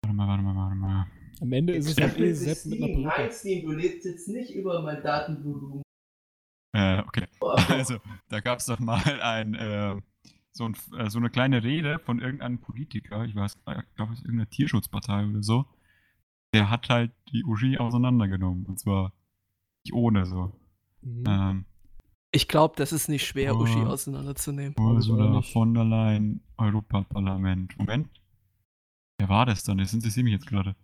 Speaker 1: Warte mal, warte mal, warte mal.
Speaker 3: Am Ende ist es halt eh Sepp mit einer Perücke.
Speaker 2: Steam, du lebst jetzt nicht über mein Datenvolumen.
Speaker 1: Äh, okay. Also, da gab's doch mal ein, äh, so, ein, äh, so eine kleine Rede von irgendeinem Politiker, ich weiß, ich glaube, es ist irgendeine Tierschutzpartei oder so. Der hat halt die Uschi auseinandergenommen. Und zwar nicht ohne so.
Speaker 3: Mhm.
Speaker 1: Ähm,
Speaker 2: Ich glaube, das ist nicht schwer,
Speaker 1: Oh.
Speaker 2: Uschi auseinanderzunehmen.
Speaker 3: Auch
Speaker 1: Ursula von der Leyen, Europaparlament. Moment. Wer war das dann? Das interessiert mich jetzt gerade.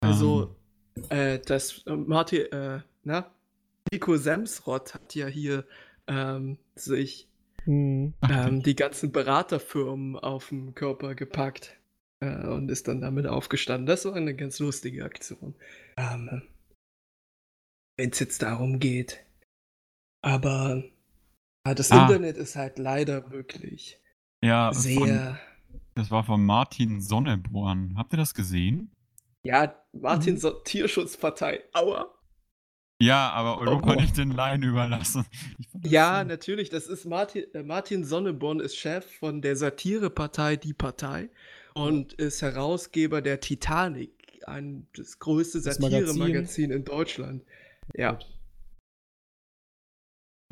Speaker 2: Also,
Speaker 1: Ähm,
Speaker 2: äh, das äh, Martin, äh, na? Nico Semsrott hat ja hier ähm, sich
Speaker 3: Mhm.
Speaker 2: ähm, die ganzen Beraterfirmen auf den Körper gepackt äh, und ist dann damit aufgestanden. Das war eine ganz lustige Aktion. Ähm, Wenn es jetzt darum geht. Aber ja, das
Speaker 1: Ah.
Speaker 2: Internet ist halt leider wirklich
Speaker 1: ja, von,
Speaker 2: sehr.
Speaker 1: das war von Martin Sonneborn. Habt ihr das gesehen?
Speaker 2: Ja, Martin
Speaker 3: Mhm.
Speaker 2: Tierschutzpartei. Aua.
Speaker 1: Ja, aber Europa
Speaker 2: Oh.
Speaker 1: nicht den Laien überlassen.
Speaker 2: Ja,
Speaker 1: so-
Speaker 2: natürlich. Das ist Martin, äh, Martin Sonneborn ist Chef von der Satirepartei Die Partei und ist Herausgeber der Titanic, ein, das größte. Satiremagazin in Deutschland. Ja.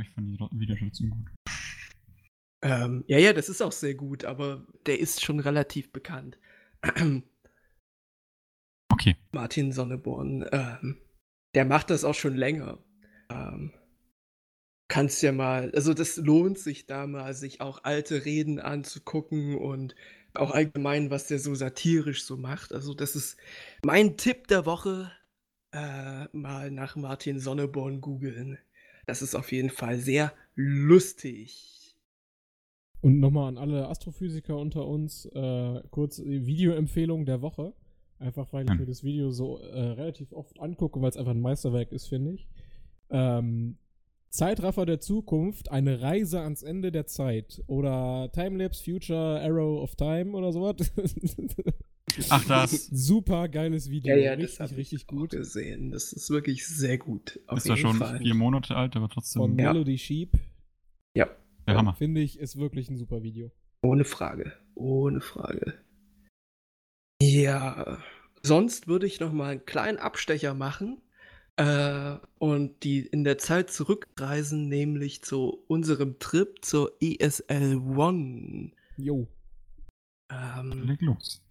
Speaker 1: Ich fand die Videos trotzdem gut.
Speaker 2: Ähm, ja, ja, das ist auch sehr gut, aber der ist schon relativ bekannt.
Speaker 1: Okay.
Speaker 2: Martin Sonneborn, ähm, der macht das auch schon länger. Ähm, kannst ja mal, also das lohnt sich da mal, sich auch alte Reden anzugucken und auch allgemein, was der so satirisch so macht. Also das ist mein Tipp der Woche, äh, mal nach Martin Sonneborn googeln. Das ist auf jeden Fall sehr lustig.
Speaker 3: Und nochmal an alle Astrophysiker unter uns, äh, kurz die Videoempfehlung der Woche. Einfach weil ich
Speaker 1: Ja.
Speaker 3: mir das Video so äh, relativ oft angucke, weil es einfach ein Meisterwerk ist, finde ich. Ähm, Zeitraffer der Zukunft, eine Reise ans Ende der Zeit. Oder Timelapse Future Arrow of Time oder sowas.
Speaker 1: Ach, das.
Speaker 3: Super geiles Video.
Speaker 2: das
Speaker 3: richtig,
Speaker 2: hab ich
Speaker 3: richtig
Speaker 2: auch
Speaker 3: gut.
Speaker 2: gesehen. Das ist wirklich sehr gut. Auf
Speaker 1: Ist
Speaker 2: jeden
Speaker 1: schon
Speaker 2: Fall.
Speaker 1: vier Monate alt, aber trotzdem
Speaker 3: Von
Speaker 2: Ja.
Speaker 3: Melody Sheep.
Speaker 2: Ja,
Speaker 1: der Hammer.
Speaker 3: Finde ich, ist wirklich ein super Video.
Speaker 2: ohne Frage. Ohne Frage. Ja, sonst würde ich noch mal einen kleinen Abstecher machen äh, und die in der Zeit zurückreisen, nämlich zu unserem Trip zur ESL One.
Speaker 3: Jo.
Speaker 2: Ähm,
Speaker 1: Leg los.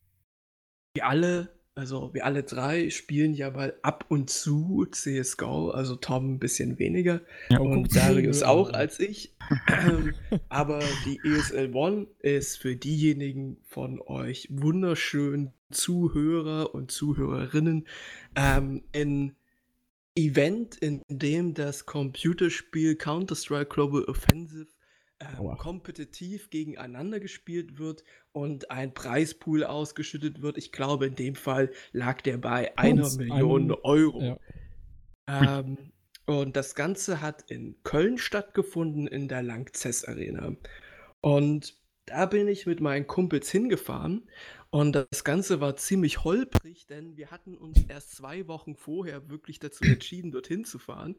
Speaker 2: wir alle, also wir alle drei spielen ja mal ab und zu CSGO, also Tom ein bisschen weniger
Speaker 1: Ja,
Speaker 2: und Darius auch als ich. Ähm, Aber die ESL One ist für diejenigen von euch wunderschönen Zuhörer und Zuhörerinnen ähm, ein Event, in dem das Computerspiel Counter-Strike Global Offensive ähm, kompetitiv gegeneinander gespielt wird und ein Preispool ausgeschüttet wird. Ich glaube, in dem Fall lag der bei einer Million
Speaker 3: einen-
Speaker 2: Euro.
Speaker 3: Ja.
Speaker 2: Ähm, und das Ganze hat in Köln stattgefunden, in der Langzess Arena. Und da bin ich mit meinen Kumpels hingefahren. Und das Ganze war ziemlich holprig, denn wir hatten uns erst zwei Wochen vorher wirklich dazu entschieden, dorthin zu fahren.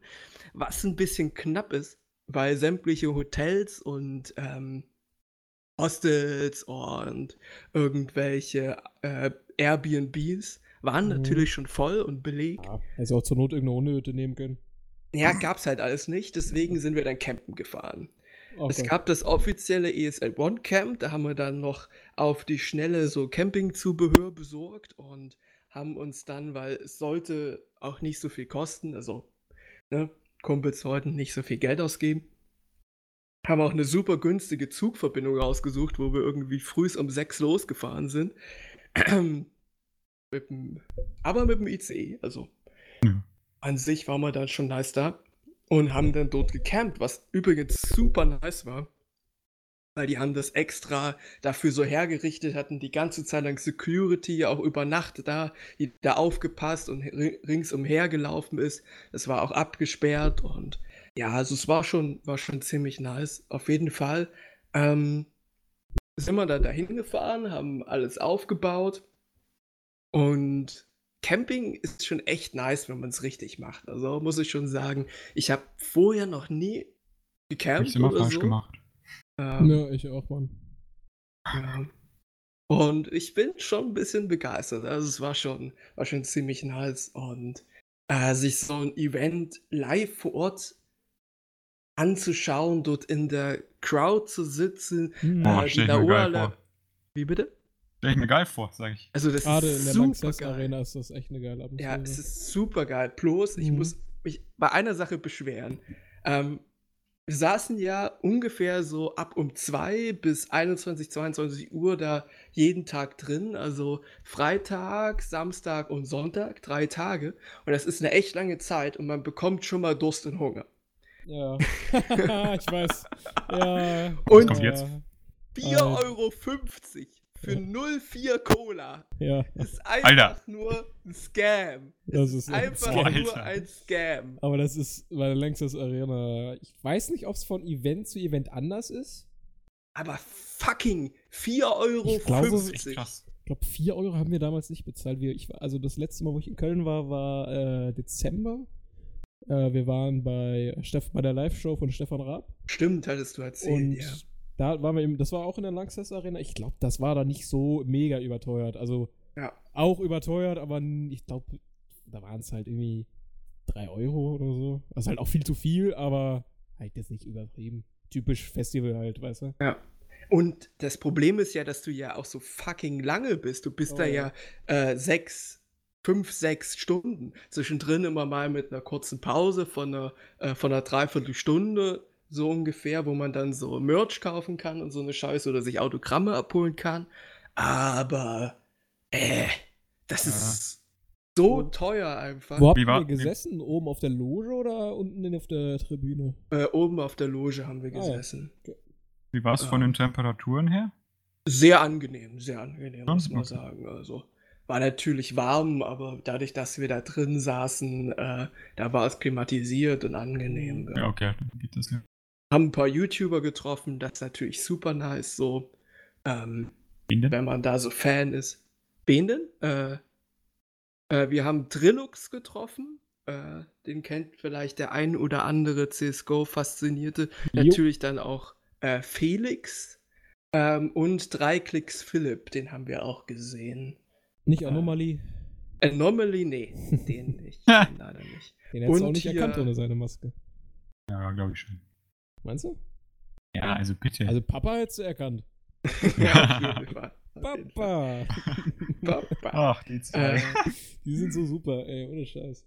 Speaker 2: Was ein bisschen knapp ist, weil sämtliche Hotels und ähm, Hostels und irgendwelche äh, Airbnbs waren
Speaker 3: Mhm.
Speaker 2: natürlich schon voll und belegt.
Speaker 3: ja. Hätte auch zur Not irgendeine Unnöte nehmen können.
Speaker 2: Ja, gab's halt alles nicht, deswegen sind wir dann campen gefahren. Es
Speaker 3: Okay.
Speaker 2: gab das offizielle ESL One Camp, da haben wir dann noch auf die Schnelle so Campingzubehör besorgt und haben uns dann, weil es sollte auch nicht so viel kosten, also ne, Kumpels sollten nicht so viel Geld ausgeben, haben auch eine super günstige Zugverbindung rausgesucht, wo wir irgendwie früh um sechs losgefahren sind. mit dem, aber mit dem ICE, also
Speaker 1: Ja.
Speaker 2: an sich war man dann schon nice da und haben dann dort gecampt, was übrigens super nice war. Weil die haben das extra dafür so hergerichtet, hatten die ganze Zeit lang Security auch über Nacht da, die da aufgepasst und ri- ringsumher gelaufen ist. Es war auch abgesperrt und ja, also es war schon, war schon ziemlich nice. Auf jeden Fall ähm, sind wir da dahin gefahren, haben alles aufgebaut und Camping ist schon echt nice, wenn man es richtig macht. Also muss ich schon sagen, ich habe vorher noch nie gecampt
Speaker 1: ich's immer
Speaker 2: oder
Speaker 1: falsch
Speaker 2: so.
Speaker 1: gemacht.
Speaker 2: Ähm,
Speaker 3: Ja, ich auch, Mann.
Speaker 2: ja. Und ich bin schon ein bisschen begeistert. Also es war schon, war schon ziemlich nice. Und äh, sich so ein Event live vor Ort anzuschauen, dort in der Crowd zu sitzen,
Speaker 3: Hm.
Speaker 1: Boah,
Speaker 2: äh, die
Speaker 1: vor.
Speaker 2: Wie bitte?
Speaker 1: Stell ich mir geil vor, sag ich.
Speaker 2: Also das
Speaker 3: Gerade
Speaker 2: ist
Speaker 3: in der
Speaker 2: super geil.
Speaker 3: Arena ist das echt eine geile Atmosphäre.
Speaker 2: Ja, es ist super geil. Bloß, ich
Speaker 3: Mhm.
Speaker 2: muss mich bei einer Sache beschweren. Ähm, wir saßen ja ungefähr so ab um 2 bis 21, 22 Uhr da jeden Tag drin. Also Freitag, Samstag und Sonntag, drei Tage. Und das ist eine echt lange Zeit und man bekommt schon mal Durst und Hunger.
Speaker 3: Ja. ich weiß. Ja.
Speaker 2: Und
Speaker 1: kommt jetzt?
Speaker 2: 4,50
Speaker 3: Äh.
Speaker 2: Euro für
Speaker 3: Ja.
Speaker 2: 04 Cola
Speaker 3: Ja.
Speaker 2: ist einfach
Speaker 1: Alter.
Speaker 2: nur ein Scam.
Speaker 3: Das ist
Speaker 2: ist
Speaker 3: ein
Speaker 2: einfach
Speaker 1: Scam.
Speaker 2: nur
Speaker 1: Alter.
Speaker 2: ein Scam.
Speaker 3: Aber das ist bei der Lanxess Arena. Ich weiß nicht, ob es von Event zu Event anders ist.
Speaker 2: Aber fucking 4,50 Euro.
Speaker 3: Ich glaube,
Speaker 1: Echt krass.
Speaker 3: Ich glaube, 4 Euro haben wir damals nicht bezahlt. Wir, ich, war- also das letzte Mal, wo ich in Köln war, war äh, Dezember. Äh, wir waren bei, Steff, bei der Live-Show von Stefan Raab.
Speaker 2: Stimmt, hattest du erzählt,
Speaker 3: Und
Speaker 2: ja.
Speaker 3: Da waren wir im, das war auch in der Lanxess Arena. Ich glaube, das war da nicht so mega überteuert. Also
Speaker 2: Ja.
Speaker 3: auch überteuert, aber ich glaube, da waren es halt irgendwie 3 Euro oder so. Also halt auch viel zu viel, aber halt jetzt nicht übertrieben. Typisch Festival halt, weißt du?
Speaker 2: ja. Und das Problem ist ja, dass du ja auch so fucking lange bist. Du bist
Speaker 3: Oh,
Speaker 2: da
Speaker 3: ja.
Speaker 2: ja äh, sechs, fünf, sechs Stunden. Zwischendrin immer mal mit einer kurzen Pause von einer, äh, von einer Dreiviertelstunde so ungefähr, wo man dann so Merch kaufen kann und so eine Scheiße oder sich Autogramme abholen kann. Aber, äh, das
Speaker 1: Ja.
Speaker 2: ist so
Speaker 3: Wo-
Speaker 2: teuer einfach.
Speaker 3: Wo habt
Speaker 1: Wie war-
Speaker 3: ihr gesessen? Oben auf der Loge oder unten auf der Tribüne?
Speaker 2: Äh, oben auf der Loge haben wir
Speaker 3: Ah, ja.
Speaker 2: gesessen.
Speaker 1: Wie war es von
Speaker 2: Ähm.
Speaker 1: den Temperaturen her?
Speaker 2: Sehr angenehm, sehr angenehm,
Speaker 1: Ja,
Speaker 2: muss man
Speaker 1: okay.
Speaker 2: sagen. Also war natürlich warm, aber dadurch, dass wir da drin saßen, äh, da war es klimatisiert und angenehm.
Speaker 1: Ja, okay, dann geht das ja.
Speaker 2: Haben ein paar YouTuber getroffen, das ist natürlich super nice, so, ähm,
Speaker 1: Wen denn?
Speaker 2: wenn man da so Fan ist. Wen denn? Äh, äh, wir haben Drillux getroffen. Äh, den kennt vielleicht der ein oder andere CSGO-Faszinierte. Natürlich dann auch äh, Felix ähm, und Dreiklicks Philipp, den haben wir auch gesehen.
Speaker 3: Nicht
Speaker 2: Äh,
Speaker 3: Anomaly?
Speaker 2: Anomaly, nee, den nicht. den leider nicht.
Speaker 3: Den hättest du auch nicht
Speaker 2: hier-
Speaker 3: erkannt ohne seine Maske.
Speaker 1: Ja, glaube ich schon.
Speaker 3: Meinst du?
Speaker 1: Ja, also bitte.
Speaker 3: Also Papa hättest du erkannt.
Speaker 2: ja.
Speaker 3: Papa!
Speaker 2: Papa.
Speaker 1: Ach, die zwei.
Speaker 2: Äh,
Speaker 3: Die sind so super, ey, ohne Scheiß.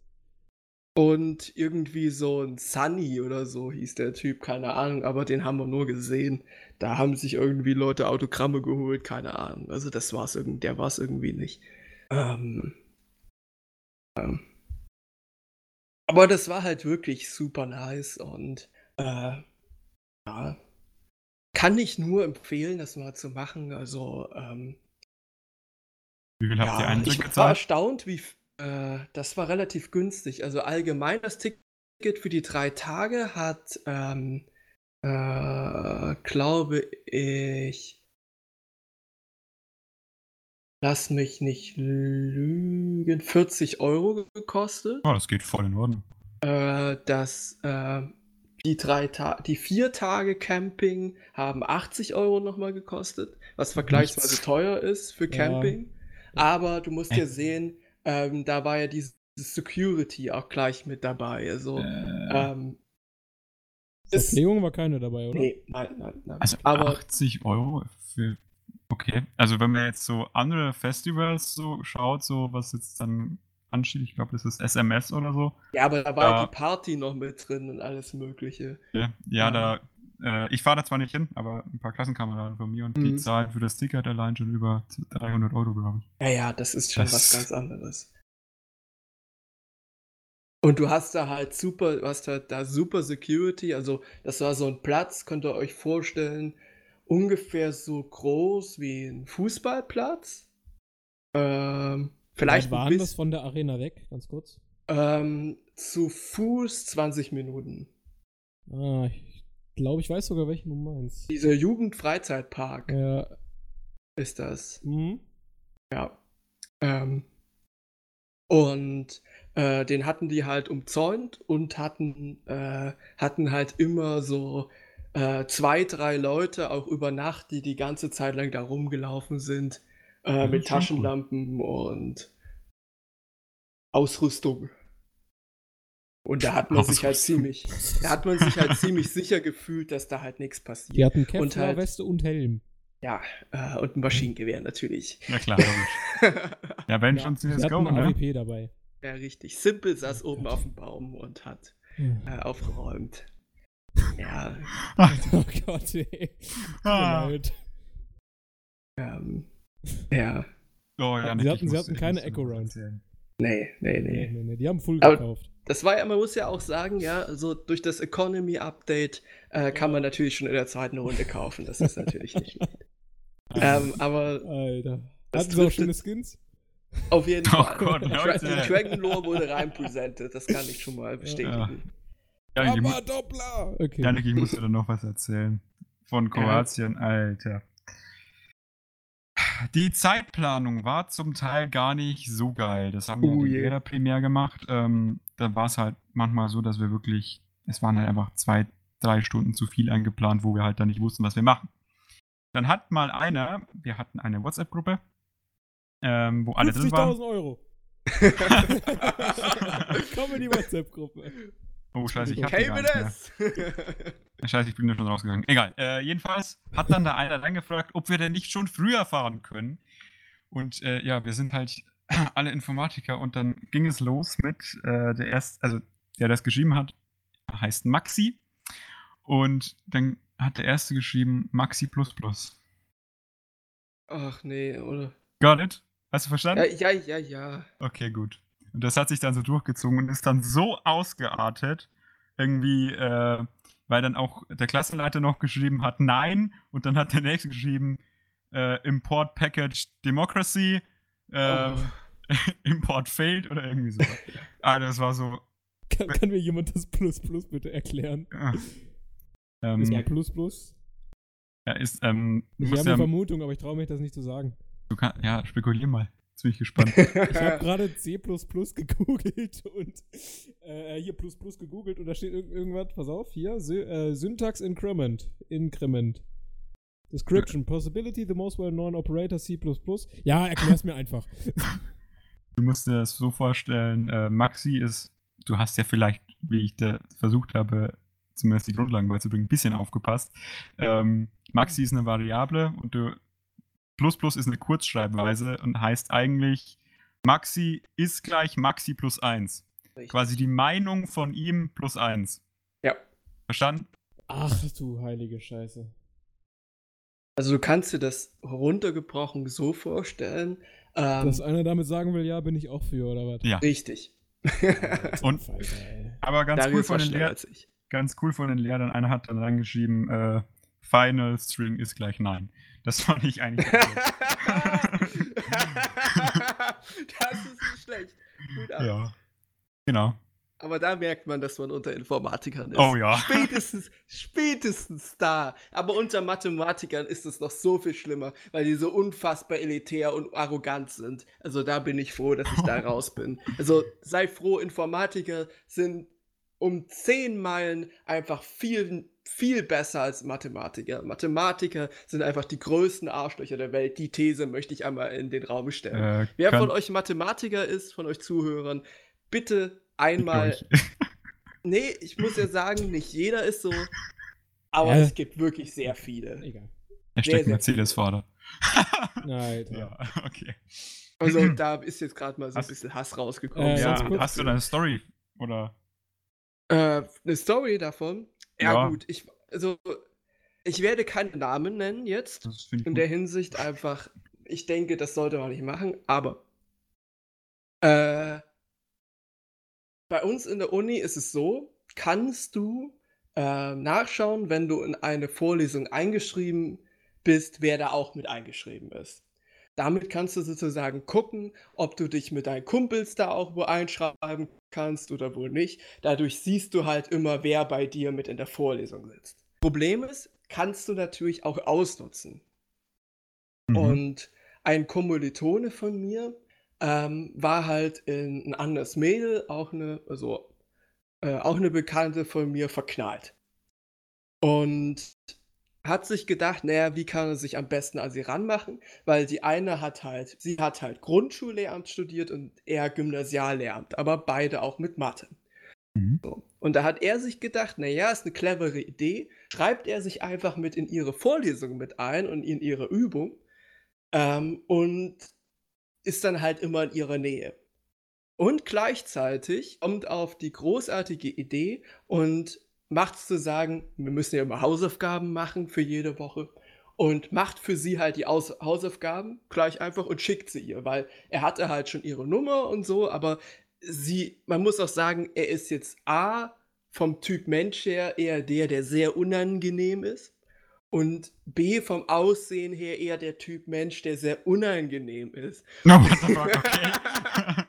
Speaker 2: und irgendwie so ein Sunny oder so hieß der Typ, keine Ahnung, aber den haben wir nur gesehen. Da haben sich irgendwie Leute Autogramme geholt, keine Ahnung. Also das war's irgendwie, der war's irgendwie nicht. Ähm, ähm, aber das war halt wirklich super nice und äh, ja, kann ich nur empfehlen, das mal zu machen. Also ähm,
Speaker 1: Wie viel habt ihr
Speaker 2: ja,
Speaker 1: Eintritt
Speaker 2: ich war
Speaker 1: gezahlt?
Speaker 2: erstaunt, wie äh, das war relativ günstig. Also allgemein das Ticket für die drei Tage hat, ähm, äh, glaube ich, lass mich nicht lügen, 40 Euro gekostet.
Speaker 1: Oh, das geht voll in Ordnung.
Speaker 2: Äh, das, äh, die drei Ta die vier Tage Camping haben 80 Euro nochmal gekostet, was vergleichsweise
Speaker 1: Nichts.
Speaker 2: teuer ist für
Speaker 3: Ja.
Speaker 2: Camping. Aber du musst ja sehen, ähm, da war ja diese Security auch gleich mit dabei. Also,
Speaker 1: Äh,
Speaker 2: ähm,
Speaker 3: Verpflegung war keine dabei, oder?
Speaker 2: nee, nein, nein, nein.
Speaker 1: also
Speaker 2: aber
Speaker 1: 80 Euro für. Okay. Also wenn man jetzt so andere Festivals so schaut, so was jetzt dann ansteht, ich glaube, das ist SMS oder so.
Speaker 2: ja, aber da war Ja. die Party noch mit drin und alles Mögliche.
Speaker 1: Ja, ja da. Äh, ich fahre da zwar nicht hin, aber ein paar Klassenkameraden von mir und die
Speaker 2: Mhm.
Speaker 1: zahlen für das Ticket allein schon über 300 Euro, glaube ich.
Speaker 2: Ja, ja, das ist schon
Speaker 1: Das-
Speaker 2: was ganz anderes. Und du hast da halt super, du hast halt da super Security, also das war so ein Platz, könnt ihr euch vorstellen, ungefähr so groß wie ein Fußballplatz. Ähm, vielleicht ein
Speaker 3: waren das von der Arena weg, ganz kurz?
Speaker 2: ähm, zu Fuß 20 Minuten.
Speaker 3: Ah, ich glaube, ich weiß sogar, welchen du meinst.
Speaker 2: Dieser Jugendfreizeitpark
Speaker 3: Ja,
Speaker 2: ist das.
Speaker 3: mhm.
Speaker 2: Ja. Ähm, und äh, den hatten die halt umzäunt und hatten, äh, hatten halt immer so äh, zwei, drei Leute auch über Nacht, die die ganze Zeit lang da rumgelaufen sind, äh,
Speaker 1: Das
Speaker 2: mit
Speaker 1: schon cool.
Speaker 2: Taschenlampen und Ausrüstung. Und da hat man sich halt ziemlich, da hat man sich halt ziemlich sicher gefühlt, dass da halt nichts passiert.
Speaker 3: Die hatten
Speaker 2: Und halt-
Speaker 3: Kevlar-Weste und Helm.
Speaker 2: Ja, äh, und ein Maschinengewehr natürlich.
Speaker 1: Ja klar, logisch. Ja, wenn
Speaker 3: Ja,
Speaker 1: schon
Speaker 3: Sie hatten eine
Speaker 1: ne?
Speaker 3: AWP dabei.
Speaker 2: Ja, richtig. Simple saß oben auf dem Baum und hat äh, aufgeräumt. Ja,
Speaker 3: Oh Gott, ey.
Speaker 1: Ah.
Speaker 2: ähm, ja.
Speaker 1: Oh, ja,
Speaker 3: Sie hatten- sie hatten keine Echo
Speaker 1: was
Speaker 3: Round.
Speaker 1: erzählen.
Speaker 2: Nee, nee,
Speaker 3: Nee,
Speaker 2: nee.
Speaker 3: nee, nee, die haben full
Speaker 2: Aber-
Speaker 3: gekauft.
Speaker 2: Das war ja, man muss ja auch sagen, ja, also durch das Economy-Update äh, kann man natürlich schon in der zweiten Runde kaufen. Das ist natürlich nicht schlecht. Ähm, aber
Speaker 3: Alter.
Speaker 2: das
Speaker 3: Hatten sie auch schöne Skins?
Speaker 2: auf jeden
Speaker 1: Oh
Speaker 2: Fall.
Speaker 1: Gott,
Speaker 2: Dra
Speaker 1: Leute.
Speaker 2: Dragon Lore wurde rein presented, das kann ich schon mal bestätigen.
Speaker 1: Ja,
Speaker 3: Aber Doppler! Okay.
Speaker 1: Janik, ich muss dir da noch was erzählen. Von Kroatien, Alter. Die Zeitplanung war zum Teil gar nicht so geil. Das haben wir
Speaker 2: Oh
Speaker 1: in
Speaker 2: je.
Speaker 1: jeder primär gemacht. Ähm, da war es halt manchmal so, dass wir wirklich, es waren halt einfach zwei, drei Stunden zu viel eingeplant, wo wir halt dann nicht wussten, was wir machen. Dann hat mal einer, wir hatten eine WhatsApp-Gruppe, ähm, wo alle drin waren.
Speaker 3: 50.000 Euro. Komm in die WhatsApp-Gruppe.
Speaker 1: Oh, scheiße, ich hab die
Speaker 2: Okay,
Speaker 1: gar mehr.
Speaker 2: es.
Speaker 1: Scheiße, ich bin ja schon rausgegangen. Egal. Äh, jedenfalls hat dann da einer dann gefragt, ob wir denn nicht schon früher fahren können. Und äh, ja, wir sind halt alle Informatiker und dann ging es los mit äh, der erst, also der das geschrieben hat, heißt Maxi. Und dann hat der erste geschrieben Maxi Plus Plus.
Speaker 2: Ach nee, oder?
Speaker 1: Got it? Hast du verstanden?
Speaker 2: Ja, ja, ja, ja.
Speaker 1: Okay, gut. Und das hat sich dann so durchgezogen und ist dann so ausgeartet, irgendwie, äh, weil dann auch der Klassenleiter noch geschrieben hat, nein, und dann hat der nächste geschrieben, äh, Import Package Democracy, äh,
Speaker 2: Oh.
Speaker 1: Import failed oder irgendwie so. ah, das war so.
Speaker 3: Kann, kann mir jemand das Plus Plus bitte erklären?
Speaker 1: ah.
Speaker 3: Ist mal
Speaker 1: Ähm,
Speaker 3: Plus Plus?
Speaker 1: ja, ist, ähm,
Speaker 3: Ich habe
Speaker 1: ja,
Speaker 3: eine Vermutung, aber ich traue mich das nicht zu sagen.
Speaker 1: du kann, ja, spekulier mal. Jetzt bin ich gespannt.
Speaker 3: Ich habe gerade C gegoogelt und äh, hier Plus Plus gegoogelt und da steht irg irgendwas, pass auf, hier, Sy äh, Syntax Increment. Increment. Description, Possibility, the most well-known operator C++. Ja, erklär's mir einfach.
Speaker 1: Du musst dir das so vorstellen, äh, Maxi ist, du hast ja vielleicht, wie ich da versucht habe, zumindest die Grundlagen beizubringen, ein bisschen aufgepasst. Ähm, Maxi ist eine Variable und du, Plus Plus ist eine Kurzschreibweise und heißt eigentlich, Maxi ist gleich Maxi plus 1.
Speaker 2: Richtig.
Speaker 1: Quasi die Meinung von ihm plus 1.
Speaker 2: Ja.
Speaker 1: Verstanden?
Speaker 3: Ach du heilige Scheiße.
Speaker 2: Also du kannst dir das runtergebrochen so vorstellen. Ähm,
Speaker 3: Dass einer damit sagen will, ja, bin ich auch für, oder was?
Speaker 1: Ja.
Speaker 2: richtig.
Speaker 1: Und-. Aber ganz cool, von den Lehr ganz cool von den Lehrern. Einer hat dann reingeschrieben, äh, Final String ist gleich Nein. Das fand ich eigentlich.
Speaker 2: das ist nicht schlecht. Gut ab.
Speaker 1: ja. Genau.
Speaker 2: Aber da merkt man, dass man unter Informatikern ist.
Speaker 1: Oh ja.
Speaker 2: Spätestens, spätestens da. Aber unter Mathematikern ist es noch so viel schlimmer, weil die so unfassbar elitär und arrogant sind. Also da bin ich froh, dass ich da raus bin. Also sei froh, Informatiker sind um zehn Meilen einfach viel, viel besser als Mathematiker. Mathematiker sind einfach die größten Arschlöcher der Welt. Die These möchte ich einmal in den Raum stellen.
Speaker 1: Äh,
Speaker 2: Wer von euch Mathematiker ist, von euch Zuhörern, bitte einmal. Nee, ich muss ja sagen, nicht jeder ist so. Aber
Speaker 3: Ja.
Speaker 2: es gibt wirklich sehr viele.
Speaker 3: Egal.
Speaker 1: Er steckt
Speaker 2: sehr
Speaker 1: Mercedes-Fahrer.
Speaker 3: Alter.
Speaker 1: ja, okay.
Speaker 2: Also da ist jetzt gerade mal so ein
Speaker 1: Hast-
Speaker 2: bisschen Hass rausgekommen.
Speaker 3: Äh,
Speaker 1: ja, hast du deine Story? Oder?
Speaker 2: Äh, eine Story davon? Ja,
Speaker 1: Ja.
Speaker 2: gut. Ich, also, ich werde keine Namen nennen jetzt. In
Speaker 1: gut.
Speaker 2: der Hinsicht einfach, ich denke, das sollte man nicht machen, aber äh, bei uns in der Uni ist es so, kannst du äh, nachschauen, wenn du in eine Vorlesung eingeschrieben bist, wer da auch mit eingeschrieben ist. Damit kannst du sozusagen gucken, ob du dich mit deinen Kumpels da auch wo einschreiben kannst oder wohl nicht. Dadurch siehst du halt immer, wer bei dir mit in der Vorlesung sitzt. Problem ist, kannst du natürlich auch ausnutzen.
Speaker 1: Mhm.
Speaker 2: Und ein Kommilitone von mir ähm, war halt in ein anderes Mädel, auch eine, also äh, auch eine Bekannte von mir verknallt. Und hat sich gedacht, naja, wie kann er sich am besten an sie ranmachen? Weil die eine hat halt, sie hat halt Grundschullehramt studiert und er Gymnasiallehramt, aber beide auch mit Mathe.
Speaker 1: Mhm.
Speaker 2: So. Und da hat er sich gedacht, naja, ist eine clevere Idee, schreibt er sich einfach mit in ihre Vorlesung mit ein und in ihre Übung ähm, und ist dann halt immer in ihrer Nähe. Und gleichzeitig kommt auf die großartige Idee und macht es zu sagen, wir müssen ja immer Hausaufgaben machen für jede Woche und macht für sie halt die Aus Hausaufgaben gleich einfach und schickt sie ihr, weil er hatte halt schon ihre Nummer und so, aber sie, man muss auch sagen, er ist jetzt A vom Typ Mensch her eher der, der sehr unangenehm ist und B vom Aussehen her eher der Typ Mensch, der sehr unangenehm ist.
Speaker 1: No, okay.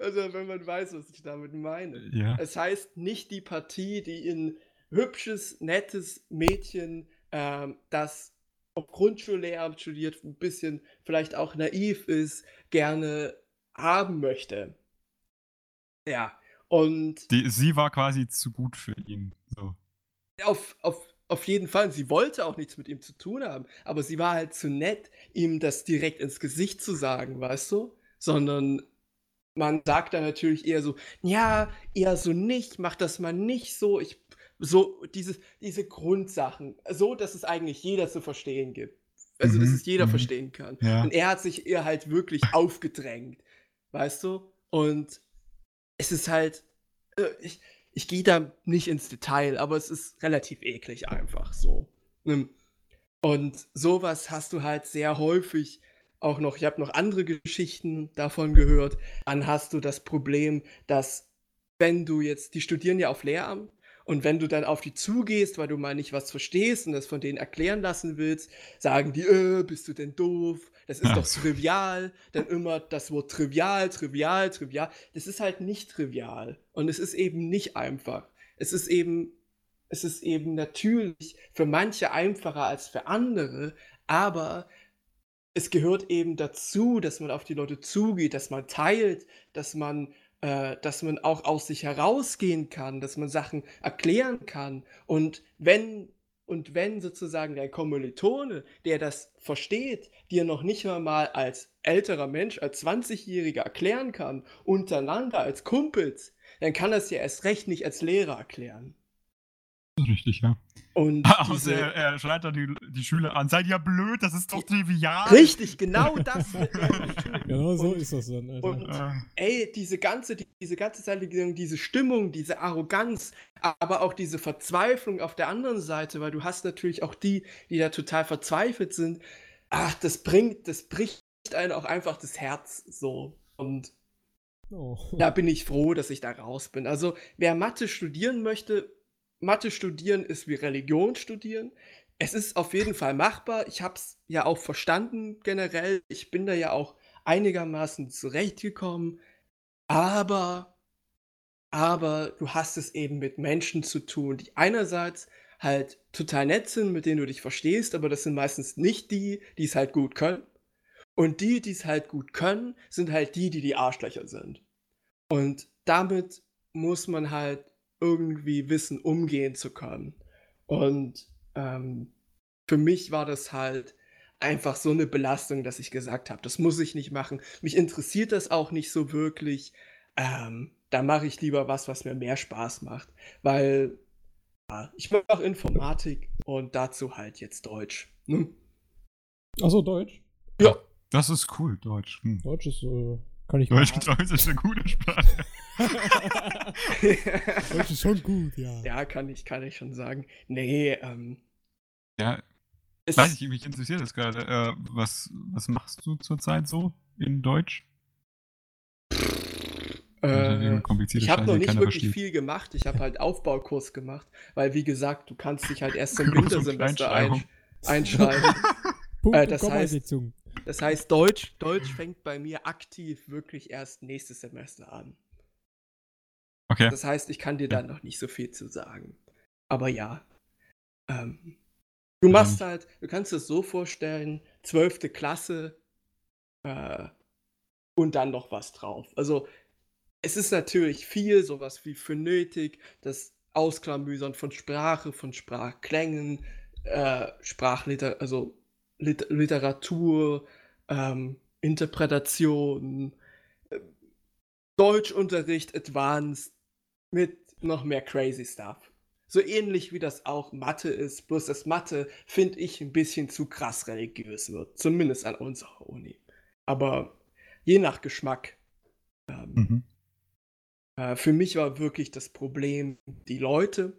Speaker 2: also wenn man weiß, was ich damit meine.
Speaker 1: ja.
Speaker 2: Es heißt nicht die Partie, die ein hübsches, nettes Mädchen, ähm, das auf Grundschullehramt studiert, ein bisschen vielleicht auch naiv ist, gerne haben möchte. Ja, und
Speaker 1: Die, sie war quasi zu gut für ihn. So.
Speaker 2: auf, auf, auf jeden Fall, sie wollte auch nichts mit ihm zu tun haben, aber sie war halt zu nett, ihm das direkt ins Gesicht zu sagen, weißt du? Sondern man sagt dann natürlich eher so, ja, eher so nicht, mach das mal nicht so, ich, so, dieses, diese Grundsachen, so, dass es eigentlich jeder zu verstehen gibt. Also, dass
Speaker 1: Mhm,
Speaker 2: es jeder
Speaker 1: mhm.
Speaker 2: verstehen kann.
Speaker 1: Ja.
Speaker 2: Und er hat sich ihr halt wirklich aufgedrängt, weißt du? Und es ist halt, äh, ich, ich gehe da nicht ins Detail, aber es ist relativ eklig einfach so. Ähm, Und sowas hast du halt sehr häufig auch noch. Ich habe noch andere Geschichten davon gehört. Dann hast du das Problem, dass wenn du jetzt, die studieren ja auf Lehramt und wenn du dann auf die zugehst, weil du mal nicht was verstehst und das von denen erklären lassen willst, sagen die, äh, bist du denn doof? Das ist
Speaker 1: Ach
Speaker 2: doch trivial. Dann immer das Wort trivial, trivial, trivial. Das ist halt nicht trivial. Und es ist eben nicht einfach. Es ist eben, es ist eben natürlich für manche einfacher als für andere, aber es gehört eben dazu, dass man auf die Leute zugeht, dass man teilt, dass man, äh, dass man auch aus sich herausgehen kann, dass man Sachen erklären kann. Und wenn, und wenn sozusagen der Kommilitone, der das versteht, dir noch nicht mal, als älterer Mensch, als 20-Jähriger erklären kann, untereinander, als Kumpels, dann kann es ja erst recht nicht als Lehrer erklären.
Speaker 1: Richtig, ja.
Speaker 2: Und
Speaker 1: Außer
Speaker 2: diese,
Speaker 1: er, er schreit dann die, die Schüler an. Seid ihr blöd? Das ist doch trivial.
Speaker 2: richtig, genau das.
Speaker 3: Genau so
Speaker 2: Und-
Speaker 3: ist das dann. Alter.
Speaker 2: und-
Speaker 1: Äh,
Speaker 2: ey, diese ganze, die- diese ganze Zeit, lang, diese Stimmung, diese Arroganz, aber auch diese Verzweiflung auf der anderen Seite, weil du hast natürlich auch die, die da total verzweifelt sind. Ach, das bringt, das bricht einen auch einfach das Herz so. Und
Speaker 3: oh.
Speaker 2: da bin ich froh, dass ich da raus bin. Also, wer Mathe studieren möchte, Mathe studieren ist wie Religion studieren. Es ist auf jeden Fall machbar. Ich habe es ja auch verstanden generell. Ich bin da ja auch einigermaßen zurechtgekommen. Aber, aber du hast es eben mit Menschen zu tun, die einerseits halt total nett sind, mit denen du dich verstehst, aber das sind meistens nicht die, die es halt gut können. Und die, die es halt gut können, sind halt die, die die Arschlöcher sind. Und damit muss man halt irgendwie wissen, umgehen zu können. Und ähm, für mich war das halt einfach so eine Belastung, dass ich gesagt habe, das muss ich nicht machen. Mich interessiert das auch nicht so wirklich. Ähm, da mache ich lieber was, was mir mehr Spaß macht. Weil ja, ich mache Informatik und dazu halt jetzt Deutsch. Ne?
Speaker 3: Achso, Deutsch.
Speaker 2: Ja.
Speaker 1: das ist cool, Deutsch. Hm.
Speaker 3: Deutsch ist, äh, kann ich
Speaker 1: Deutsch, ist eine gute Sprache.
Speaker 3: Deutsch ist schon gut, ja.
Speaker 2: ja, kann ich, kann ich schon sagen. Nee, ähm.
Speaker 1: Ja,
Speaker 2: es-
Speaker 1: weiß ich, mich interessiert das gerade. Äh, was, was machst du zurzeit so in Deutsch?
Speaker 2: Äh, ich habe noch nicht wirklich
Speaker 1: versteht.
Speaker 2: viel gemacht. Ich habe halt Aufbaukurs gemacht, weil wie gesagt, du kannst dich halt erst
Speaker 1: und
Speaker 2: Wintersemester ein, einschreiben.
Speaker 3: Punkt
Speaker 2: Äh, das heißt-. Das heißt, Deutsch, Deutsch fängt bei mir aktiv wirklich erst nächstes Semester an.
Speaker 1: Okay.
Speaker 2: Das heißt, ich kann dir da noch nicht so viel zu sagen. Aber ja. Ähm, du machst halt, du kannst es so vorstellen, 12. Klasse äh, und dann noch was drauf. Also es ist natürlich viel, sowas wie für nötig, das Ausklamüsern von Sprache, von Sprachklängen, äh, Sprachliter, also Lit Literatur, ähm, Interpretation, äh, Deutschunterricht Advanced mit noch mehr crazy stuff. So ähnlich wie das auch Mathe ist, bloß das Mathe finde ich ein bisschen zu krass religiös wird, zumindest an unserer Uni. Aber je nach Geschmack. Ähm,
Speaker 1: Mhm.
Speaker 2: äh, für mich war wirklich das Problem die Leute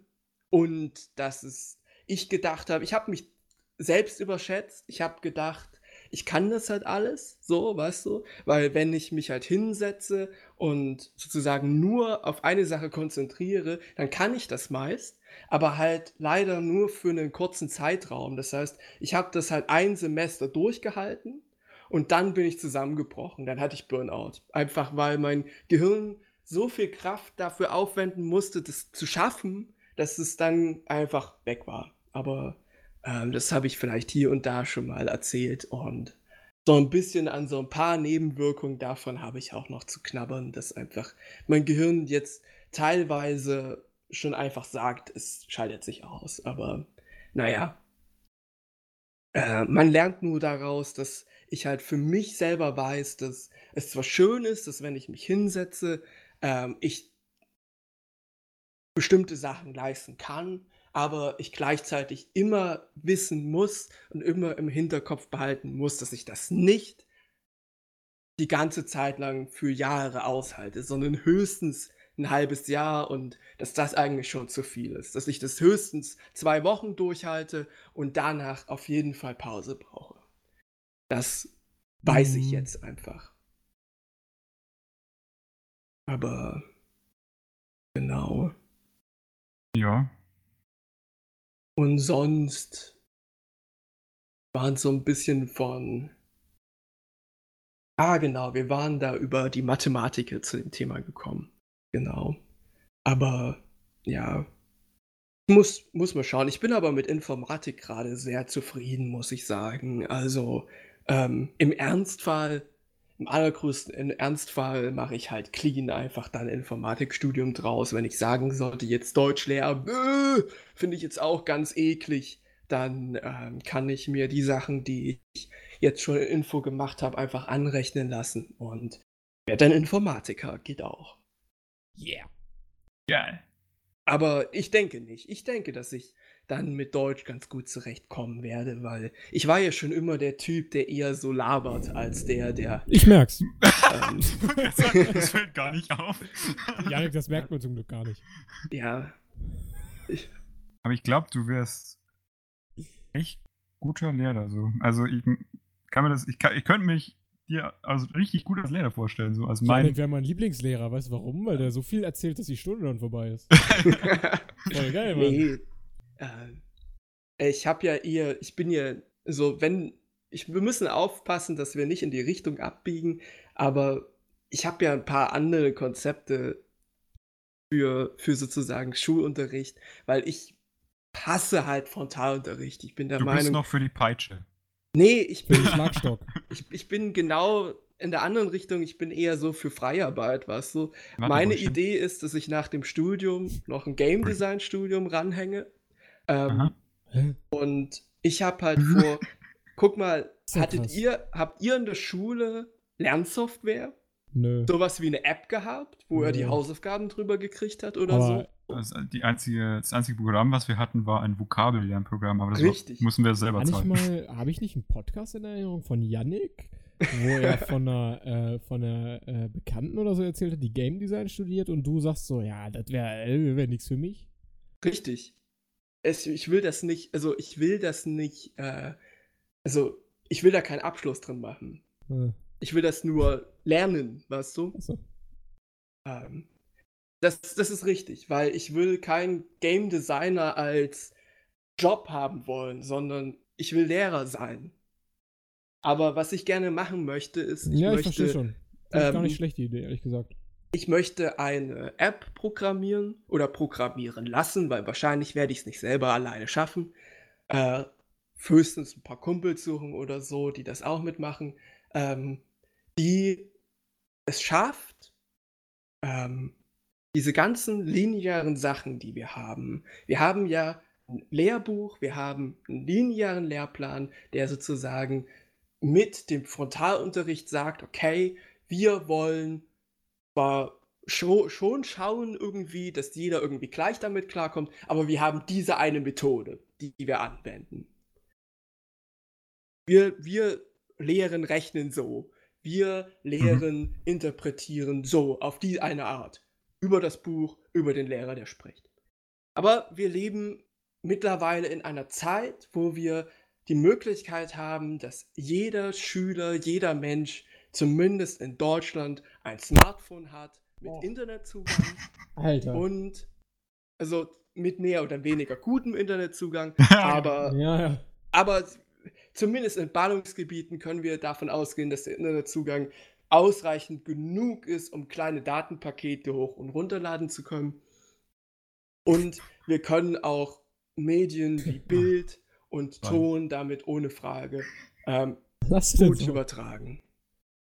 Speaker 2: und dass es, ich gedacht habe, ich habe mich selbst überschätzt. Ich habe gedacht, ich kann das halt alles, so, weißt du? Weil wenn ich mich halt hinsetze und sozusagen nur auf eine Sache konzentriere, dann kann ich das meist, aber halt leider nur für einen kurzen Zeitraum. Das heißt, ich habe das halt ein Semester durchgehalten und dann bin ich zusammengebrochen. Dann hatte ich Burnout. Einfach weil mein Gehirn so viel Kraft dafür aufwenden musste, das zu schaffen, dass es dann einfach weg war. Aber ähm, das habe ich vielleicht hier und da schon mal erzählt und so ein bisschen an so ein paar Nebenwirkungen davon habe ich auch noch zu knabbern, dass einfach mein Gehirn jetzt teilweise schon einfach sagt, es schaltet sich aus. Aber naja, äh, man lernt nur daraus, dass ich halt für mich selber weiß, dass es zwar schön ist, dass wenn ich mich hinsetze, ähm, ich bestimmte Sachen leisten kann, aber ich gleichzeitig immer wissen muss und immer im Hinterkopf behalten muss, dass ich das nicht die ganze Zeit lang für Jahre aushalte, sondern höchstens ein halbes Jahr und dass das eigentlich schon zu viel ist. Dass ich das höchstens zwei Wochen durchhalte und danach auf jeden Fall Pause brauche. Das weiß ich
Speaker 3: Mhm.
Speaker 2: jetzt einfach. Aber genau.
Speaker 1: Ja.
Speaker 2: Und sonst waren so ein bisschen von. Ah, genau, wir waren da über die Mathematiker zu dem Thema gekommen. Genau. Aber ja, muss, muss man schauen. Ich bin aber mit Informatik gerade sehr zufrieden, muss ich sagen. Also ähm, im Ernstfall, im allergrößten in Ernstfall mache ich halt clean einfach dann Informatikstudium draus. Wenn ich sagen sollte, jetzt Deutschlehrer, bäh, finde ich jetzt auch ganz eklig, dann ähm, kann ich mir die Sachen, die ich jetzt schon in Info gemacht habe, einfach anrechnen lassen und werde dann Informatiker, geht auch.
Speaker 3: Yeah.
Speaker 1: Geil.
Speaker 2: Aber ich denke nicht. Ich denke, dass ich dann mit Deutsch ganz gut zurechtkommen werde, weil ich war ja schon immer der Typ, der eher so labert, als der, der.
Speaker 3: Ich merk's.
Speaker 2: Ähm,
Speaker 1: das, fällt gar nicht auf.
Speaker 3: Janik, das merkt man zum Glück gar nicht.
Speaker 2: ja. Ich,
Speaker 1: Aber ich glaube, du wärst echt guter Lehrer. So. Also ich kann mir das, ich, kann, ich könnte mich dir also richtig gut als Lehrer vorstellen. So als mein,
Speaker 3: Janik wäre mein Lieblingslehrer. Weißt du warum? Weil der so viel erzählt, dass die Stunde dann vorbei ist. Voll geil, Mann.
Speaker 2: nee. Äh, ich habe ja eher, ich bin ja so, wenn, ich, wir müssen aufpassen, dass wir nicht in die Richtung abbiegen, aber ich habe ja ein paar andere Konzepte für, für sozusagen Schulunterricht, weil ich hasse halt Frontalunterricht. Ich bin der
Speaker 1: du bist
Speaker 2: Meinung,
Speaker 1: noch für die Peitsche.
Speaker 2: nee, ich bin, ich, ich bin genau in der anderen Richtung, ich bin eher so für Freiarbeit, weißt du.
Speaker 1: Warte,
Speaker 2: Meine. Idee ist, dass ich nach dem Studium noch ein Game Design Studium ranhänge. Ähm, und ich habe halt vor, guck mal, hattet
Speaker 3: krass.
Speaker 2: ihr, habt ihr in der Schule Lernsoftware?
Speaker 3: Nö.
Speaker 2: Sowas wie eine App gehabt, wo er die
Speaker 3: Nö.
Speaker 2: Hausaufgaben drüber gekriegt hat oder
Speaker 3: Aber
Speaker 1: Also die einzige, das einzige Programm, was wir hatten, war ein Vokabellernprogramm, aber das
Speaker 2: Richtig.
Speaker 1: War, mussten wir selber zahlen.
Speaker 3: mal, habe ich nicht einen Podcast in Erinnerung von Yannick, wo er von einer, äh, von einer äh, Bekannten oder so erzählt hat, die Game Design studiert und du sagst so, ja, das wäre äh, wär nichts für mich.
Speaker 2: so? Richtig. Es, ich will das nicht, also ich will das nicht, äh, also ich will da keinen Abschluss drin machen.
Speaker 3: Äh,
Speaker 2: Ich will das nur lernen, weißt du?
Speaker 3: achso.
Speaker 2: Ähm, das, das ist richtig, weil ich will keinen Game Designer als Job haben wollen, sondern ich will Lehrer sein. Aber was ich gerne machen möchte, ist, ich
Speaker 3: Ja, ich verstehe
Speaker 2: möchte,
Speaker 3: schon. Finde ich gar nicht
Speaker 2: ähm,
Speaker 3: schlecht, die Idee, ehrlich gesagt.
Speaker 2: Ich möchte eine App programmieren oder programmieren lassen, weil wahrscheinlich werde ich es nicht selber alleine schaffen. Äh, höchstens ein paar Kumpels suchen oder so, die das auch mitmachen, ähm, die es schafft, ähm, diese ganzen linearen Sachen, die wir haben. Wir haben ja ein Lehrbuch, wir haben einen linearen Lehrplan, der sozusagen mit dem Frontalunterricht sagt, okay, wir wollen scho schon schauen irgendwie, dass jeder irgendwie gleich damit klarkommt, aber wir haben diese eine Methode, die wir anwenden. Wir, wir lehren Rechnen so. Wir lehren Interpretieren so, auf die eine Art. Über das Buch, über den Lehrer, der spricht. Aber wir leben mittlerweile in einer Zeit, wo wir die Möglichkeit haben, dass jeder Schüler, jeder Mensch, zumindest in Deutschland, ein Smartphone hat mit
Speaker 3: Oh.
Speaker 2: Internetzugang
Speaker 3: Alter.
Speaker 2: und also mit mehr oder weniger gutem Internetzugang,
Speaker 1: genau.
Speaker 2: aber
Speaker 3: ja, ja.
Speaker 2: aber zumindest in Ballungsgebieten können wir davon ausgehen, dass der Internetzugang ausreichend genug ist, um kleine Datenpakete hoch und runterladen zu können. Und wir können auch Medien wie Bild und? Ton damit ohne Frage ähm, gut
Speaker 3: so?
Speaker 2: übertragen.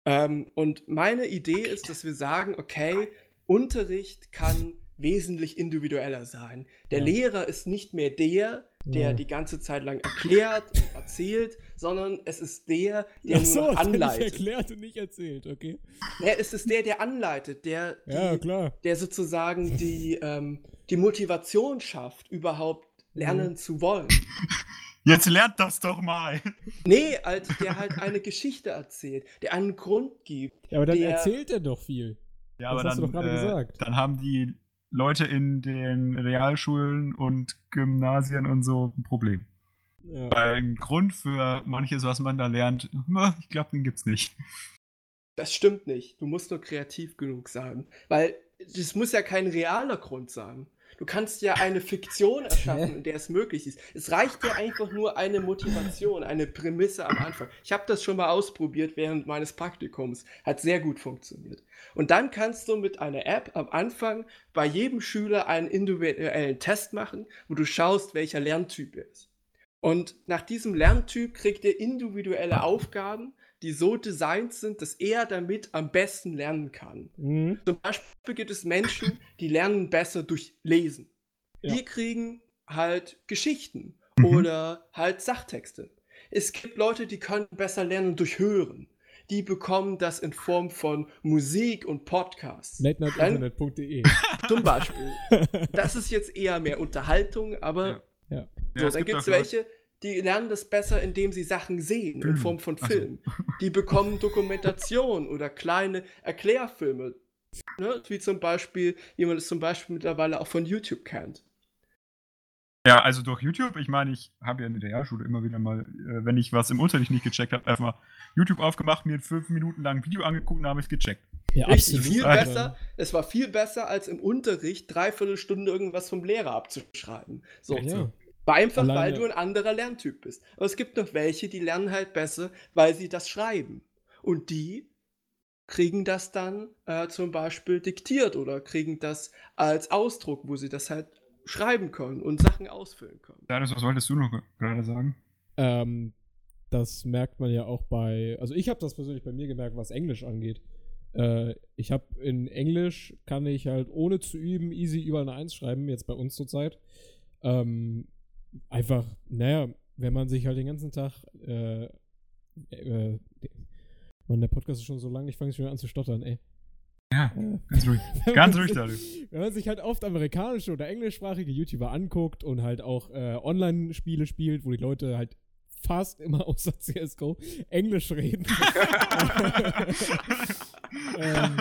Speaker 2: Ähm, und meine Idee ist, dass wir sagen, okay, Unterricht kann wesentlich individueller sein. Der
Speaker 3: Ja.
Speaker 2: Lehrer ist nicht mehr der, der
Speaker 3: Ja.
Speaker 2: die ganze Zeit lang erklärt und erzählt, sondern es ist der, der
Speaker 3: Ach so,
Speaker 2: nur anleitet.
Speaker 3: erklärt und nicht erzählt, okay.
Speaker 2: Ja, es ist der, der anleitet, der, die,
Speaker 3: Ja, klar.
Speaker 2: der sozusagen die, ähm, die Motivation schafft, überhaupt lernen
Speaker 3: Mhm.
Speaker 2: zu wollen.
Speaker 1: Jetzt lernt das doch mal.
Speaker 2: Nee, halt, der halt eine Geschichte erzählt, der einen Grund gibt.
Speaker 3: Ja, aber dann
Speaker 2: Der-
Speaker 3: erzählt er doch viel.
Speaker 1: Ja,
Speaker 3: Das
Speaker 1: aber
Speaker 3: hast du
Speaker 1: dann,
Speaker 3: doch gerade
Speaker 1: äh,
Speaker 3: gesagt.
Speaker 1: dann haben die Leute in den Realschulen und Gymnasien und so ein Problem.
Speaker 3: Ja.
Speaker 1: Weil ein Grund für manches, was man da lernt, ich glaube, den gibt's nicht.
Speaker 2: Das stimmt nicht. Du musst nur kreativ genug sein. Weil es muss ja kein realer Grund sein. Du kannst ja eine Fiktion erschaffen, in der es möglich ist. Es reicht ja einfach nur eine Motivation, eine Prämisse am Anfang. Ich habe das schon mal ausprobiert während meines Praktikums. Hat sehr gut funktioniert. Und dann kannst du mit einer App am Anfang bei jedem Schüler einen individuellen Test machen, wo du schaust, welcher Lerntyp er ist. Und nach diesem Lerntyp kriegt ihr individuelle Aufgaben, die so designt sind, dass er damit am besten lernen kann.
Speaker 3: Mhm.
Speaker 2: Zum Beispiel gibt es Menschen, die lernen besser durch Lesen.
Speaker 3: Ja.
Speaker 2: Die kriegen halt Geschichten
Speaker 1: Mhm.
Speaker 2: oder halt Sachtexte. Es gibt Leute, die können besser lernen durch Hören. Die bekommen das in Form von Musik und Podcasts.
Speaker 3: LateNightInternet.de.
Speaker 2: Zum Beispiel. Das ist jetzt eher mehr Unterhaltung, aber
Speaker 1: Ja.
Speaker 2: so,
Speaker 1: es
Speaker 2: dann
Speaker 1: gibt
Speaker 2: es welche, die lernen das besser, indem sie Sachen sehen, in
Speaker 1: Film.
Speaker 2: Form von
Speaker 1: Ach so.
Speaker 2: Film. Die bekommen Dokumentation oder kleine Erklärfilme. Ne? Wie zum Beispiel, jemand es zum Beispiel mittlerweile auch von YouTube kennt.
Speaker 1: Ja, also durch YouTube, ich meine, ich habe ja in der Realschule immer wieder mal, äh, wenn ich was im Unterricht nicht gecheckt habe, einfach mal YouTube aufgemacht, mir fünf Minuten lang ein Video angeguckt und habe es gecheckt.
Speaker 3: Ja,
Speaker 2: Richtig, viel
Speaker 1: Alter.
Speaker 2: besser. Es war viel besser, als im Unterricht dreiviertel Stunde irgendwas vom Lehrer abzuschreiben. So.
Speaker 3: Ja.
Speaker 2: War einfach, weil
Speaker 3: Alleine-
Speaker 2: du ein anderer Lerntyp bist. Aber es gibt noch welche, die lernen halt besser, weil sie das schreiben. Und die kriegen das dann äh, zum Beispiel diktiert oder kriegen das als Ausdruck, wo sie das halt schreiben können und Sachen ausfüllen können.
Speaker 1: Darius, was wolltest du noch gerade sagen?
Speaker 3: Ähm, das merkt man ja auch bei, also ich habe das persönlich bei mir gemerkt, was Englisch angeht. Äh, ich habe in Englisch kann ich halt ohne zu üben easy überall eine Eins schreiben, jetzt bei uns zurzeit. Ähm, einfach, naja, wenn man sich halt den ganzen Tag, äh, äh, Mann, der Podcast ist schon so lang, ich fange schon an zu stottern, ey.
Speaker 1: Ja,
Speaker 3: Äh,
Speaker 1: ganz ruhig. Ganz
Speaker 3: man
Speaker 1: ruhig, Darius.
Speaker 3: Wenn man sich halt oft amerikanische oder englischsprachige YouTuber anguckt und halt auch äh, Online-Spiele spielt, wo die Leute halt fast immer außer CSGO Englisch reden. ähm,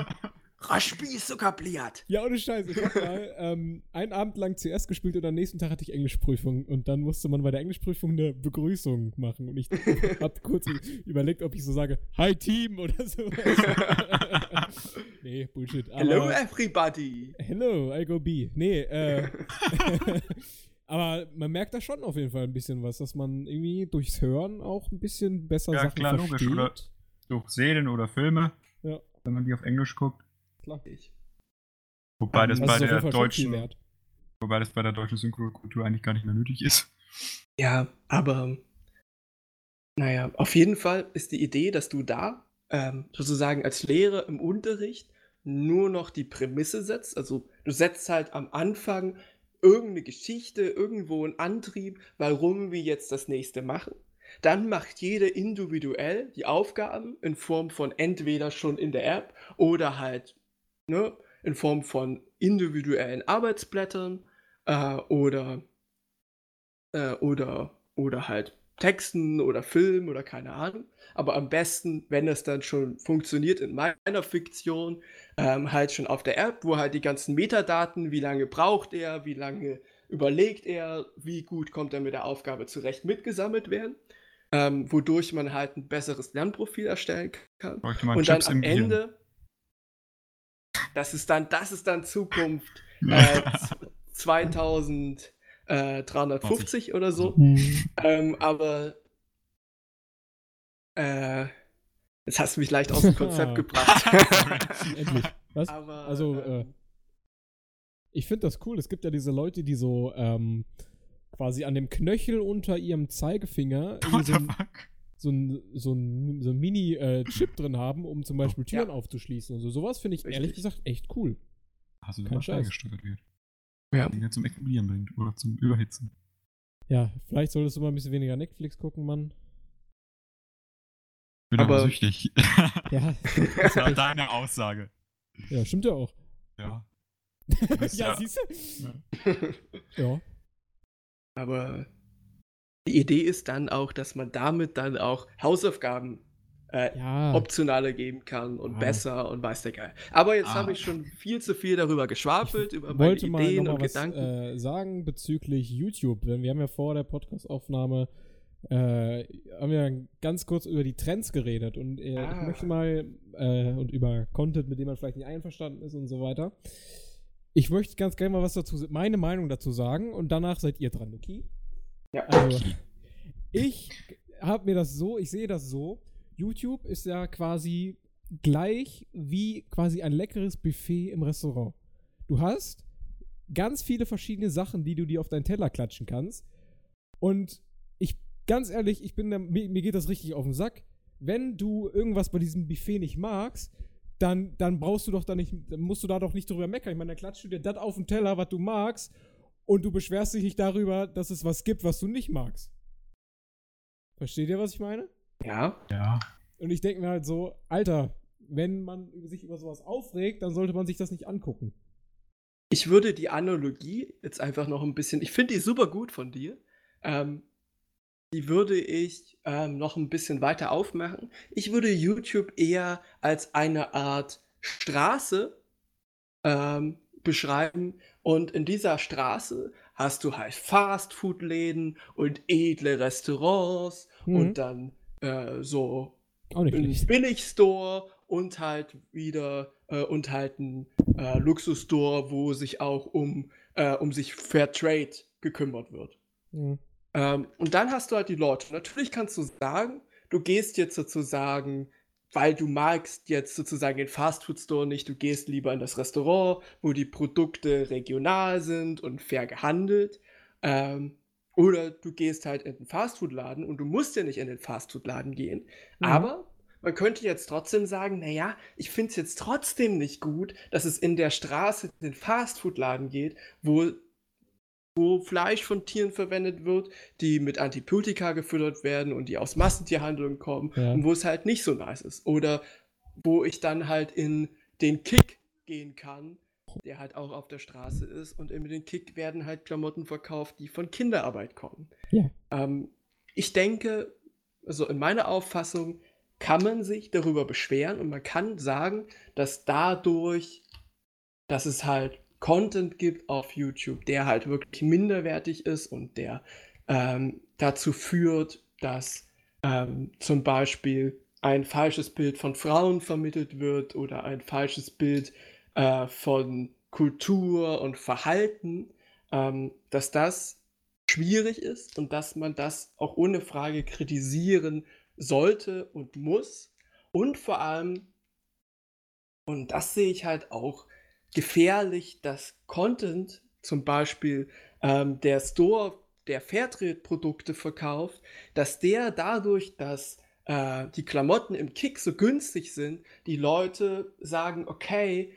Speaker 2: Raschbi ist sogar bliat.
Speaker 3: ja, ohne Scheiß. Ich hab mal ähm, einen Abend lang CS gespielt und am nächsten Tag hatte ich Englischprüfung. Und dann musste man bei der Englischprüfung eine Begrüßung machen. Und ich hab kurz überlegt, ob ich so sage, Hi Team oder so. nee, Bullshit. Aber,
Speaker 2: Hello everybody.
Speaker 3: Hello, I go B. Nee, äh. aber man merkt da schon auf jeden Fall ein bisschen was, dass man irgendwie durchs Hören auch ein bisschen besser
Speaker 1: Ja,
Speaker 3: Sachen
Speaker 1: klar, logisch,
Speaker 3: versteht.
Speaker 1: oder? Durch Serien oder Filme,
Speaker 3: Ja.
Speaker 1: wenn man die auf Englisch guckt.
Speaker 3: Klar.
Speaker 1: Wobei das
Speaker 3: Das
Speaker 1: bei der deutschen,
Speaker 3: wert.
Speaker 1: wobei das bei der deutschen Synchrokultur eigentlich gar nicht mehr nötig ist.
Speaker 2: Ja, aber naja, auf jeden Fall ist die Idee, dass du da ähm, sozusagen als Lehrer im Unterricht nur noch die Prämisse setzt. Also du setzt halt am Anfang irgendeine Geschichte, irgendwo einen Antrieb, warum wir jetzt das nächste machen. Dann macht jeder individuell die Aufgaben in Form von entweder schon in der App oder halt ne, in Form von individuellen Arbeitsblättern äh, oder äh, oder, oder halt Texten oder Filmen oder keine Ahnung. Aber am besten, wenn es dann schon funktioniert in meiner Fiktion, ähm, halt schon auf der App, wo halt die ganzen Metadaten, wie lange braucht er, wie lange überlegt er, wie gut kommt er mit der Aufgabe zurecht, mitgesammelt werden. Ähm, wodurch man halt ein besseres Lernprofil erstellen kann. Und dann am. Ende, das ist dann, das ist dann Zukunft äh, 2350 oder so. Ähm, aber äh, jetzt hast du mich leicht aus dem Konzept gebracht.
Speaker 3: Endlich. Was?
Speaker 2: aber
Speaker 3: Also, äh,
Speaker 2: ähm,
Speaker 3: ich finde das cool. Es gibt ja diese Leute, die so ähm, quasi an dem Knöchel unter ihrem Zeigefinger so
Speaker 1: the
Speaker 3: ein,
Speaker 1: fuck?
Speaker 3: So ein, so ein, so ein Mini-Chip drin haben, um zum Beispiel Türen
Speaker 2: Ja.
Speaker 3: aufzuschließen und so. Sowas finde ich
Speaker 2: Richtig.
Speaker 3: ehrlich gesagt echt cool.
Speaker 1: Hast du
Speaker 3: Kein
Speaker 1: das
Speaker 3: Scheiß.
Speaker 1: gesteuert wird?
Speaker 2: Ja.
Speaker 1: Die zum Explodieren bringt oder zum Überhitzen.
Speaker 3: Ja, vielleicht solltest du mal ein bisschen weniger Netflix gucken, Mann.
Speaker 1: Bin aber,
Speaker 2: Aber-
Speaker 1: süchtig.
Speaker 3: Ja,
Speaker 1: das war deine Aussage.
Speaker 3: ja stimmt ja auch.
Speaker 1: Ja.
Speaker 3: ja,
Speaker 1: ja-
Speaker 3: siehst du? Ja.
Speaker 2: aber die Idee ist dann auch, dass man damit dann auch Hausaufgaben äh,
Speaker 3: Ja.
Speaker 2: optionaler geben kann und
Speaker 3: Ja.
Speaker 2: besser und weiß der Geil. Aber jetzt
Speaker 1: Ah.
Speaker 2: habe ich schon viel zu viel darüber geschwafelt, über meine
Speaker 3: wollte mal
Speaker 2: Ideen
Speaker 3: noch
Speaker 2: und
Speaker 3: mal was
Speaker 2: Gedanken.
Speaker 3: äh, sagen bezüglich YouTube. Denn wir haben ja vor der Podcast-Aufnahme äh, haben wir ganz kurz über die Trends geredet und äh, ich
Speaker 2: Ah.
Speaker 3: möchte mal äh, und über Content, mit dem man vielleicht nicht einverstanden ist und so weiter. Ich möchte ganz gerne mal was dazu, meine Meinung dazu sagen und danach seid ihr dran, okay?
Speaker 2: Ja.
Speaker 3: Also, ich habe mir das so, ich sehe das so. YouTube ist ja quasi gleich wie quasi ein leckeres Buffet im Restaurant. Du hast ganz viele verschiedene Sachen, die du dir auf deinen Teller klatschen kannst. Und ich, ganz ehrlich, ich bin da, mir, mir geht das richtig auf den Sack. Wenn du irgendwas bei diesem Buffet nicht magst, dann, dann brauchst du doch da nicht, dann musst du da doch nicht drüber meckern. Ich meine, dann klatschst du dir das auf den Teller, was du magst, und du beschwerst dich nicht darüber, dass es was gibt, was du nicht magst. Versteht ihr, was ich meine?
Speaker 2: Ja.
Speaker 1: Ja.
Speaker 3: Und ich denke mir halt so, Alter, wenn man sich über sowas aufregt, dann sollte man sich das nicht angucken.
Speaker 2: Ich würde die Analogie jetzt einfach noch ein bisschen, ich finde die super gut von dir. Ähm, die würde ich ähm, noch ein bisschen weiter aufmachen. Ich würde YouTube eher als eine Art Straße ähm, beschreiben. Und in dieser Straße hast du halt Fastfood-Läden und edle Restaurants
Speaker 3: Mhm.
Speaker 2: und dann äh, so ein. Billigstore und halt wieder äh, und halt ein äh, Luxusstore, wo sich auch um, äh, um sich Fairtrade gekümmert wird.
Speaker 3: Mhm.
Speaker 2: Ähm, und dann hast du halt die Leute. Natürlich kannst du sagen, du gehst jetzt sozusagen, weil du magst jetzt sozusagen den Fastfood-Store nicht, du gehst lieber in das Restaurant, wo die Produkte regional sind und fair gehandelt. Ähm, oder du gehst halt in den Fastfood-Laden und du musst ja nicht in den Fastfood-Laden gehen.
Speaker 3: Mhm.
Speaker 2: Aber man könnte jetzt trotzdem sagen, naja, ich finde es jetzt trotzdem nicht gut, dass es in der Straße den Fastfood-Laden geht, wo, wo Fleisch von Tieren verwendet wird, die mit Antibiotika gefüttert werden und die aus Massentierhandlungen kommen
Speaker 3: Ja.
Speaker 2: und wo es halt nicht so nice ist. Oder wo ich dann halt in den Kick gehen kann, der halt auch auf der Straße ist und in den Kick werden halt Klamotten verkauft, die von Kinderarbeit kommen.
Speaker 3: Ja.
Speaker 2: Ähm, ich denke, also in meiner Auffassung kann man sich darüber beschweren und man kann sagen, dass dadurch, dass es halt Content gibt auf YouTube, der halt wirklich minderwertig ist und der ähm, dazu führt, dass ähm, zum Beispiel ein falsches Bild von Frauen vermittelt wird oder ein falsches Bild äh, von Kultur und Verhalten, ähm, dass das schwierig ist und dass man das auch ohne Frage kritisieren sollte und muss. Und vor allem, und das sehe ich halt auch gefährlich, dass Content, zum Beispiel ähm, der Store, der Fairtrade-Produkte verkauft, dass der dadurch, dass äh, die Klamotten im Kick so günstig sind, die Leute sagen, okay,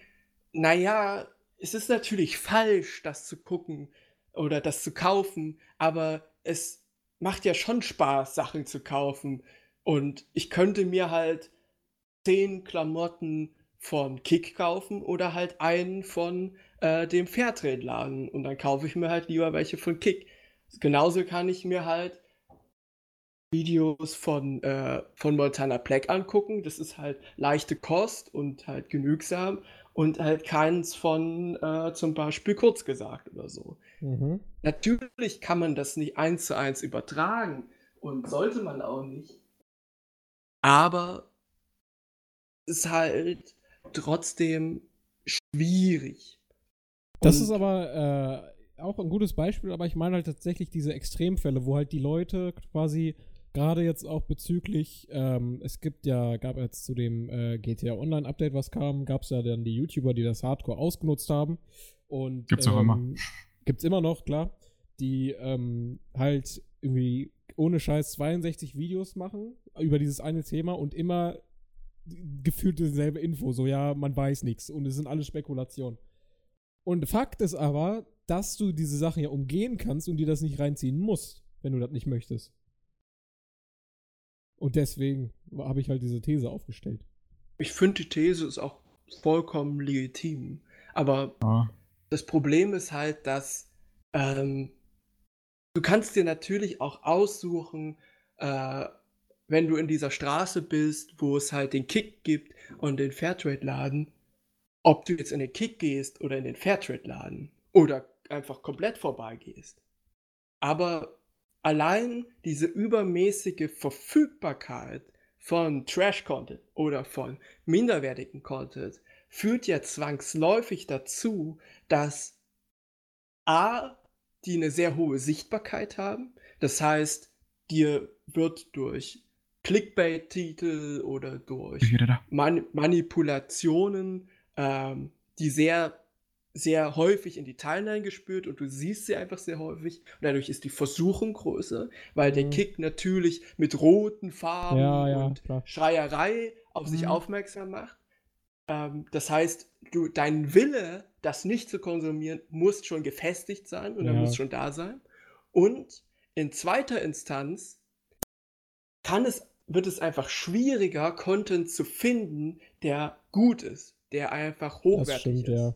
Speaker 2: naja, es ist natürlich falsch, das zu gucken oder das zu kaufen, aber es macht ja schon Spaß, Sachen zu kaufen. Und ich könnte mir halt zehn Klamotten von Kick kaufen oder halt einen von äh, dem Fairtrade-Laden. Und dann kaufe ich mir halt lieber welche von Kick. Genauso kann ich mir halt Videos von, äh, von Montana Black angucken. Das ist halt leichte Kost und halt genügsam und halt keins von äh, zum Beispiel kurz gesagt oder so.
Speaker 3: Mhm.
Speaker 2: Natürlich kann man das nicht eins zu eins übertragen und sollte man auch nicht. Aber es ist halt trotzdem schwierig.
Speaker 3: Das
Speaker 2: Und-
Speaker 3: ist aber äh, auch ein gutes Beispiel, aber ich meine halt tatsächlich diese Extremfälle, wo halt die Leute quasi gerade jetzt auch bezüglich, ähm, es gibt ja, gab jetzt zu dem äh, GTA Online Update, was kam, gab es ja dann die YouTuber, die das Hardcore ausgenutzt haben. Und
Speaker 1: Gibt's auch immer.
Speaker 3: Gibt's immer noch, klar. Die ähm, halt irgendwie ohne Scheiß 62 Videos machen über dieses eine Thema und immer gefühlt dieselbe Info. So, ja, man weiß nichts und es sind alles Spekulationen. Und Fakt ist aber, dass du diese Sachen ja umgehen kannst und dir das nicht reinziehen musst, wenn du das nicht möchtest. Und deswegen habe ich halt diese These aufgestellt.
Speaker 2: Ich finde, die These ist auch vollkommen legitim. Aber
Speaker 1: Ja.
Speaker 2: das Problem ist halt, dass ähm, du kannst dir natürlich auch aussuchen, äh, wenn du in dieser Straße bist, wo es halt den Kick gibt und den Fairtrade-Laden, ob du jetzt in den Kick gehst oder in den Fairtrade-Laden oder einfach komplett vorbeigehst. Aber allein diese übermäßige Verfügbarkeit von Trash-Content oder von minderwertigen Content führt ja zwangsläufig dazu, dass A, die eine sehr hohe Sichtbarkeit haben. Das heißt, dir wird durch Clickbait-Titel oder durch. Man Manipulationen, ähm, die sehr, sehr häufig in die Timeline gespürt und du siehst sie einfach sehr häufig. Und dadurch ist die Versuchung größer, weil der
Speaker 3: Mhm.
Speaker 2: Kick natürlich mit roten Farben
Speaker 3: Ja, ja,
Speaker 2: und
Speaker 3: klar.
Speaker 2: Schreierei auf sich
Speaker 3: Mhm.
Speaker 2: aufmerksam macht. Ähm, das heißt, du, dein Wille, das nicht zu konsumieren, muss schon gefestigt sein und er
Speaker 3: Ja.
Speaker 2: muss schon da sein. Und in zweiter Instanz kann es, wird es einfach schwieriger, Content zu finden, der gut ist, der einfach
Speaker 3: Das
Speaker 2: hochwertig
Speaker 3: stimmt,
Speaker 2: ist.
Speaker 3: ja.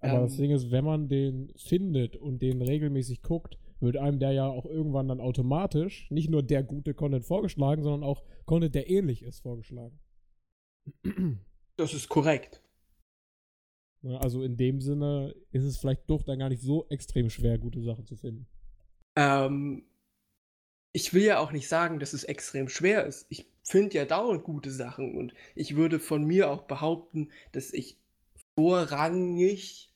Speaker 3: Aber das
Speaker 2: Ähm,
Speaker 3: Ding ist, wenn man den findet und den regelmäßig guckt, wird einem der ja auch irgendwann dann automatisch nicht nur der gute Content vorgeschlagen, sondern auch Content, der ähnlich ist, vorgeschlagen.
Speaker 2: Das ist korrekt.
Speaker 3: Also in dem Sinne ist es vielleicht doch dann gar nicht so extrem schwer, gute Sachen zu finden.
Speaker 2: Ähm, ich will ja auch nicht sagen, dass es extrem schwer ist. Ich finde ja dauernd gute Sachen und ich würde von mir auch behaupten, dass ich vorrangig,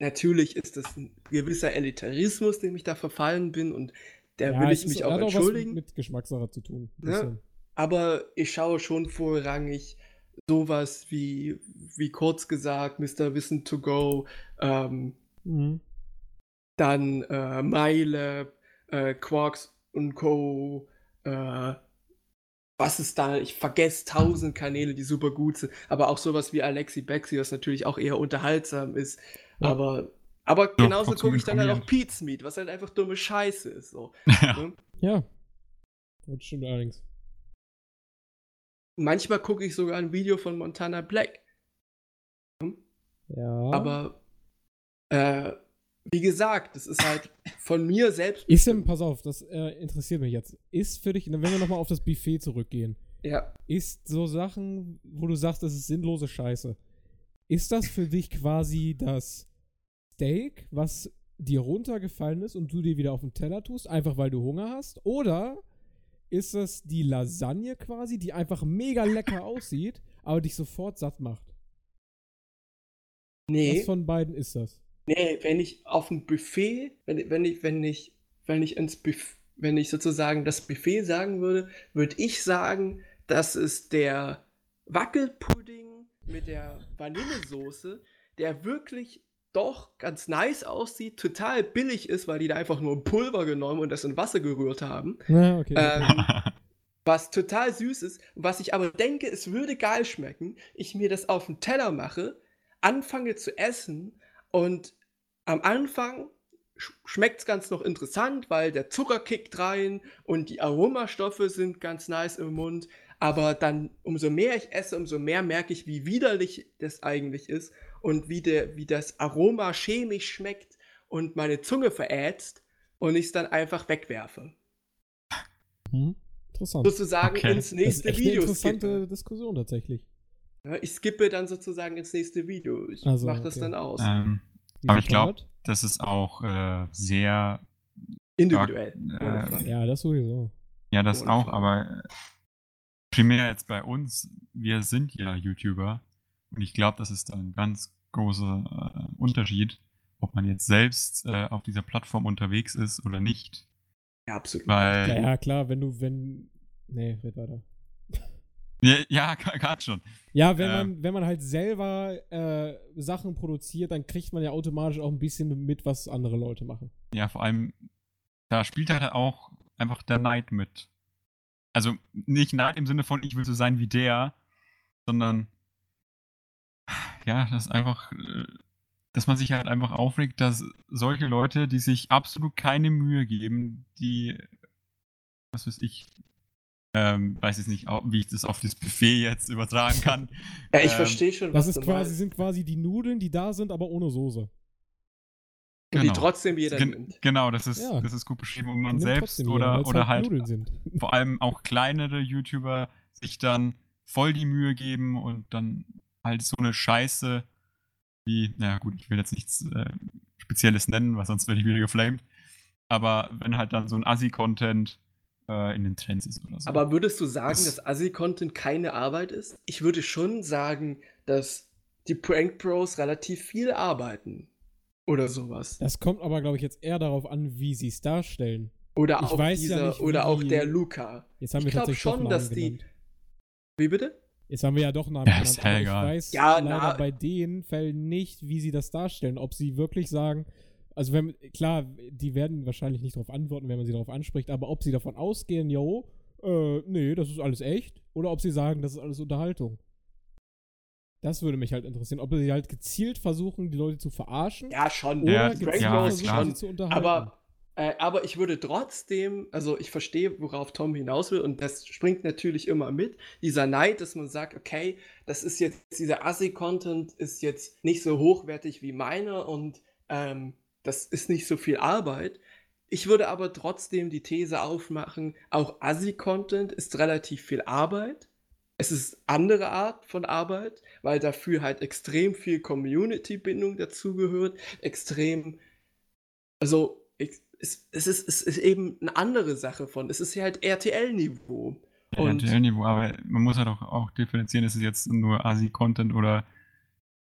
Speaker 2: natürlich ist das ein gewisser Elitarismus, dem ich da verfallen bin und der will
Speaker 3: es
Speaker 2: ich
Speaker 3: ist-
Speaker 2: mich auch
Speaker 3: hat
Speaker 2: entschuldigen.
Speaker 3: was mit Geschmackssache zu tun.
Speaker 2: Ja. Aber ich schaue schon vorrangig sowas wie, wie kurz gesagt, Mr. Wissen to Go, ähm,
Speaker 3: Mhm.
Speaker 2: dann äh, MyLab, äh, Quarks und Co. Äh, was ist da? Ich vergesse tausend Kanäle, die super gut sind, aber auch sowas wie Alexi Bexi, was natürlich auch eher unterhaltsam ist.
Speaker 3: Ja.
Speaker 2: Aber, aber
Speaker 1: Ja,
Speaker 2: genauso gucke ich dann halt auch. Pete's Meat, was halt einfach dumme Scheiße ist. So.
Speaker 1: Ja.
Speaker 2: ne?
Speaker 3: Ja. Das stimmt allerdings.
Speaker 2: Manchmal gucke ich sogar ein Video von Montana Black.
Speaker 3: Ja.
Speaker 2: Aber äh, wie gesagt, das ist halt von mir selbst.
Speaker 3: Ist denn, pass auf, das äh, interessiert mich jetzt. Ist für dich, wenn wir nochmal auf das Buffet zurückgehen,
Speaker 2: Ja.
Speaker 3: ist so Sachen, wo du sagst, das ist sinnlose Scheiße. Ist das für dich quasi das Steak, was dir runtergefallen ist und du dir wieder auf den Teller tust, einfach weil du Hunger hast? Oder ist das die Lasagne quasi, die einfach mega lecker aussieht, aber dich sofort satt macht?
Speaker 2: Nee.
Speaker 3: Was von beiden ist das?
Speaker 2: Nee, wenn ich auf ein Buffet, wenn, wenn ich, wenn ich, wenn ich ins Buffet, wenn ich sozusagen das Buffet sagen würde, würde ich sagen, das ist der Wackelpudding mit der Vanillesoße, der wirklich doch ganz nice aussieht, total billig ist, weil die da einfach nur Pulver genommen und das in Wasser gerührt haben.
Speaker 3: Na, okay.
Speaker 2: Ähm, was total süß ist, was ich aber denke, es würde geil schmecken, ich mir das auf den Teller mache, anfange zu essen und am Anfang schmeckt es ganz noch interessant, weil der Zucker kickt rein und die Aromastoffe sind ganz nice im Mund. Aber dann, umso mehr ich esse, umso mehr merke ich, wie widerlich das eigentlich ist und wie, der, wie das Aroma chemisch schmeckt und meine Zunge verätzt und ich es dann einfach wegwerfe.
Speaker 3: hm? Interessant.
Speaker 2: Sozusagen
Speaker 1: Okay.
Speaker 2: ins
Speaker 3: Das ist
Speaker 2: nächste
Speaker 3: echt eine
Speaker 2: Video
Speaker 3: interessante
Speaker 2: skippe.
Speaker 3: Diskussion tatsächlich.
Speaker 2: Ja, ich skippe dann sozusagen ins nächste Video. Ich
Speaker 3: Also,
Speaker 2: mache das
Speaker 3: okay.
Speaker 2: dann aus.
Speaker 1: ähm, Aber ich glaub-
Speaker 3: Part?
Speaker 1: das ist auch äh, sehr.
Speaker 2: Individuell.
Speaker 1: äh.
Speaker 3: Ja, das sowieso.
Speaker 1: Ja, das
Speaker 2: Ohne
Speaker 1: auch,
Speaker 2: Frage.
Speaker 1: aber äh, primär jetzt bei uns, wir sind ja YouTuber und ich glaube, das ist ein ganz großer äh, Unterschied, ob man jetzt selbst äh, auf dieser Plattform unterwegs ist oder nicht.
Speaker 2: Ja, absolut.
Speaker 1: Weil,
Speaker 3: Ja, ja, klar, wenn du, wenn. Nee, red weiter.
Speaker 1: Ja, ja gerade schon.
Speaker 3: Ja, wenn
Speaker 1: Ähm.
Speaker 3: man, wenn man halt selber äh, Sachen produziert, dann kriegt man ja automatisch auch ein bisschen mit, was andere Leute machen.
Speaker 1: Ja, vor allem, da spielt halt auch einfach der Neid mit. Also nicht Neid im Sinne von, ich will so sein wie der, sondern ja, das ist einfach, äh, dass man sich halt einfach aufregt, dass solche Leute, die sich absolut keine Mühe geben, die, was weiß ich, ähm, weiß jetzt nicht, wie ich das auf das Buffet jetzt übertragen kann.
Speaker 2: Ja, ich
Speaker 1: ähm,
Speaker 2: verstehe schon,
Speaker 3: Das
Speaker 2: was
Speaker 3: ist quasi, sind quasi die Nudeln, die da sind, aber ohne Soße.
Speaker 2: Und
Speaker 1: Genau.
Speaker 2: die trotzdem jeder
Speaker 1: Gen
Speaker 2: nimmt.
Speaker 1: genau, das ist,
Speaker 3: Ja.
Speaker 1: das ist gut beschrieben, und man selbst
Speaker 3: trotzdem jeder,
Speaker 1: oder, oder halt
Speaker 3: sind.
Speaker 1: vor allem auch kleinere YouTuber sich dann voll die Mühe geben und dann halt so eine Scheiße wie, naja gut, ich will jetzt nichts äh, Spezielles nennen, weil sonst werde ich wieder geflamed. Aber wenn halt dann so ein Assi-Content äh, in den Trends ist oder so.
Speaker 2: Aber würdest du sagen,
Speaker 1: Das-
Speaker 2: dass Assi-Content keine Arbeit ist? Ich würde schon sagen, dass die Prank Bros relativ viel arbeiten. Oder sowas.
Speaker 3: Das kommt aber, glaube ich, jetzt eher darauf an, wie sie es darstellen.
Speaker 2: Oder
Speaker 3: ich
Speaker 2: auch
Speaker 3: weiß ja
Speaker 2: dieser,
Speaker 3: nicht,
Speaker 2: oder auch der Luca.
Speaker 3: Jetzt haben
Speaker 2: Ich
Speaker 3: wir
Speaker 2: glaub
Speaker 3: tatsächlich
Speaker 2: schon, dass die-
Speaker 3: genannt.
Speaker 2: Wie bitte?
Speaker 3: Jetzt haben wir ja doch Namen
Speaker 1: Ja,
Speaker 3: genannt.
Speaker 1: ist ja
Speaker 3: aber ich
Speaker 1: egal.
Speaker 3: weiß
Speaker 2: Ja,
Speaker 3: leider
Speaker 2: na-
Speaker 3: bei den Fällen nicht, wie sie das darstellen. Ob sie wirklich sagen, also wenn, klar, die werden wahrscheinlich nicht darauf antworten, wenn man sie darauf anspricht, aber ob sie davon ausgehen, yo, äh, nee, das ist alles echt, oder ob sie sagen, das ist alles Unterhaltung. Das würde mich halt interessieren, ob sie halt gezielt versuchen, die Leute zu verarschen,
Speaker 2: Ja, schon.
Speaker 3: oder
Speaker 1: Ja,
Speaker 3: gezielt
Speaker 1: ja,
Speaker 3: versuchen,
Speaker 1: klar.
Speaker 3: sie zu unterhalten.
Speaker 2: Aber, äh, aber ich würde trotzdem, also ich verstehe, worauf Tom hinaus will, und das springt natürlich immer mit. Dieser Neid, dass man sagt, okay, das ist jetzt, dieser Assi-Content ist jetzt nicht so hochwertig wie meiner und ähm, das ist nicht so viel Arbeit. Ich würde aber trotzdem die These aufmachen, auch Assi-Content ist relativ viel Arbeit. Es ist andere Art von Arbeit, weil dafür halt extrem viel Community-Bindung dazugehört, extrem, also es, es, ist, es ist eben eine andere Sache von, es ist ja halt RTL-Niveau.
Speaker 1: Ja, RTL-Niveau, aber man muss halt auch, auch differenzieren, ist es jetzt nur Asi-Content oder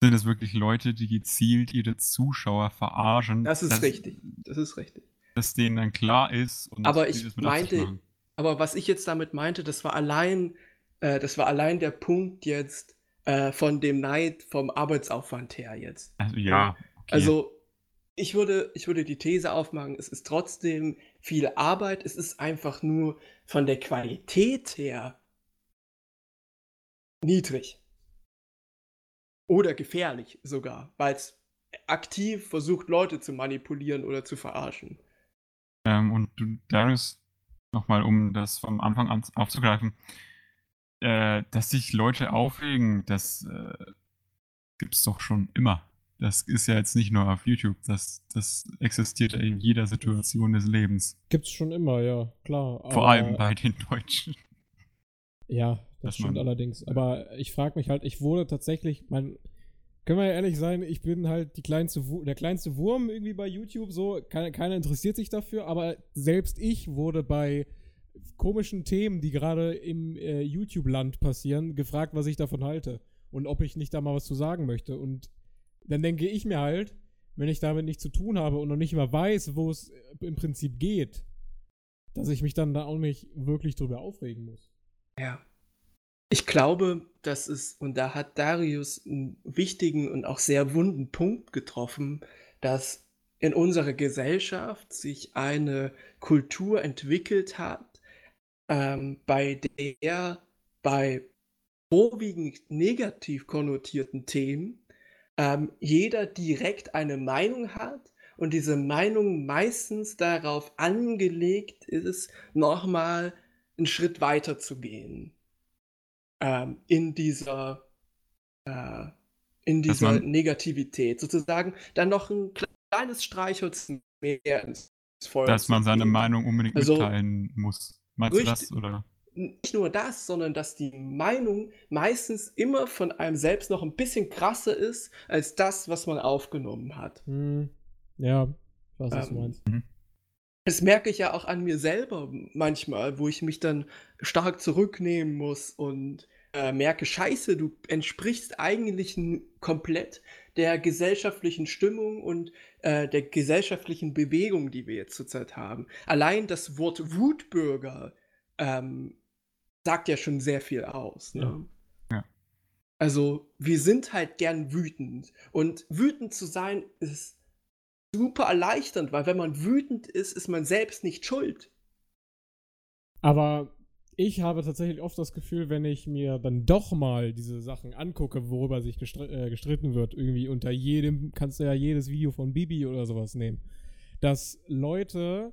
Speaker 1: sind es wirklich Leute, die gezielt ihre Zuschauer verarschen?
Speaker 2: das ist
Speaker 1: dass,
Speaker 2: richtig, das ist richtig.
Speaker 1: Dass denen dann klar ist und
Speaker 2: Aber
Speaker 1: die
Speaker 2: ich meinte-. Aber was ich jetzt damit meinte, das war allein, äh, das war allein der Punkt jetzt äh, von dem Neid vom Arbeitsaufwand her jetzt.
Speaker 1: Also ja, okay.
Speaker 2: Also ich würde, ich würde die These aufmachen, es ist trotzdem viel Arbeit, es ist einfach nur von der Qualität her niedrig. Oder gefährlich sogar, weil es aktiv versucht, Leute zu manipulieren oder zu verarschen.
Speaker 1: Ähm, und du, Darius, nochmal, um das vom Anfang an aufzugreifen, äh, dass sich Leute aufregen, das äh, gibt's doch schon immer. Das ist ja jetzt nicht nur auf YouTube, das, das existiert ja in jeder Situation des Lebens.
Speaker 3: Gibt's schon immer, ja, klar.
Speaker 1: Vor
Speaker 3: aber-
Speaker 1: allem bei den Deutschen.
Speaker 3: Ja, das
Speaker 1: Dass
Speaker 3: stimmt
Speaker 1: man-
Speaker 3: allerdings. Aber ich frage mich halt, ich wurde tatsächlich, mein, können wir ja ehrlich sein, ich bin halt die kleinste, der kleinste Wurm irgendwie bei YouTube, so, keiner, keiner interessiert sich dafür, aber selbst ich wurde bei komischen Themen, die gerade im äh, YouTube-Land passieren, gefragt, was ich davon halte und ob ich nicht da mal was zu sagen möchte. Und dann denke ich mir halt, wenn ich damit nichts zu tun habe und noch nicht mal weiß, wo es äh, im Prinzip geht, dass ich mich dann da auch nicht wirklich drüber aufregen muss.
Speaker 2: Ja. Ich glaube, das ist, und da hat Darius einen wichtigen und auch sehr wunden Punkt getroffen, dass in unserer Gesellschaft sich eine Kultur entwickelt hat, ähm, bei der bei vorwiegend negativ konnotierten Themen ähm, jeder direkt eine Meinung hat und diese Meinung meistens darauf angelegt ist, nochmal einen Schritt weiter zu gehen ähm, in dieser äh, in dieser
Speaker 1: man-
Speaker 2: Negativität sozusagen dann noch ein kleines Streichholz mehr ins Feuer
Speaker 1: Dass man seine. Meinung unbedingt
Speaker 2: Also-
Speaker 1: mitteilen muss. Meinst du das? Oder?
Speaker 2: nicht nur das, sondern dass die Meinung meistens immer von einem selbst noch ein bisschen krasser ist als das, was man aufgenommen hat.
Speaker 3: Hm, ja, ich weiß, was du
Speaker 2: Ähm,
Speaker 3: meinst.
Speaker 2: Das merke ich ja auch an mir selber manchmal, wo ich mich dann stark zurücknehmen muss und äh, merke, scheiße, du entsprichst eigentlich komplett der gesellschaftlichen Stimmung und äh, der gesellschaftlichen Bewegung, die wir jetzt zurzeit haben. Allein das Wort Wutbürger ähm, sagt ja schon sehr viel aus. Ne?
Speaker 1: Ja.
Speaker 2: Also wir sind halt gern wütend und wütend zu sein ist super erleichternd, weil wenn man wütend ist, ist man selbst nicht schuld.
Speaker 3: Aber ich habe tatsächlich oft das Gefühl, wenn ich mir dann doch mal diese Sachen angucke, worüber sich gestr äh, gestritten wird, irgendwie unter jedem, kannst du ja jedes Video von Bibi oder sowas nehmen, dass Leute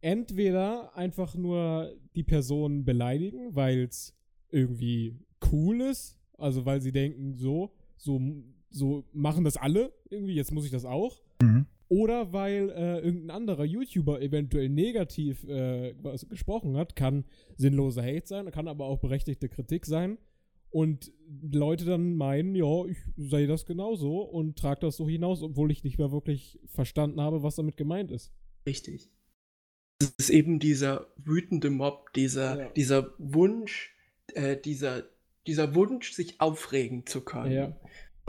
Speaker 3: entweder einfach nur die Person beleidigen, weil es irgendwie cool ist, also weil sie denken, so, so, so machen das alle irgendwie, jetzt muss ich das auch.
Speaker 1: Mhm.
Speaker 3: oder weil äh, irgendein anderer YouTuber eventuell negativ äh, was gesprochen hat, kann sinnloser Hate sein, kann aber auch berechtigte Kritik sein. Und Leute dann meinen, ja, ich sehe das genauso und trage das so hinaus, obwohl ich nicht mehr wirklich verstanden habe, was damit gemeint ist.
Speaker 2: Richtig. Es ist eben dieser wütende Mob, dieser,
Speaker 3: Ja.
Speaker 2: dieser Wunsch, äh, dieser, dieser Wunsch, sich aufregen zu können.
Speaker 3: Ja.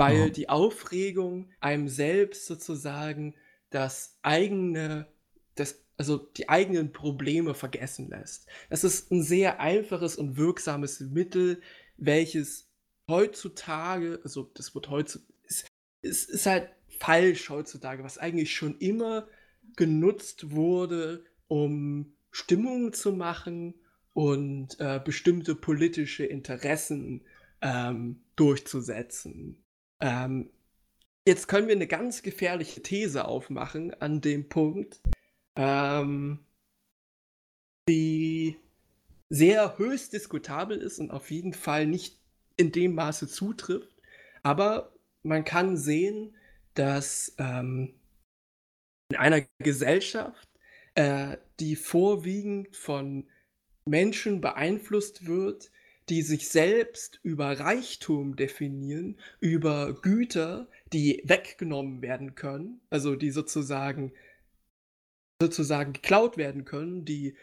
Speaker 2: Weil
Speaker 1: Ja.
Speaker 2: die Aufregung einem selbst sozusagen das eigene, das, also die eigenen Probleme vergessen lässt. Das ist ein sehr einfaches und wirksames Mittel, welches heutzutage, also das wird heutzutage, es, es ist halt falsch heutzutage, was eigentlich schon immer genutzt wurde, um Stimmung zu machen und äh, bestimmte politische Interessen ähm, durchzusetzen. Ähm, jetzt können wir eine ganz gefährliche These aufmachen an dem Punkt, ähm, die sehr höchst diskutabel ist und auf jeden Fall nicht in dem Maße zutrifft. Aber man kann sehen, dass ähm, in einer Gesellschaft, äh, die vorwiegend von Menschen beeinflusst wird, die sich selbst über Reichtum definieren, über Güter, die weggenommen werden können, also die sozusagen sozusagen geklaut werden können, die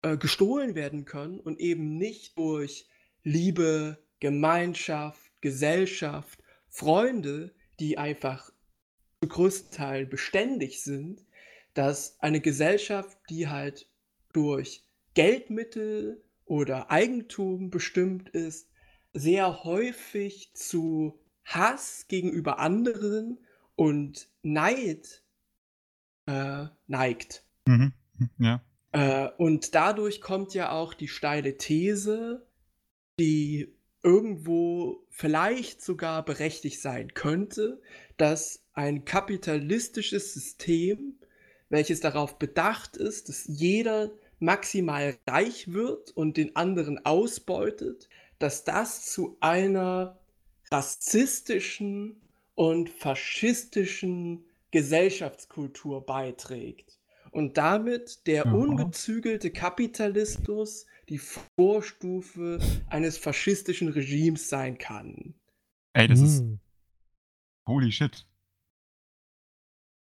Speaker 2: äh, gestohlen werden können und eben nicht durch Liebe, Gemeinschaft, Gesellschaft, Freunde, die einfach zu größten Teilen beständig sind, dass eine Gesellschaft, die halt durch Geldmittel oder Eigentum bestimmt ist, sehr häufig zu Hass gegenüber anderen und Neid äh, neigt.
Speaker 1: Mhm. Ja.
Speaker 2: Äh, und dadurch kommt ja auch die steile These, die irgendwo vielleicht sogar berechtigt sein könnte, dass ein kapitalistisches System, welches darauf bedacht ist, dass jeder maximal reich wird und den anderen ausbeutet, dass das zu einer rassistischen und faschistischen Gesellschaftskultur beiträgt und damit der
Speaker 1: Aha.
Speaker 2: ungezügelte Kapitalismus die Vorstufe eines faschistischen Regimes sein kann.
Speaker 1: Ey, das ist.
Speaker 3: Hm.
Speaker 1: Holy shit.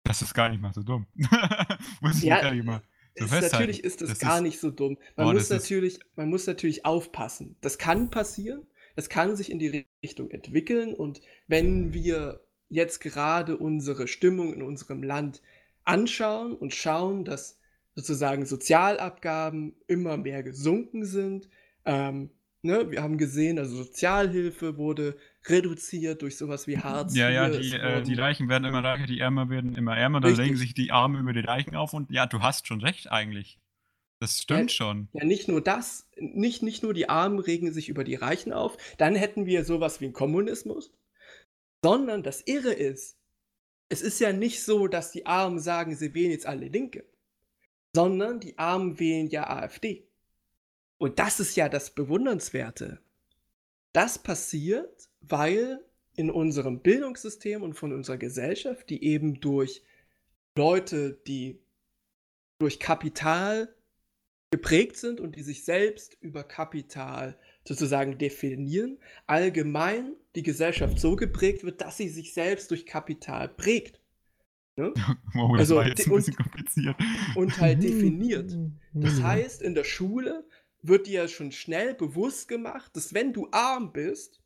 Speaker 1: Das ist gar nicht mal so dumm. Muss ich
Speaker 2: Ja,
Speaker 1: ja, mal
Speaker 2: Ist,
Speaker 1: festhalten.
Speaker 2: natürlich ist das,
Speaker 1: Das
Speaker 2: gar
Speaker 1: ist-
Speaker 2: nicht so dumm. Man,
Speaker 1: Boah,
Speaker 2: muss
Speaker 1: ist-
Speaker 2: natürlich, man muss natürlich aufpassen. Das kann passieren, das kann sich in die Richtung entwickeln und wenn wir jetzt gerade unsere Stimmung in unserem Land anschauen und schauen, dass sozusagen Sozialabgaben immer mehr gesunken sind, ähm, ne, wir haben gesehen, also Sozialhilfe wurde reduziert durch sowas wie Hartz
Speaker 1: Ja, ja, die, äh, die Reichen werden immer reicher, die Ärmer werden immer ärmer, dann
Speaker 2: Richtig.
Speaker 1: legen sich die Armen über die Reichen auf und ja, du hast schon recht eigentlich. Das stimmt schon.
Speaker 2: Ja, nicht nur das, nicht, nicht nur die Armen regen sich über die Reichen auf, dann hätten wir sowas wie einen Kommunismus, sondern das Irre ist, es ist ja nicht so, dass die Armen sagen, sie wählen jetzt alle Linke, sondern die Armen wählen ja AfD. Und das ist ja das Bewundernswerte. Das passiert, weil in unserem Bildungssystem und von unserer Gesellschaft, die eben durch Leute, die durch Kapital geprägt sind und die sich selbst über Kapital sozusagen definieren, allgemein die Gesellschaft so geprägt wird, dass sie sich selbst durch Kapital prägt
Speaker 1: Wow, das
Speaker 2: Also,
Speaker 1: war jetzt
Speaker 2: die-
Speaker 1: ein bisschen kompliziert.
Speaker 2: und halt definiert. Das heißt, in der Schule wird dir schon schnell bewusst gemacht, dass wenn du arm bist,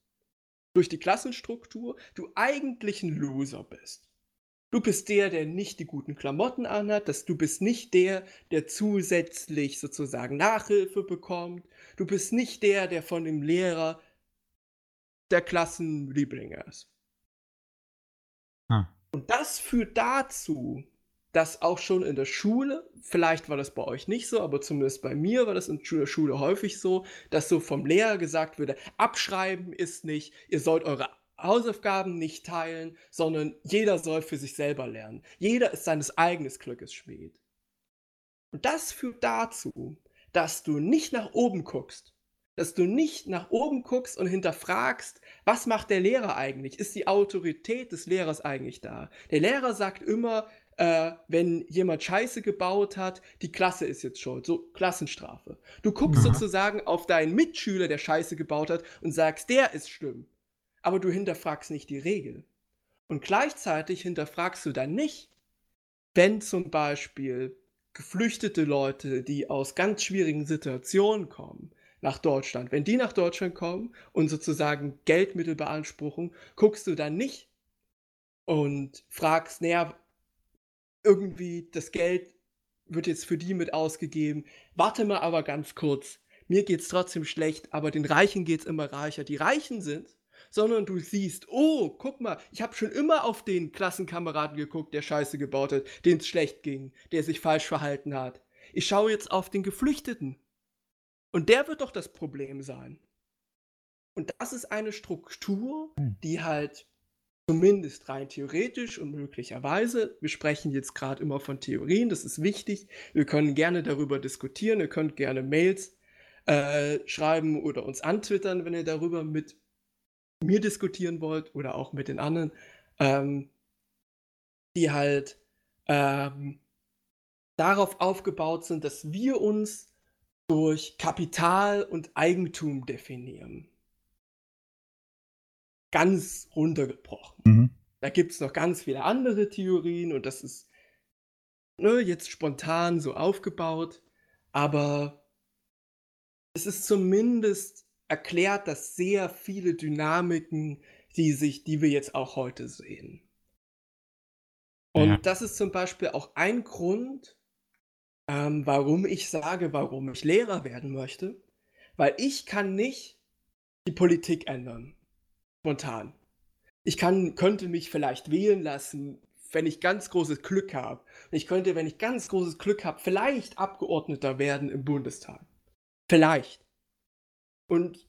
Speaker 2: durch die Klassenstruktur, du eigentlich ein Loser bist. Du bist der, der nicht die guten Klamotten anhat, dass du bist nicht der, der zusätzlich sozusagen Nachhilfe bekommt. Du bist nicht der, der von dem Lehrer der Klassenliebling ist.
Speaker 1: Ah.
Speaker 2: Und das führt dazu, dass auch schon in der Schule, vielleicht war das bei euch nicht so, aber zumindest bei mir war das in der Schule häufig so, dass so vom Lehrer gesagt würde, abschreiben ist nicht, ihr sollt eure Hausaufgaben nicht teilen, sondern jeder soll für sich selber lernen. Jeder ist seines eigenen Glückes Schmied. Und das führt dazu, dass du nicht nach oben guckst, dass du nicht nach oben guckst und hinterfragst, was macht der Lehrer eigentlich? Ist die Autorität des Lehrers eigentlich da? Der Lehrer sagt immer, äh, wenn jemand Scheiße gebaut hat, die Klasse ist jetzt schuld, so Klassenstrafe. Du guckst
Speaker 1: Ja.
Speaker 2: sozusagen auf deinen Mitschüler, der Scheiße gebaut hat, und sagst, der ist schlimm. Aber du hinterfragst nicht die Regel. Und gleichzeitig hinterfragst du dann nicht, wenn zum Beispiel geflüchtete Leute, die aus ganz schwierigen Situationen kommen, nach Deutschland, wenn die nach Deutschland kommen und sozusagen Geldmittel beanspruchen, guckst du dann nicht und fragst, naja, irgendwie das Geld wird jetzt für die mit ausgegeben. Warte mal aber ganz kurz. Mir geht's trotzdem schlecht, aber den Reichen geht's immer reicher. Die Reichen sind, sondern du siehst, oh, guck mal, ich habe schon immer auf den Klassenkameraden geguckt, der Scheiße gebaut hat, dem es schlecht ging, der sich falsch verhalten hat. Ich schaue jetzt auf den Geflüchteten. Und der wird doch das Problem sein. Und das ist eine Struktur,
Speaker 1: Hm.
Speaker 2: die halt zumindest rein theoretisch und möglicherweise, wir sprechen jetzt gerade immer von Theorien, das ist wichtig, wir können gerne darüber diskutieren, ihr könnt gerne Mails äh, schreiben oder uns antwittern, wenn ihr darüber mit mir diskutieren wollt oder auch mit den anderen, ähm, die halt ähm, darauf aufgebaut sind, dass wir uns durch Kapital und Eigentum definieren. Ganz runtergebrochen.
Speaker 1: Mhm.
Speaker 2: Da gibt es noch ganz viele andere Theorien und das ist ne, jetzt spontan so aufgebaut, aber es ist zumindest erklärt, dass sehr viele Dynamiken, die sich, die wir jetzt auch heute sehen. Und
Speaker 1: Ja.
Speaker 2: das ist zum Beispiel auch ein Grund, ähm, warum ich sage, warum ich Lehrer werden möchte, weil ich kann nicht die Politik ändern, spontan. Ich kann, könnte mich vielleicht wählen lassen, wenn ich ganz großes Glück habe. Ich könnte, wenn ich ganz großes Glück habe, vielleicht Abgeordneter werden im Bundestag. Vielleicht. Und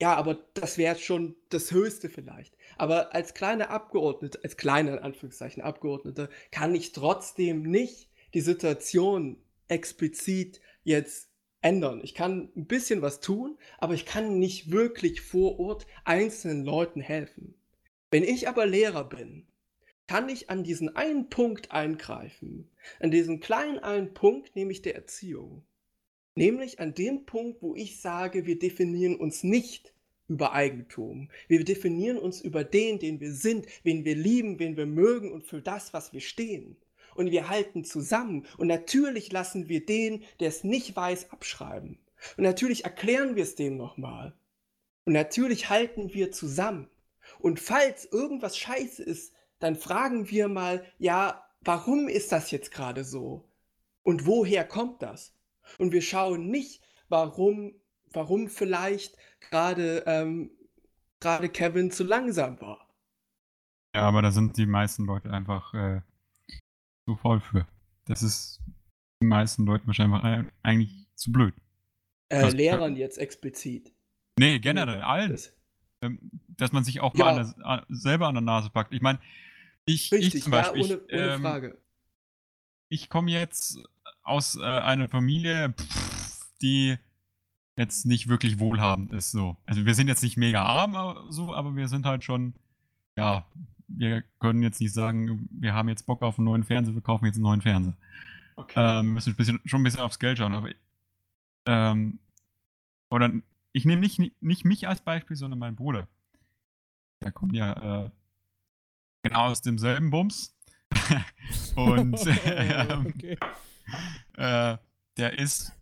Speaker 2: ja, aber das wäre schon das Höchste vielleicht. Aber als kleiner Abgeordneter, als kleiner in Anführungszeichen Abgeordneter, kann ich trotzdem nicht die Situation explizit jetzt ändern. Ich kann ein bisschen was tun, aber ich kann nicht wirklich vor Ort einzelnen Leuten helfen. Wenn ich aber Lehrer bin, kann ich an diesen einen Punkt eingreifen, an diesen kleinen einen Punkt, nämlich der Erziehung. Nämlich an dem Punkt, wo ich sage, wir definieren uns nicht über Eigentum. Wir definieren uns über den, den wir sind, wen wir lieben, wen wir mögen und für das, was wir stehen. Und wir halten zusammen. Und natürlich lassen wir den, der es nicht weiß, abschreiben. Und natürlich erklären wir es dem nochmal. Und natürlich halten wir zusammen. Und falls irgendwas scheiße ist, dann fragen wir mal, ja, warum ist das jetzt gerade so? Und woher kommt das? Und wir schauen nicht, warum, warum vielleicht gerade ähm, gerade Kevin zu langsam war.
Speaker 1: Ja, aber da sind die meisten Leute einfach äh, zu voll für. Das ist den meisten Leuten wahrscheinlich eigentlich zu blöd.
Speaker 2: Äh,
Speaker 1: Das-
Speaker 2: Lehrern jetzt explizit.
Speaker 1: Nee, generell allen.
Speaker 2: Das,
Speaker 1: Ähm, dass man sich auch
Speaker 2: Ja.
Speaker 1: mal an der, selber an der Nase packt. Ich meine, ich, ich zum
Speaker 2: ja,
Speaker 1: Beispiel,
Speaker 2: ohne, ohne
Speaker 1: ich, ähm,
Speaker 2: Frage.
Speaker 1: ich komme jetzt aus äh, einer Familie, pff, die jetzt nicht wirklich wohlhabend ist. So. Also wir sind jetzt nicht mega arm, aber so, aber wir sind halt schon, ja, wir können jetzt nicht sagen, wir haben jetzt Bock auf einen neuen Fernseher, wir kaufen jetzt einen neuen Fernseher.
Speaker 2: Okay.
Speaker 1: Ähm, müssen ein bisschen, schon ein bisschen aufs Geld schauen, aber ähm, oder ich nehme nicht, nicht mich als Beispiel, sondern meinen Bruder. Der kommt ja äh, genau aus demselben Bums. Und ähm,
Speaker 3: okay.
Speaker 1: äh, der ist,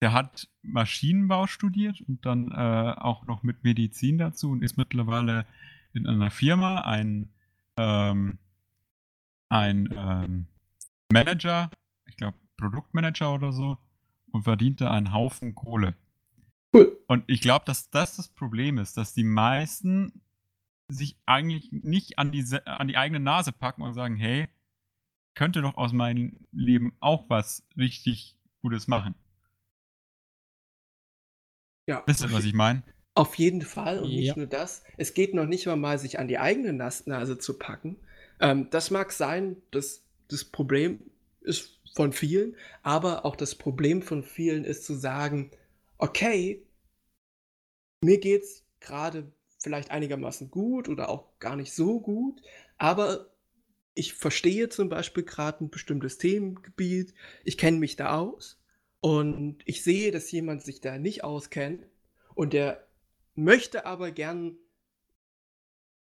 Speaker 1: der hat Maschinenbau studiert und dann äh, auch noch mit Medizin dazu und ist mittlerweile in einer Firma ein, ähm, ein ähm, Manager, ich glaube Produktmanager oder so, und verdient da einen Haufen Kohle.
Speaker 2: Cool.
Speaker 1: Und ich glaube, dass das das Problem ist, dass die meisten sich eigentlich nicht an die, an die eigene Nase packen und sagen, hey, ich könnte doch aus meinem Leben auch was richtig Gutes machen.
Speaker 2: Ja,
Speaker 1: Wisst ihr, was ich meine?
Speaker 2: Auf jeden Fall und
Speaker 3: Ja.
Speaker 2: nicht nur das. Es geht noch nicht mal, mal sich an die eigene Nas Nase zu packen. Ähm, das mag sein, dass das Problem ist von vielen, aber auch das Problem von vielen ist zu sagen, okay, mir geht's gerade vielleicht einigermaßen gut oder auch gar nicht so gut, aber ich verstehe zum Beispiel gerade ein bestimmtes Themengebiet, ich kenne mich da aus und ich sehe, dass jemand sich da nicht auskennt und der möchte aber gern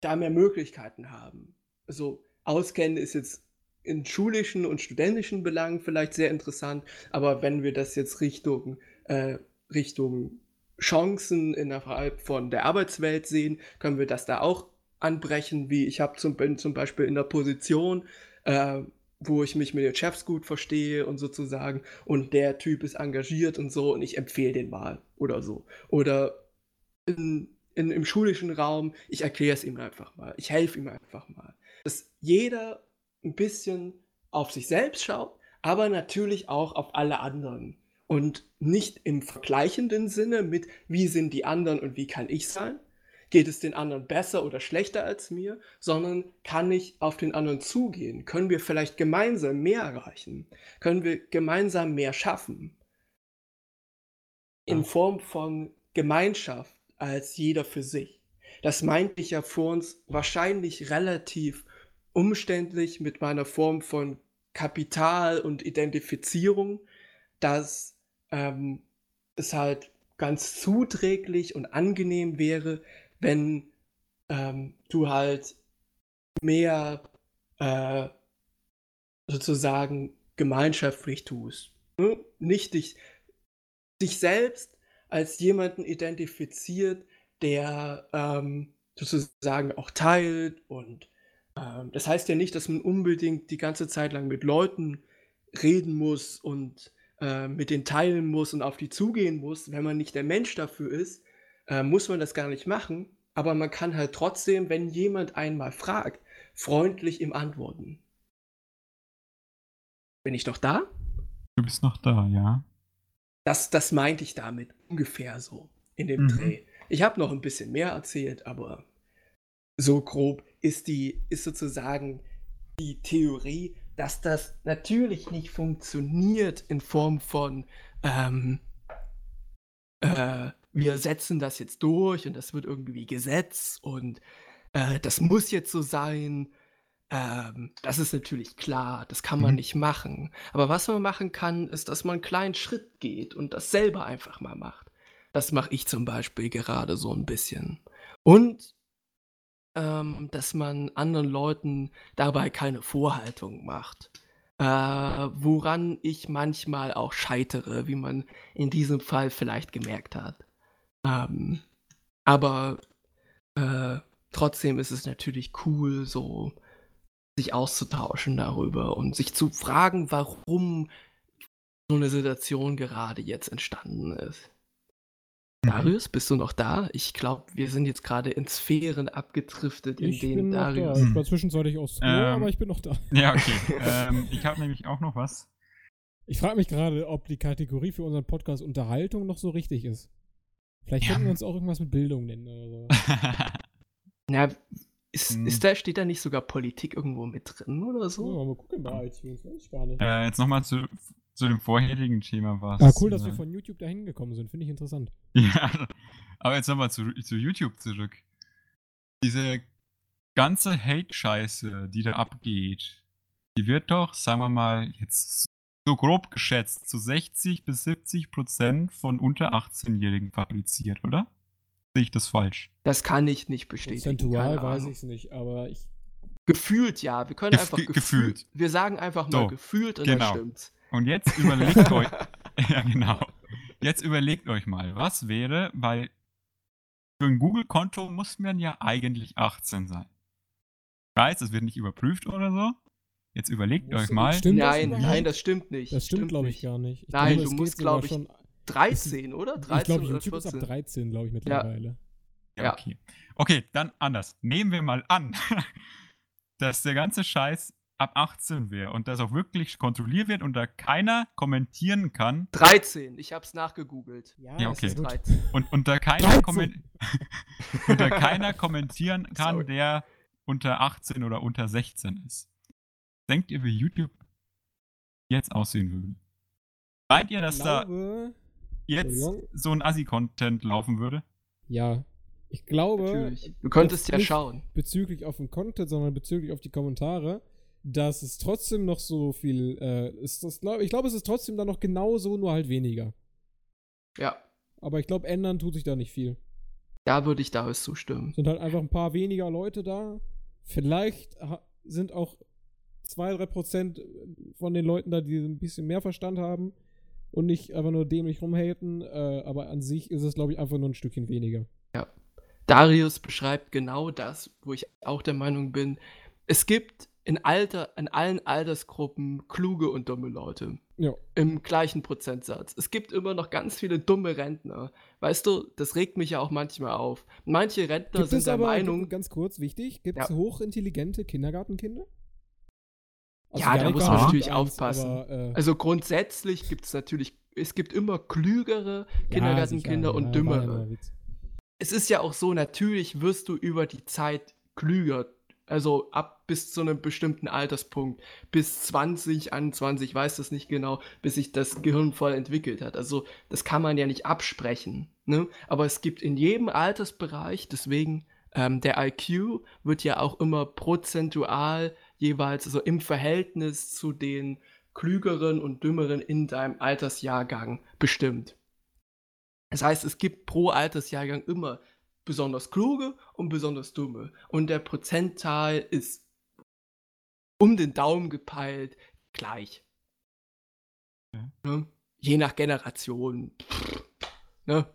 Speaker 2: da mehr Möglichkeiten haben. Also auskennen ist jetzt in schulischen und studentischen Belangen vielleicht sehr interessant, aber wenn wir das jetzt Richtung, äh, Richtung Chancen innerhalb von der Arbeitswelt sehen, können wir das da auch anbrechen, wie ich habe zum, bin zum Beispiel in der Position, äh, wo ich mich mit den Chefs gut verstehe und sozusagen und der Typ ist engagiert und so und ich empfehle den mal oder so. Oder in, in, im schulischen Raum, ich erkläre es ihm einfach mal, ich helfe ihm einfach mal. Dass jeder ein bisschen auf sich selbst schaut, aber natürlich auch auf alle anderen. Und nicht im vergleichenden Sinne mit, wie sind die anderen und wie kann ich sein, geht es den anderen besser oder schlechter als mir, sondern kann ich auf den anderen zugehen? Können wir vielleicht gemeinsam mehr erreichen? Können wir gemeinsam mehr schaffen? In Form von Gemeinschaft als jeder für sich. Das meinte ich ja vor uns wahrscheinlich relativ umständlich mit meiner Form von Kapital und Identifizierung, dass ähm, es halt ganz zuträglich und angenehm wäre, wenn ähm, du halt mehr äh, sozusagen gemeinschaftlich tust. Ne? Nicht dich, dich selbst als jemanden identifiziert, der ähm, sozusagen auch teilt und ähm, das heißt ja nicht, dass man unbedingt die ganze Zeit lang mit Leuten reden muss und äh, mit denen teilen muss und auf die zugehen muss. Wenn man nicht der Mensch dafür ist, äh, muss man das gar nicht machen. Aber man kann halt trotzdem, wenn jemand einmal fragt, freundlich ihm antworten. Bin ich noch da?
Speaker 1: Du bist noch da, ja.
Speaker 2: Das, das meinte ich damit ungefähr so in dem
Speaker 1: Mhm.
Speaker 2: Dreh. Ich habe noch ein bisschen mehr erzählt, aber so grob ist die, ist sozusagen die Theorie, dass das natürlich nicht funktioniert in Form von ähm, äh, wir setzen das jetzt durch und das wird irgendwie Gesetz und äh, das muss jetzt so sein. Ähm, das ist natürlich klar, das kann man
Speaker 1: Mhm.
Speaker 2: nicht machen. Aber was man machen kann, ist, dass man einen kleinen Schritt geht und das selber einfach mal macht. Das mache ich zum Beispiel gerade so ein bisschen. Und ähm, dass man anderen Leuten dabei keine Vorhaltung macht. Äh, woran ich manchmal auch scheitere, wie man in diesem Fall vielleicht gemerkt hat. Ähm, aber äh, trotzdem ist es natürlich cool, so sich auszutauschen darüber und sich zu fragen, warum so eine Situation gerade jetzt entstanden ist.
Speaker 1: Mhm.
Speaker 2: Darius, bist du noch da? Ich glaube, wir sind jetzt gerade in Sphären abgedriftet, in
Speaker 3: Ich bin
Speaker 2: denen
Speaker 3: noch da.
Speaker 2: Darius.
Speaker 3: Ich war zwischenzeitlich aus Klo,
Speaker 1: Ähm.
Speaker 3: aber ich bin noch da.
Speaker 1: Ja, okay. ähm, ich habe nämlich auch noch was.
Speaker 3: Ich frage mich gerade, ob die Kategorie für unseren Podcast Unterhaltung noch so richtig ist. Vielleicht
Speaker 1: Ja.
Speaker 3: könnten wir uns auch irgendwas mit Bildung nennen oder so.
Speaker 2: Na, ist,
Speaker 1: Hm.
Speaker 2: ist da, steht da nicht sogar Politik irgendwo mit drin oder
Speaker 3: So,
Speaker 2: so?
Speaker 3: mal gucken bei iTunes, weiß ich gar nicht.
Speaker 1: äh, jetzt nochmal zu, zu dem vorherigen Thema was.
Speaker 3: Ah, cool, dass
Speaker 1: äh,
Speaker 3: wir von YouTube dahin gekommen sind. Finde ich interessant.
Speaker 1: Ja, aber jetzt nochmal zu, zu YouTube zurück. Diese ganze Hate-Scheiße, die da abgeht, die wird doch, sagen wir mal, jetzt so grob geschätzt, zu 60 bis 70 Prozent von unter 18-Jährigen fabriziert, oder? Sehe ich das falsch?
Speaker 2: Das kann ich nicht bestätigen.
Speaker 3: Prozentual weiß ich es nicht, aber ich.
Speaker 2: Gefühlt ja. Wir können
Speaker 1: Gef-
Speaker 2: einfach
Speaker 1: ge-
Speaker 2: gefühlt.
Speaker 1: gefühlt.
Speaker 2: Wir sagen einfach mal
Speaker 1: So,
Speaker 2: gefühlt und
Speaker 1: genau.
Speaker 2: stimmt's.
Speaker 1: Und jetzt überlegt euch, ja genau, jetzt überlegt euch mal, was wäre, weil für ein Google-Konto muss man ja eigentlich 18 sein. Ich weiß, es wird nicht überprüft oder so. Jetzt überlegt
Speaker 3: Muss-
Speaker 1: euch mal.
Speaker 3: Stimmt das
Speaker 2: nein,
Speaker 3: überhaupt?
Speaker 2: nein, das stimmt nicht.
Speaker 3: Das stimmt, glaube ich, gar nicht. Ich
Speaker 2: Nein,
Speaker 3: glaube,
Speaker 2: du
Speaker 3: es
Speaker 2: musst,
Speaker 3: geht sogar
Speaker 2: glaub ich,
Speaker 3: schon.
Speaker 2: 13, oder? 13
Speaker 3: Ich glaube, YouTube ist ab
Speaker 2: 14.
Speaker 3: 13, glaube ich, mittlerweile.
Speaker 1: Ja,
Speaker 2: Ja.
Speaker 1: okay. Okay, dann anders. Nehmen wir mal an, dass der ganze Scheiß ab 18 wäre und das auch wirklich kontrolliert wird und da keiner kommentieren kann
Speaker 2: 13, ich hab's nachgegoogelt.
Speaker 3: Ja,
Speaker 1: Ja,
Speaker 3: das
Speaker 1: okay.
Speaker 3: ist.
Speaker 2: 13.
Speaker 1: und unter keiner,
Speaker 3: 13.
Speaker 1: kommen unter keiner kommentieren kann,
Speaker 2: Sorry.
Speaker 1: der unter 18 oder unter 16 ist. Denkt ihr, wie YouTube jetzt aussehen würde? Meint ihr, dass da
Speaker 3: glaube,
Speaker 1: jetzt so ein Assi-Content laufen würde?
Speaker 3: ja. Ich glaube,
Speaker 2: Natürlich. Du könntest ja
Speaker 3: nicht
Speaker 2: schauen.
Speaker 3: bezüglich auf den Content, sondern bezüglich auf die Kommentare, dass es trotzdem noch so viel äh, ist. Das glaub, ich glaube, es ist trotzdem dann noch genauso, nur halt weniger.
Speaker 2: Ja,
Speaker 3: Aber ich glaube, ändern tut sich da nicht viel.
Speaker 2: da würde ich Darius zustimmen.
Speaker 3: Sind halt einfach ein paar weniger Leute da. Vielleicht ha- sind auch zwei, drei Prozent von den Leuten da, die ein bisschen mehr Verstand haben und nicht einfach nur dämlich rumhaten. Äh, aber an sich ist es, glaube ich, einfach nur ein Stückchen weniger.
Speaker 2: Darius beschreibt genau das, wo ich auch der Meinung bin. Es gibt in, Alter, in allen Altersgruppen kluge und dumme Leute.
Speaker 3: Ja.
Speaker 2: Im gleichen Prozentsatz. Es gibt immer noch ganz viele dumme Rentner. Weißt du, das regt mich ja auch manchmal auf. Manche Rentner
Speaker 3: Gibt
Speaker 2: sind
Speaker 3: es
Speaker 2: der
Speaker 3: aber,
Speaker 2: Meinung,
Speaker 3: ganz kurz, wichtig, gibt es
Speaker 2: Ja.
Speaker 3: hochintelligente Kindergartenkinder? Also
Speaker 2: Ja, da muss
Speaker 1: man
Speaker 2: natürlich
Speaker 3: eins,
Speaker 2: aufpassen.
Speaker 3: Aber, äh,
Speaker 2: also grundsätzlich gibt es natürlich, es gibt immer klügere Kindergartenkinder
Speaker 3: sicher,
Speaker 2: und
Speaker 3: ja,
Speaker 2: dümmere.
Speaker 3: ja
Speaker 2: es ist ja auch so, natürlich wirst du über die Zeit klüger. Also ab bis zu einem bestimmten Alterspunkt, bis 20, 21, ich weiß das nicht genau, bis sich das Gehirn voll entwickelt hat. Also das kann man ja nicht absprechen. Ne? Aber es gibt in jedem Altersbereich, deswegen ähm, der IQ wird ja auch immer prozentual jeweils, also im Verhältnis zu den klügeren und dümmeren in deinem Altersjahrgang bestimmt. Das heißt, es gibt pro Altersjahrgang immer besonders kluge und besonders dumme. Und der Prozentteil ist um den Daumen gepeilt gleich.
Speaker 1: Ja.
Speaker 2: Ne? Je nach Generation. Pff, ne?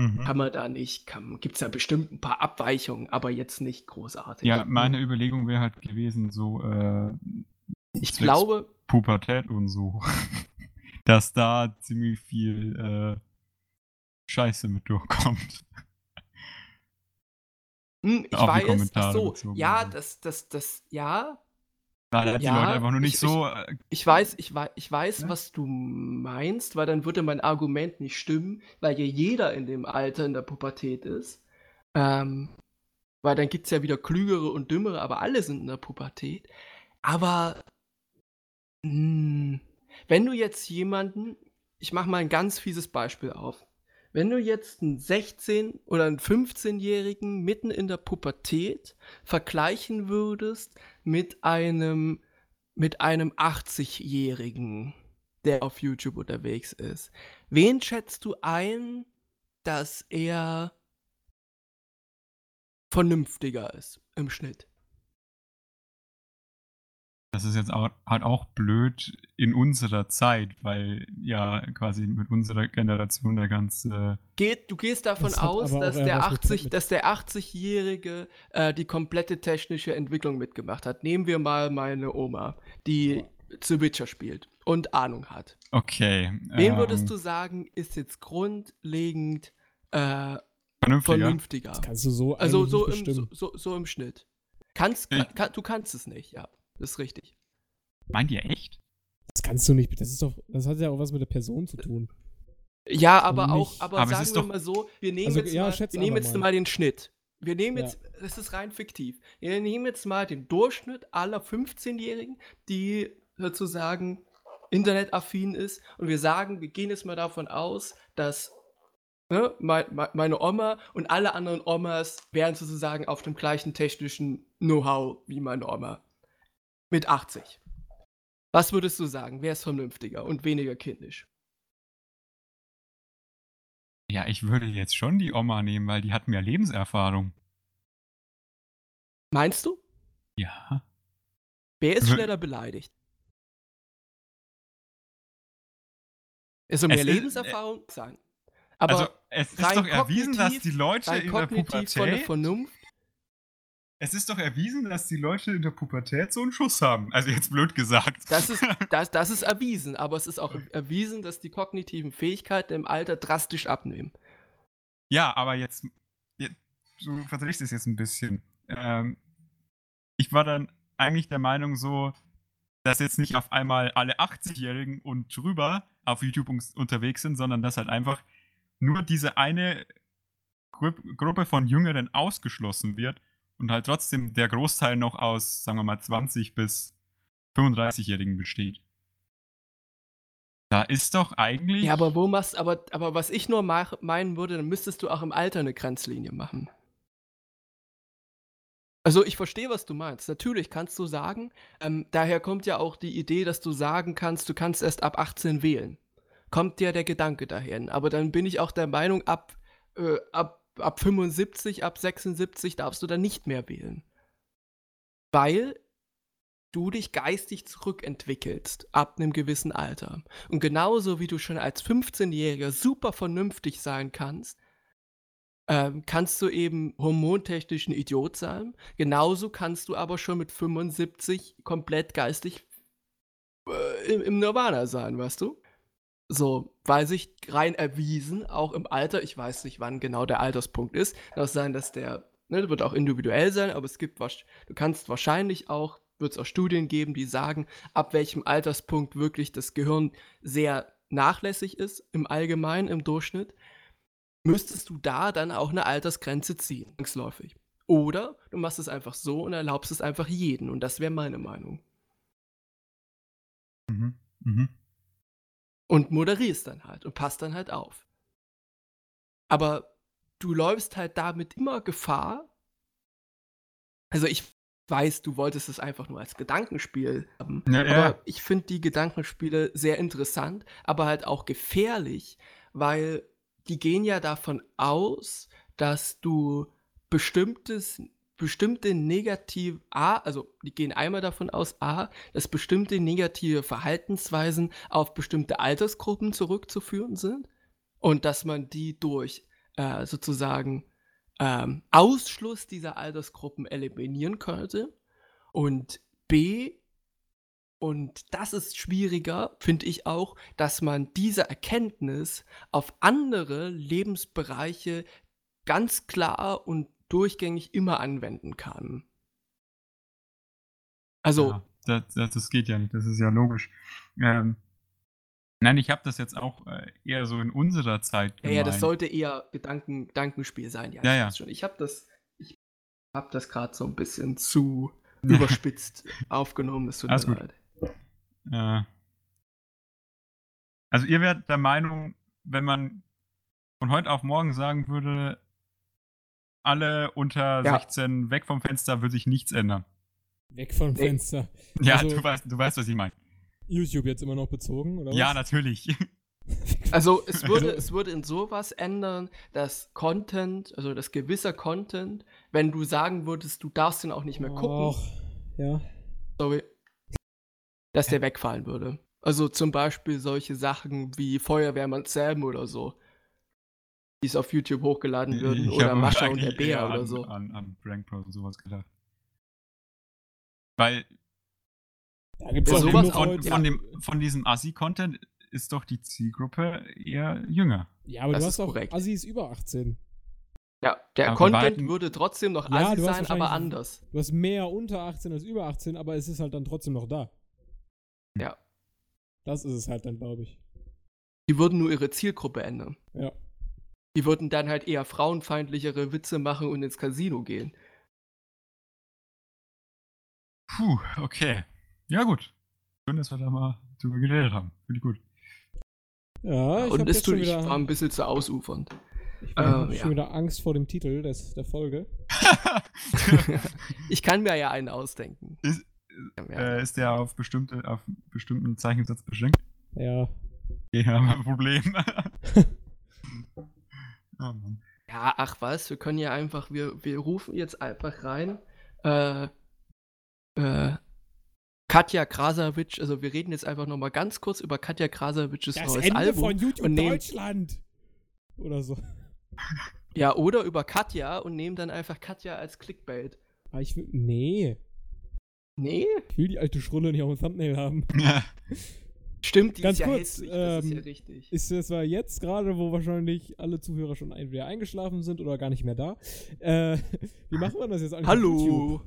Speaker 1: Mhm.
Speaker 2: Kann man da nicht, gibt es ja bestimmt ein paar Abweichungen, aber jetzt nicht großartig.
Speaker 1: Ja, meine Überlegung wäre halt gewesen, so äh,
Speaker 2: ich glaube,
Speaker 1: Pubertät und so, dass da ziemlich viel äh, Scheiße mit durchkommt.
Speaker 2: hm, ich
Speaker 1: auf die
Speaker 2: weiß, ach so, ja, das, das, das, ja,
Speaker 1: Da die
Speaker 2: Ja,
Speaker 1: Leute einfach nur nicht
Speaker 2: ich-
Speaker 1: so. äh,
Speaker 2: Ich weiß, ich weiß, ich weiß,
Speaker 1: Ne?
Speaker 2: was du meinst, weil dann würde mein Argument nicht stimmen, weil ja jeder in dem Alter in der Pubertät ist. Ähm, weil dann gibt es ja wieder klügere und dümmere, aber alle sind in der Pubertät. Aber mh, wenn du jetzt jemanden, ich mache mal ein ganz fieses Beispiel auf. Wenn du jetzt einen 16- oder einen 15-Jährigen mitten in der Pubertät vergleichen würdest mit einem mit einem 80-Jährigen, der auf YouTube unterwegs ist. Wen schätzt du ein, dass er vernünftiger ist im Schnitt?
Speaker 1: Das ist jetzt auch, halt auch blöd in unserer Zeit, weil ja quasi mit unserer Generation der ganze.
Speaker 2: Geht, du gehst davon
Speaker 3: Das
Speaker 2: aus, dass der,
Speaker 3: was mit-
Speaker 2: 80,
Speaker 3: mit-
Speaker 2: dass der 80-Jährige äh, die komplette technische Entwicklung mitgemacht hat. Nehmen wir mal meine Oma, die The Witcher spielt und Ahnung hat.
Speaker 1: Okay.
Speaker 2: Wen
Speaker 1: ähm,
Speaker 2: würdest du sagen, ist jetzt grundlegend äh,
Speaker 1: Vernünftiger?
Speaker 2: vernünftiger?
Speaker 3: Das kannst du so
Speaker 2: Also so
Speaker 3: nicht
Speaker 2: im, so, so, so im Schnitt. Kannst, kann, du kannst es nicht, ja. Das ist richtig.
Speaker 1: Meint ihr echt?
Speaker 3: Das kannst du nicht. Das ist doch, das hat ja auch was mit der Person zu tun.
Speaker 2: Ja, aber auch, aber,
Speaker 1: Aber
Speaker 2: sagen
Speaker 1: ist
Speaker 2: wir
Speaker 1: doch-
Speaker 2: mal so, wir nehmen
Speaker 3: Also,
Speaker 2: jetzt,
Speaker 3: ja,
Speaker 2: mal, wir nehmen jetzt
Speaker 3: mal.
Speaker 2: mal den Schnitt. Wir nehmen
Speaker 3: Ja.
Speaker 2: jetzt, das ist rein fiktiv. Wir nehmen jetzt mal den Durchschnitt aller 15-Jährigen, die sozusagen internetaffin ist und wir sagen, wir gehen jetzt mal davon aus, dass ne, mein, mein, meine Oma und alle anderen Omas wären sozusagen auf dem gleichen technischen Know-how wie meine Oma. Mit 80. Was würdest du sagen? Wer ist vernünftiger und weniger kindisch?
Speaker 1: Ja, ich würde jetzt schon die Oma nehmen, weil die hat mehr Lebenserfahrung.
Speaker 2: Meinst du?
Speaker 1: Ja.
Speaker 2: Wer ist schneller beleidigt? Ist so
Speaker 1: Es
Speaker 2: mehr
Speaker 1: ist-
Speaker 2: Lebenserfahrung sein. Aber
Speaker 1: also es ist doch erwiesen, dass die Leute in der
Speaker 2: kognitiv von der
Speaker 1: Pubertät.
Speaker 2: Vernunft.
Speaker 1: Es ist doch erwiesen, dass die Leute in der Pubertät so einen Schuss haben. Also jetzt blöd gesagt.
Speaker 2: Das ist, das, das ist erwiesen, aber es ist auch erwiesen, dass die kognitiven Fähigkeiten im Alter drastisch abnehmen.
Speaker 1: Ja, aber jetzt, jetzt du verdrehst es jetzt ein bisschen. Ähm, ich war dann eigentlich der Meinung so, dass jetzt nicht auf einmal alle 80-Jährigen und drüber auf YouTube unterwegs sind, sondern dass halt einfach nur diese eine Gru Gruppe von Jüngeren ausgeschlossen wird und halt trotzdem der Großteil noch aus, sagen wir mal, 20 bis 35-Jährigen besteht. Da ist doch eigentlich.
Speaker 2: Ja, aber wo machst aber, aber was ich nur mach, meinen würde, dann müsstest du auch im Alter eine Grenzlinie machen. Also ich verstehe, was du meinst. Natürlich kannst du sagen, ähm, daher kommt ja auch die Idee, dass du sagen kannst, du kannst erst ab 18 wählen. Kommt dir der Gedanke dahin. Aber dann bin ich auch der Meinung, ab, äh, ab, ab 75, ab 76 darfst du dann nicht mehr wählen. Weil du dich geistig zurückentwickelst ab einem gewissen Alter. Und genauso wie du schon als 15-Jähriger super vernünftig sein kannst, ähm, kannst du eben hormontechnisch ein Idiot sein. Genauso kannst du aber schon mit 75 komplett geistig äh, im, im Nirvana sein, weißt du? So, weil sich rein erwiesen, auch im Alter, ich weiß nicht, wann genau der Alterspunkt ist, kann auch sein, dass der, ne, wird auch individuell sein, aber es gibt was, du kannst wahrscheinlich auch, wird es auch Studien geben, die sagen, ab welchem Alterspunkt wirklich das Gehirn sehr nachlässig ist, im Allgemeinen, im Durchschnitt müsstest du da dann auch eine Altersgrenze ziehen, zwangsläufig. Oder du machst es einfach so und erlaubst es einfach jeden. Und das wäre meine Meinung.
Speaker 1: Mhm. Mhm.
Speaker 2: Und moderierst dann halt und passt dann halt auf. Aber du läufst halt damit immer Gefahr. Also ich weiß, du wolltest es einfach nur als Gedankenspiel haben.
Speaker 1: Ja,
Speaker 2: aber
Speaker 1: ja.
Speaker 2: ich finde die Gedankenspiele sehr interessant, aber halt auch gefährlich, weil die gehen ja davon aus, dass du bestimmtes bestimmte negative A, also die gehen einmal davon aus, A, dass bestimmte negative Verhaltensweisen auf bestimmte Altersgruppen zurückzuführen sind und dass man die durch äh, sozusagen ähm, Ausschluss dieser Altersgruppen eliminieren könnte. Und B, und das ist schwieriger, finde ich auch, dass man diese Erkenntnis auf andere Lebensbereiche ganz klar und durchgängig immer anwenden kann. Also,
Speaker 1: Ja, das, das, das geht ja nicht, das ist ja logisch. Ähm, nein, ich habe das jetzt auch äh, eher so in unserer Zeit
Speaker 2: ja, ja, das
Speaker 1: gemeint.
Speaker 2: sollte eher Gedanken, Gedankenspiel sein. Ja,
Speaker 1: Ja,
Speaker 2: ich
Speaker 1: ja.
Speaker 2: schon. Ich habe das, ich habe das gerade so ein bisschen zu überspitzt aufgenommen. Es tut
Speaker 1: Alles
Speaker 2: mir
Speaker 1: gut.
Speaker 2: leid.
Speaker 1: Äh, also ihr wärt der Meinung, wenn man von heute auf morgen sagen würde, alle unter
Speaker 2: Ja.
Speaker 1: 16 weg vom Fenster, würde sich nichts ändern.
Speaker 3: Weg vom
Speaker 2: Nee.
Speaker 3: Fenster.
Speaker 1: Ja,
Speaker 3: Also-
Speaker 1: du, weißt, du weißt, was ich meine.
Speaker 3: YouTube jetzt immer noch bezogen, oder
Speaker 1: Ja,
Speaker 3: was?
Speaker 1: natürlich.
Speaker 2: Also es würde, es würde in sowas ändern, dass Content, also dass gewisser Content, wenn du sagen würdest, du darfst den auch nicht mehr gucken,
Speaker 3: Och, ja.
Speaker 2: sorry, dass der wegfallen würde. Also zum Beispiel solche Sachen wie Feuerwehrmann Sam oder so, die es auf YouTube hochgeladen würden,
Speaker 1: Ich
Speaker 2: oder Mascha und der Bär oder
Speaker 1: an,
Speaker 2: so.
Speaker 1: An, an Prank Bros und sowas gedacht. Weil
Speaker 3: Da gibt's
Speaker 2: Ja,
Speaker 3: auch
Speaker 1: von,
Speaker 2: sowas
Speaker 1: von,
Speaker 3: Leute.
Speaker 1: von, dem, von diesem Assi-Content ist doch die Zielgruppe eher jünger.
Speaker 3: Ja, aber
Speaker 2: Das
Speaker 3: du
Speaker 2: ist
Speaker 3: hast auch
Speaker 2: korrekt.
Speaker 3: Assis über 18.
Speaker 2: Ja, der
Speaker 1: Aber
Speaker 2: Content
Speaker 1: Weitem-
Speaker 2: würde trotzdem noch
Speaker 3: Ja,
Speaker 2: assi sein, aber anders.
Speaker 3: Du hast mehr unter 18 als über 18, aber es ist halt dann trotzdem noch da.
Speaker 2: Ja.
Speaker 3: Das ist es halt dann, glaube ich.
Speaker 2: Die würden nur ihre Zielgruppe ändern.
Speaker 3: Ja.
Speaker 2: Die würden dann halt eher frauenfeindlichere Witze machen und ins Casino gehen.
Speaker 1: Puh, okay. Ja, gut. Schön, dass wir da mal drüber geredet haben. Finde ich gut.
Speaker 3: Ja, ich
Speaker 2: und
Speaker 3: habe
Speaker 2: es tut
Speaker 3: schon
Speaker 2: ich
Speaker 3: wieder,
Speaker 2: war ein bisschen zu ausufernd.
Speaker 3: ich
Speaker 2: äh,
Speaker 3: hab
Speaker 2: ja.
Speaker 3: schon wieder Angst vor dem Titel des, der Folge.
Speaker 2: ich kann mir ja einen ausdenken.
Speaker 1: Ist- äh, ist der auf bestimmte, auf bestimmten Zeichensatz beschränkt?
Speaker 3: Ja.
Speaker 1: Ja, haben wir ein Problem. oh Mann.
Speaker 2: Ja, ach was, wir können ja einfach, wir, wir rufen jetzt einfach rein. Äh, äh, Katja Krasavitsch, also wir reden jetzt einfach nochmal ganz kurz über Katja Krasavitsches
Speaker 3: Das
Speaker 2: neues
Speaker 3: Ende
Speaker 2: Album.
Speaker 3: von YouTube
Speaker 2: und nehmen-
Speaker 3: Deutschland. Oder so.
Speaker 2: Ja, oder über Katja und nehmen dann einfach Katja als Clickbait.
Speaker 3: Aber ich will. Nee.
Speaker 2: Nee?
Speaker 3: Ich will die alte Schrulle nicht auf dem Thumbnail haben.
Speaker 2: Stimmt, die
Speaker 3: Ganz
Speaker 2: ist ja
Speaker 3: kurz,
Speaker 2: hässlich, das ist ja
Speaker 3: ähm,
Speaker 2: richtig.
Speaker 3: Ist es zwar jetzt gerade, wo wahrscheinlich alle Zuhörer schon entweder eingeschlafen sind oder gar nicht mehr da. Äh, wie machen wir das jetzt eigentlich? YouTube?
Speaker 2: Hallo!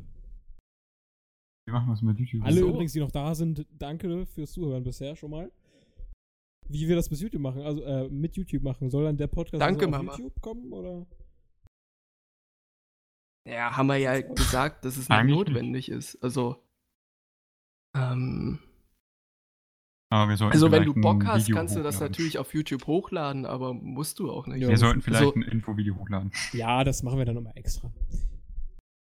Speaker 1: Wie machen wir es mit YouTube?
Speaker 3: Alle
Speaker 2: So.
Speaker 3: übrigens, die noch da sind, danke fürs Zuhören bisher schon mal. Wie wir das bis YouTube machen, also äh, mit YouTube machen, soll dann der Podcast
Speaker 2: Danke,
Speaker 3: also auf
Speaker 2: Mama.
Speaker 3: YouTube kommen oder?
Speaker 2: Ja, haben wir ja gesagt, dass es nicht notwendig ist. Also, ähm, also wenn du Bock hast,
Speaker 1: Video
Speaker 2: kannst du das natürlich auf YouTube hochladen, aber musst du auch nicht.
Speaker 3: Ja,
Speaker 1: Wir sollten vielleicht
Speaker 2: Also-
Speaker 1: ein Infovideo hochladen.
Speaker 3: Ja, das machen wir dann nochmal extra.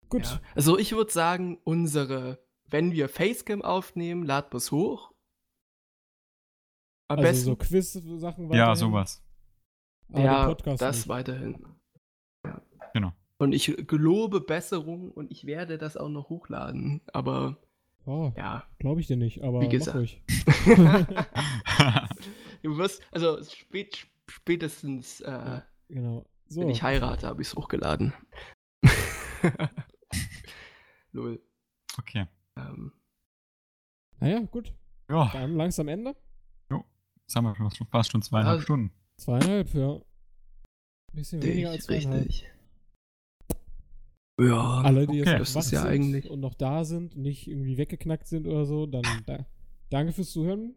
Speaker 3: Gut.
Speaker 2: Ja. Also ich würde sagen, unsere, wenn wir Facecam aufnehmen, laden wir es hoch. Am
Speaker 3: also
Speaker 2: besten.
Speaker 3: so Quiz-Sachen
Speaker 1: Ja, sowas.
Speaker 3: aber
Speaker 2: ja, das
Speaker 3: nicht.
Speaker 2: weiterhin.
Speaker 1: Genau.
Speaker 2: Und ich gelobe Besserung und ich werde das auch noch hochladen. Aber
Speaker 3: Oh,
Speaker 2: ja,
Speaker 3: glaube ich dir nicht, aber
Speaker 2: Wie
Speaker 3: mach
Speaker 2: gesagt.
Speaker 3: ruhig.
Speaker 2: du wirst, also spät, spätestens, äh,
Speaker 3: Genau. So.
Speaker 2: wenn ich heirate, habe ich es hochgeladen. Null.
Speaker 1: okay.
Speaker 2: Ähm,
Speaker 3: Naja, gut.
Speaker 1: Ja,
Speaker 3: Dann langsam Ende.
Speaker 1: jetzt haben wir schon fast schon zweieinhalb
Speaker 2: Ja.
Speaker 1: Stunden.
Speaker 3: Zweieinhalb, ja. Bisschen weniger als zweieinhalb.
Speaker 2: richtig. Ja,
Speaker 3: Alle, die
Speaker 1: Okay.
Speaker 3: jetzt
Speaker 2: Das
Speaker 3: noch wach
Speaker 2: ist ja
Speaker 3: sind
Speaker 2: eigentlich-
Speaker 3: und noch da sind und nicht irgendwie weggeknackt sind oder so, dann da, danke fürs Zuhören.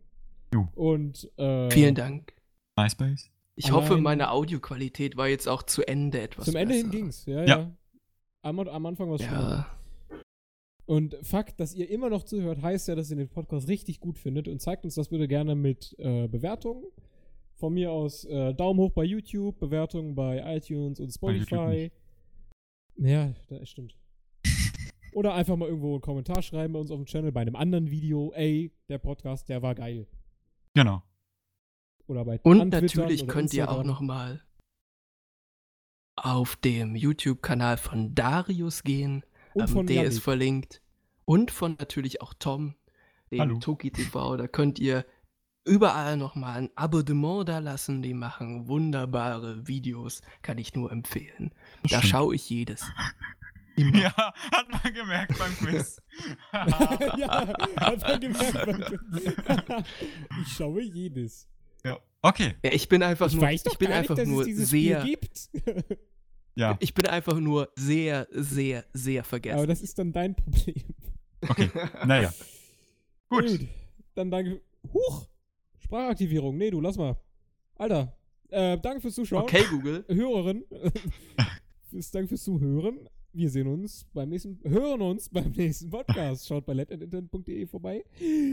Speaker 1: Jo.
Speaker 3: Und äh,
Speaker 2: vielen Dank.
Speaker 1: MySpace?
Speaker 2: Ich hoffe,
Speaker 3: Allein-
Speaker 2: meine Audioqualität war jetzt auch zu Ende etwas
Speaker 3: Zum Ende hin ging's, ja, ja.
Speaker 1: Ja.
Speaker 3: Am, am Anfang war es.
Speaker 2: Ja,
Speaker 3: Und Fakt, dass ihr immer noch zuhört, heißt ja, dass ihr den Podcast richtig gut findet und zeigt uns das bitte gerne mit äh, Bewertungen. Von mir aus äh, Daumen hoch bei YouTube, Bewertungen bei iTunes und Spotify. Ja, das stimmt. Oder einfach mal irgendwo einen Kommentar schreiben bei uns auf dem Channel, bei einem anderen Video. Ey, der Podcast, der war geil.
Speaker 1: Genau.
Speaker 3: Oder bei
Speaker 2: und natürlich
Speaker 3: oder
Speaker 2: könnt ihr auch noch mal auf dem YouTube-Kanal von Darius gehen.
Speaker 3: Und
Speaker 2: ähm,
Speaker 3: von
Speaker 2: der ist
Speaker 3: Yannick.
Speaker 2: verlinkt. Und von natürlich auch Tom, dem Toki TV. Da könnt ihr überall nochmal ein Abonnement da lassen. Die machen wunderbare Videos. Kann ich nur empfehlen. Da schaue ich jedes. Immer.
Speaker 1: Ja, hat man gemerkt beim Quiz.
Speaker 3: ja, hat man gemerkt. ich schaue jedes.
Speaker 1: ja. Okay,
Speaker 2: Ja, ich bin einfach
Speaker 3: Ich
Speaker 2: nur,
Speaker 3: weiß doch
Speaker 2: ich bin
Speaker 3: gar
Speaker 2: einfach
Speaker 3: nicht, dass
Speaker 2: nur
Speaker 3: es dieses
Speaker 2: sehr,
Speaker 3: Spiel gibt.
Speaker 1: ja,
Speaker 2: ich bin einfach nur sehr, sehr, sehr vergessen.
Speaker 3: Aber das ist dann dein Problem.
Speaker 1: okay. Naja. Gut.
Speaker 3: Dann danke. Huch! Sprachaktivierung. Nee, du, lass mal. Alter, äh, danke fürs Zuschauen.
Speaker 2: okay, Google.
Speaker 3: Hörerin. danke fürs Zuhören. Wir sehen uns beim nächsten, hören uns beim nächsten Podcast. Schaut bei letandinternet.de vorbei.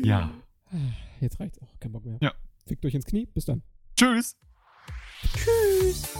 Speaker 1: Ja.
Speaker 3: Jetzt reicht's auch. Kein Bock mehr.
Speaker 1: Ja.
Speaker 3: Fickt euch ins Knie. Bis dann.
Speaker 1: Tschüss.
Speaker 2: Tschüss.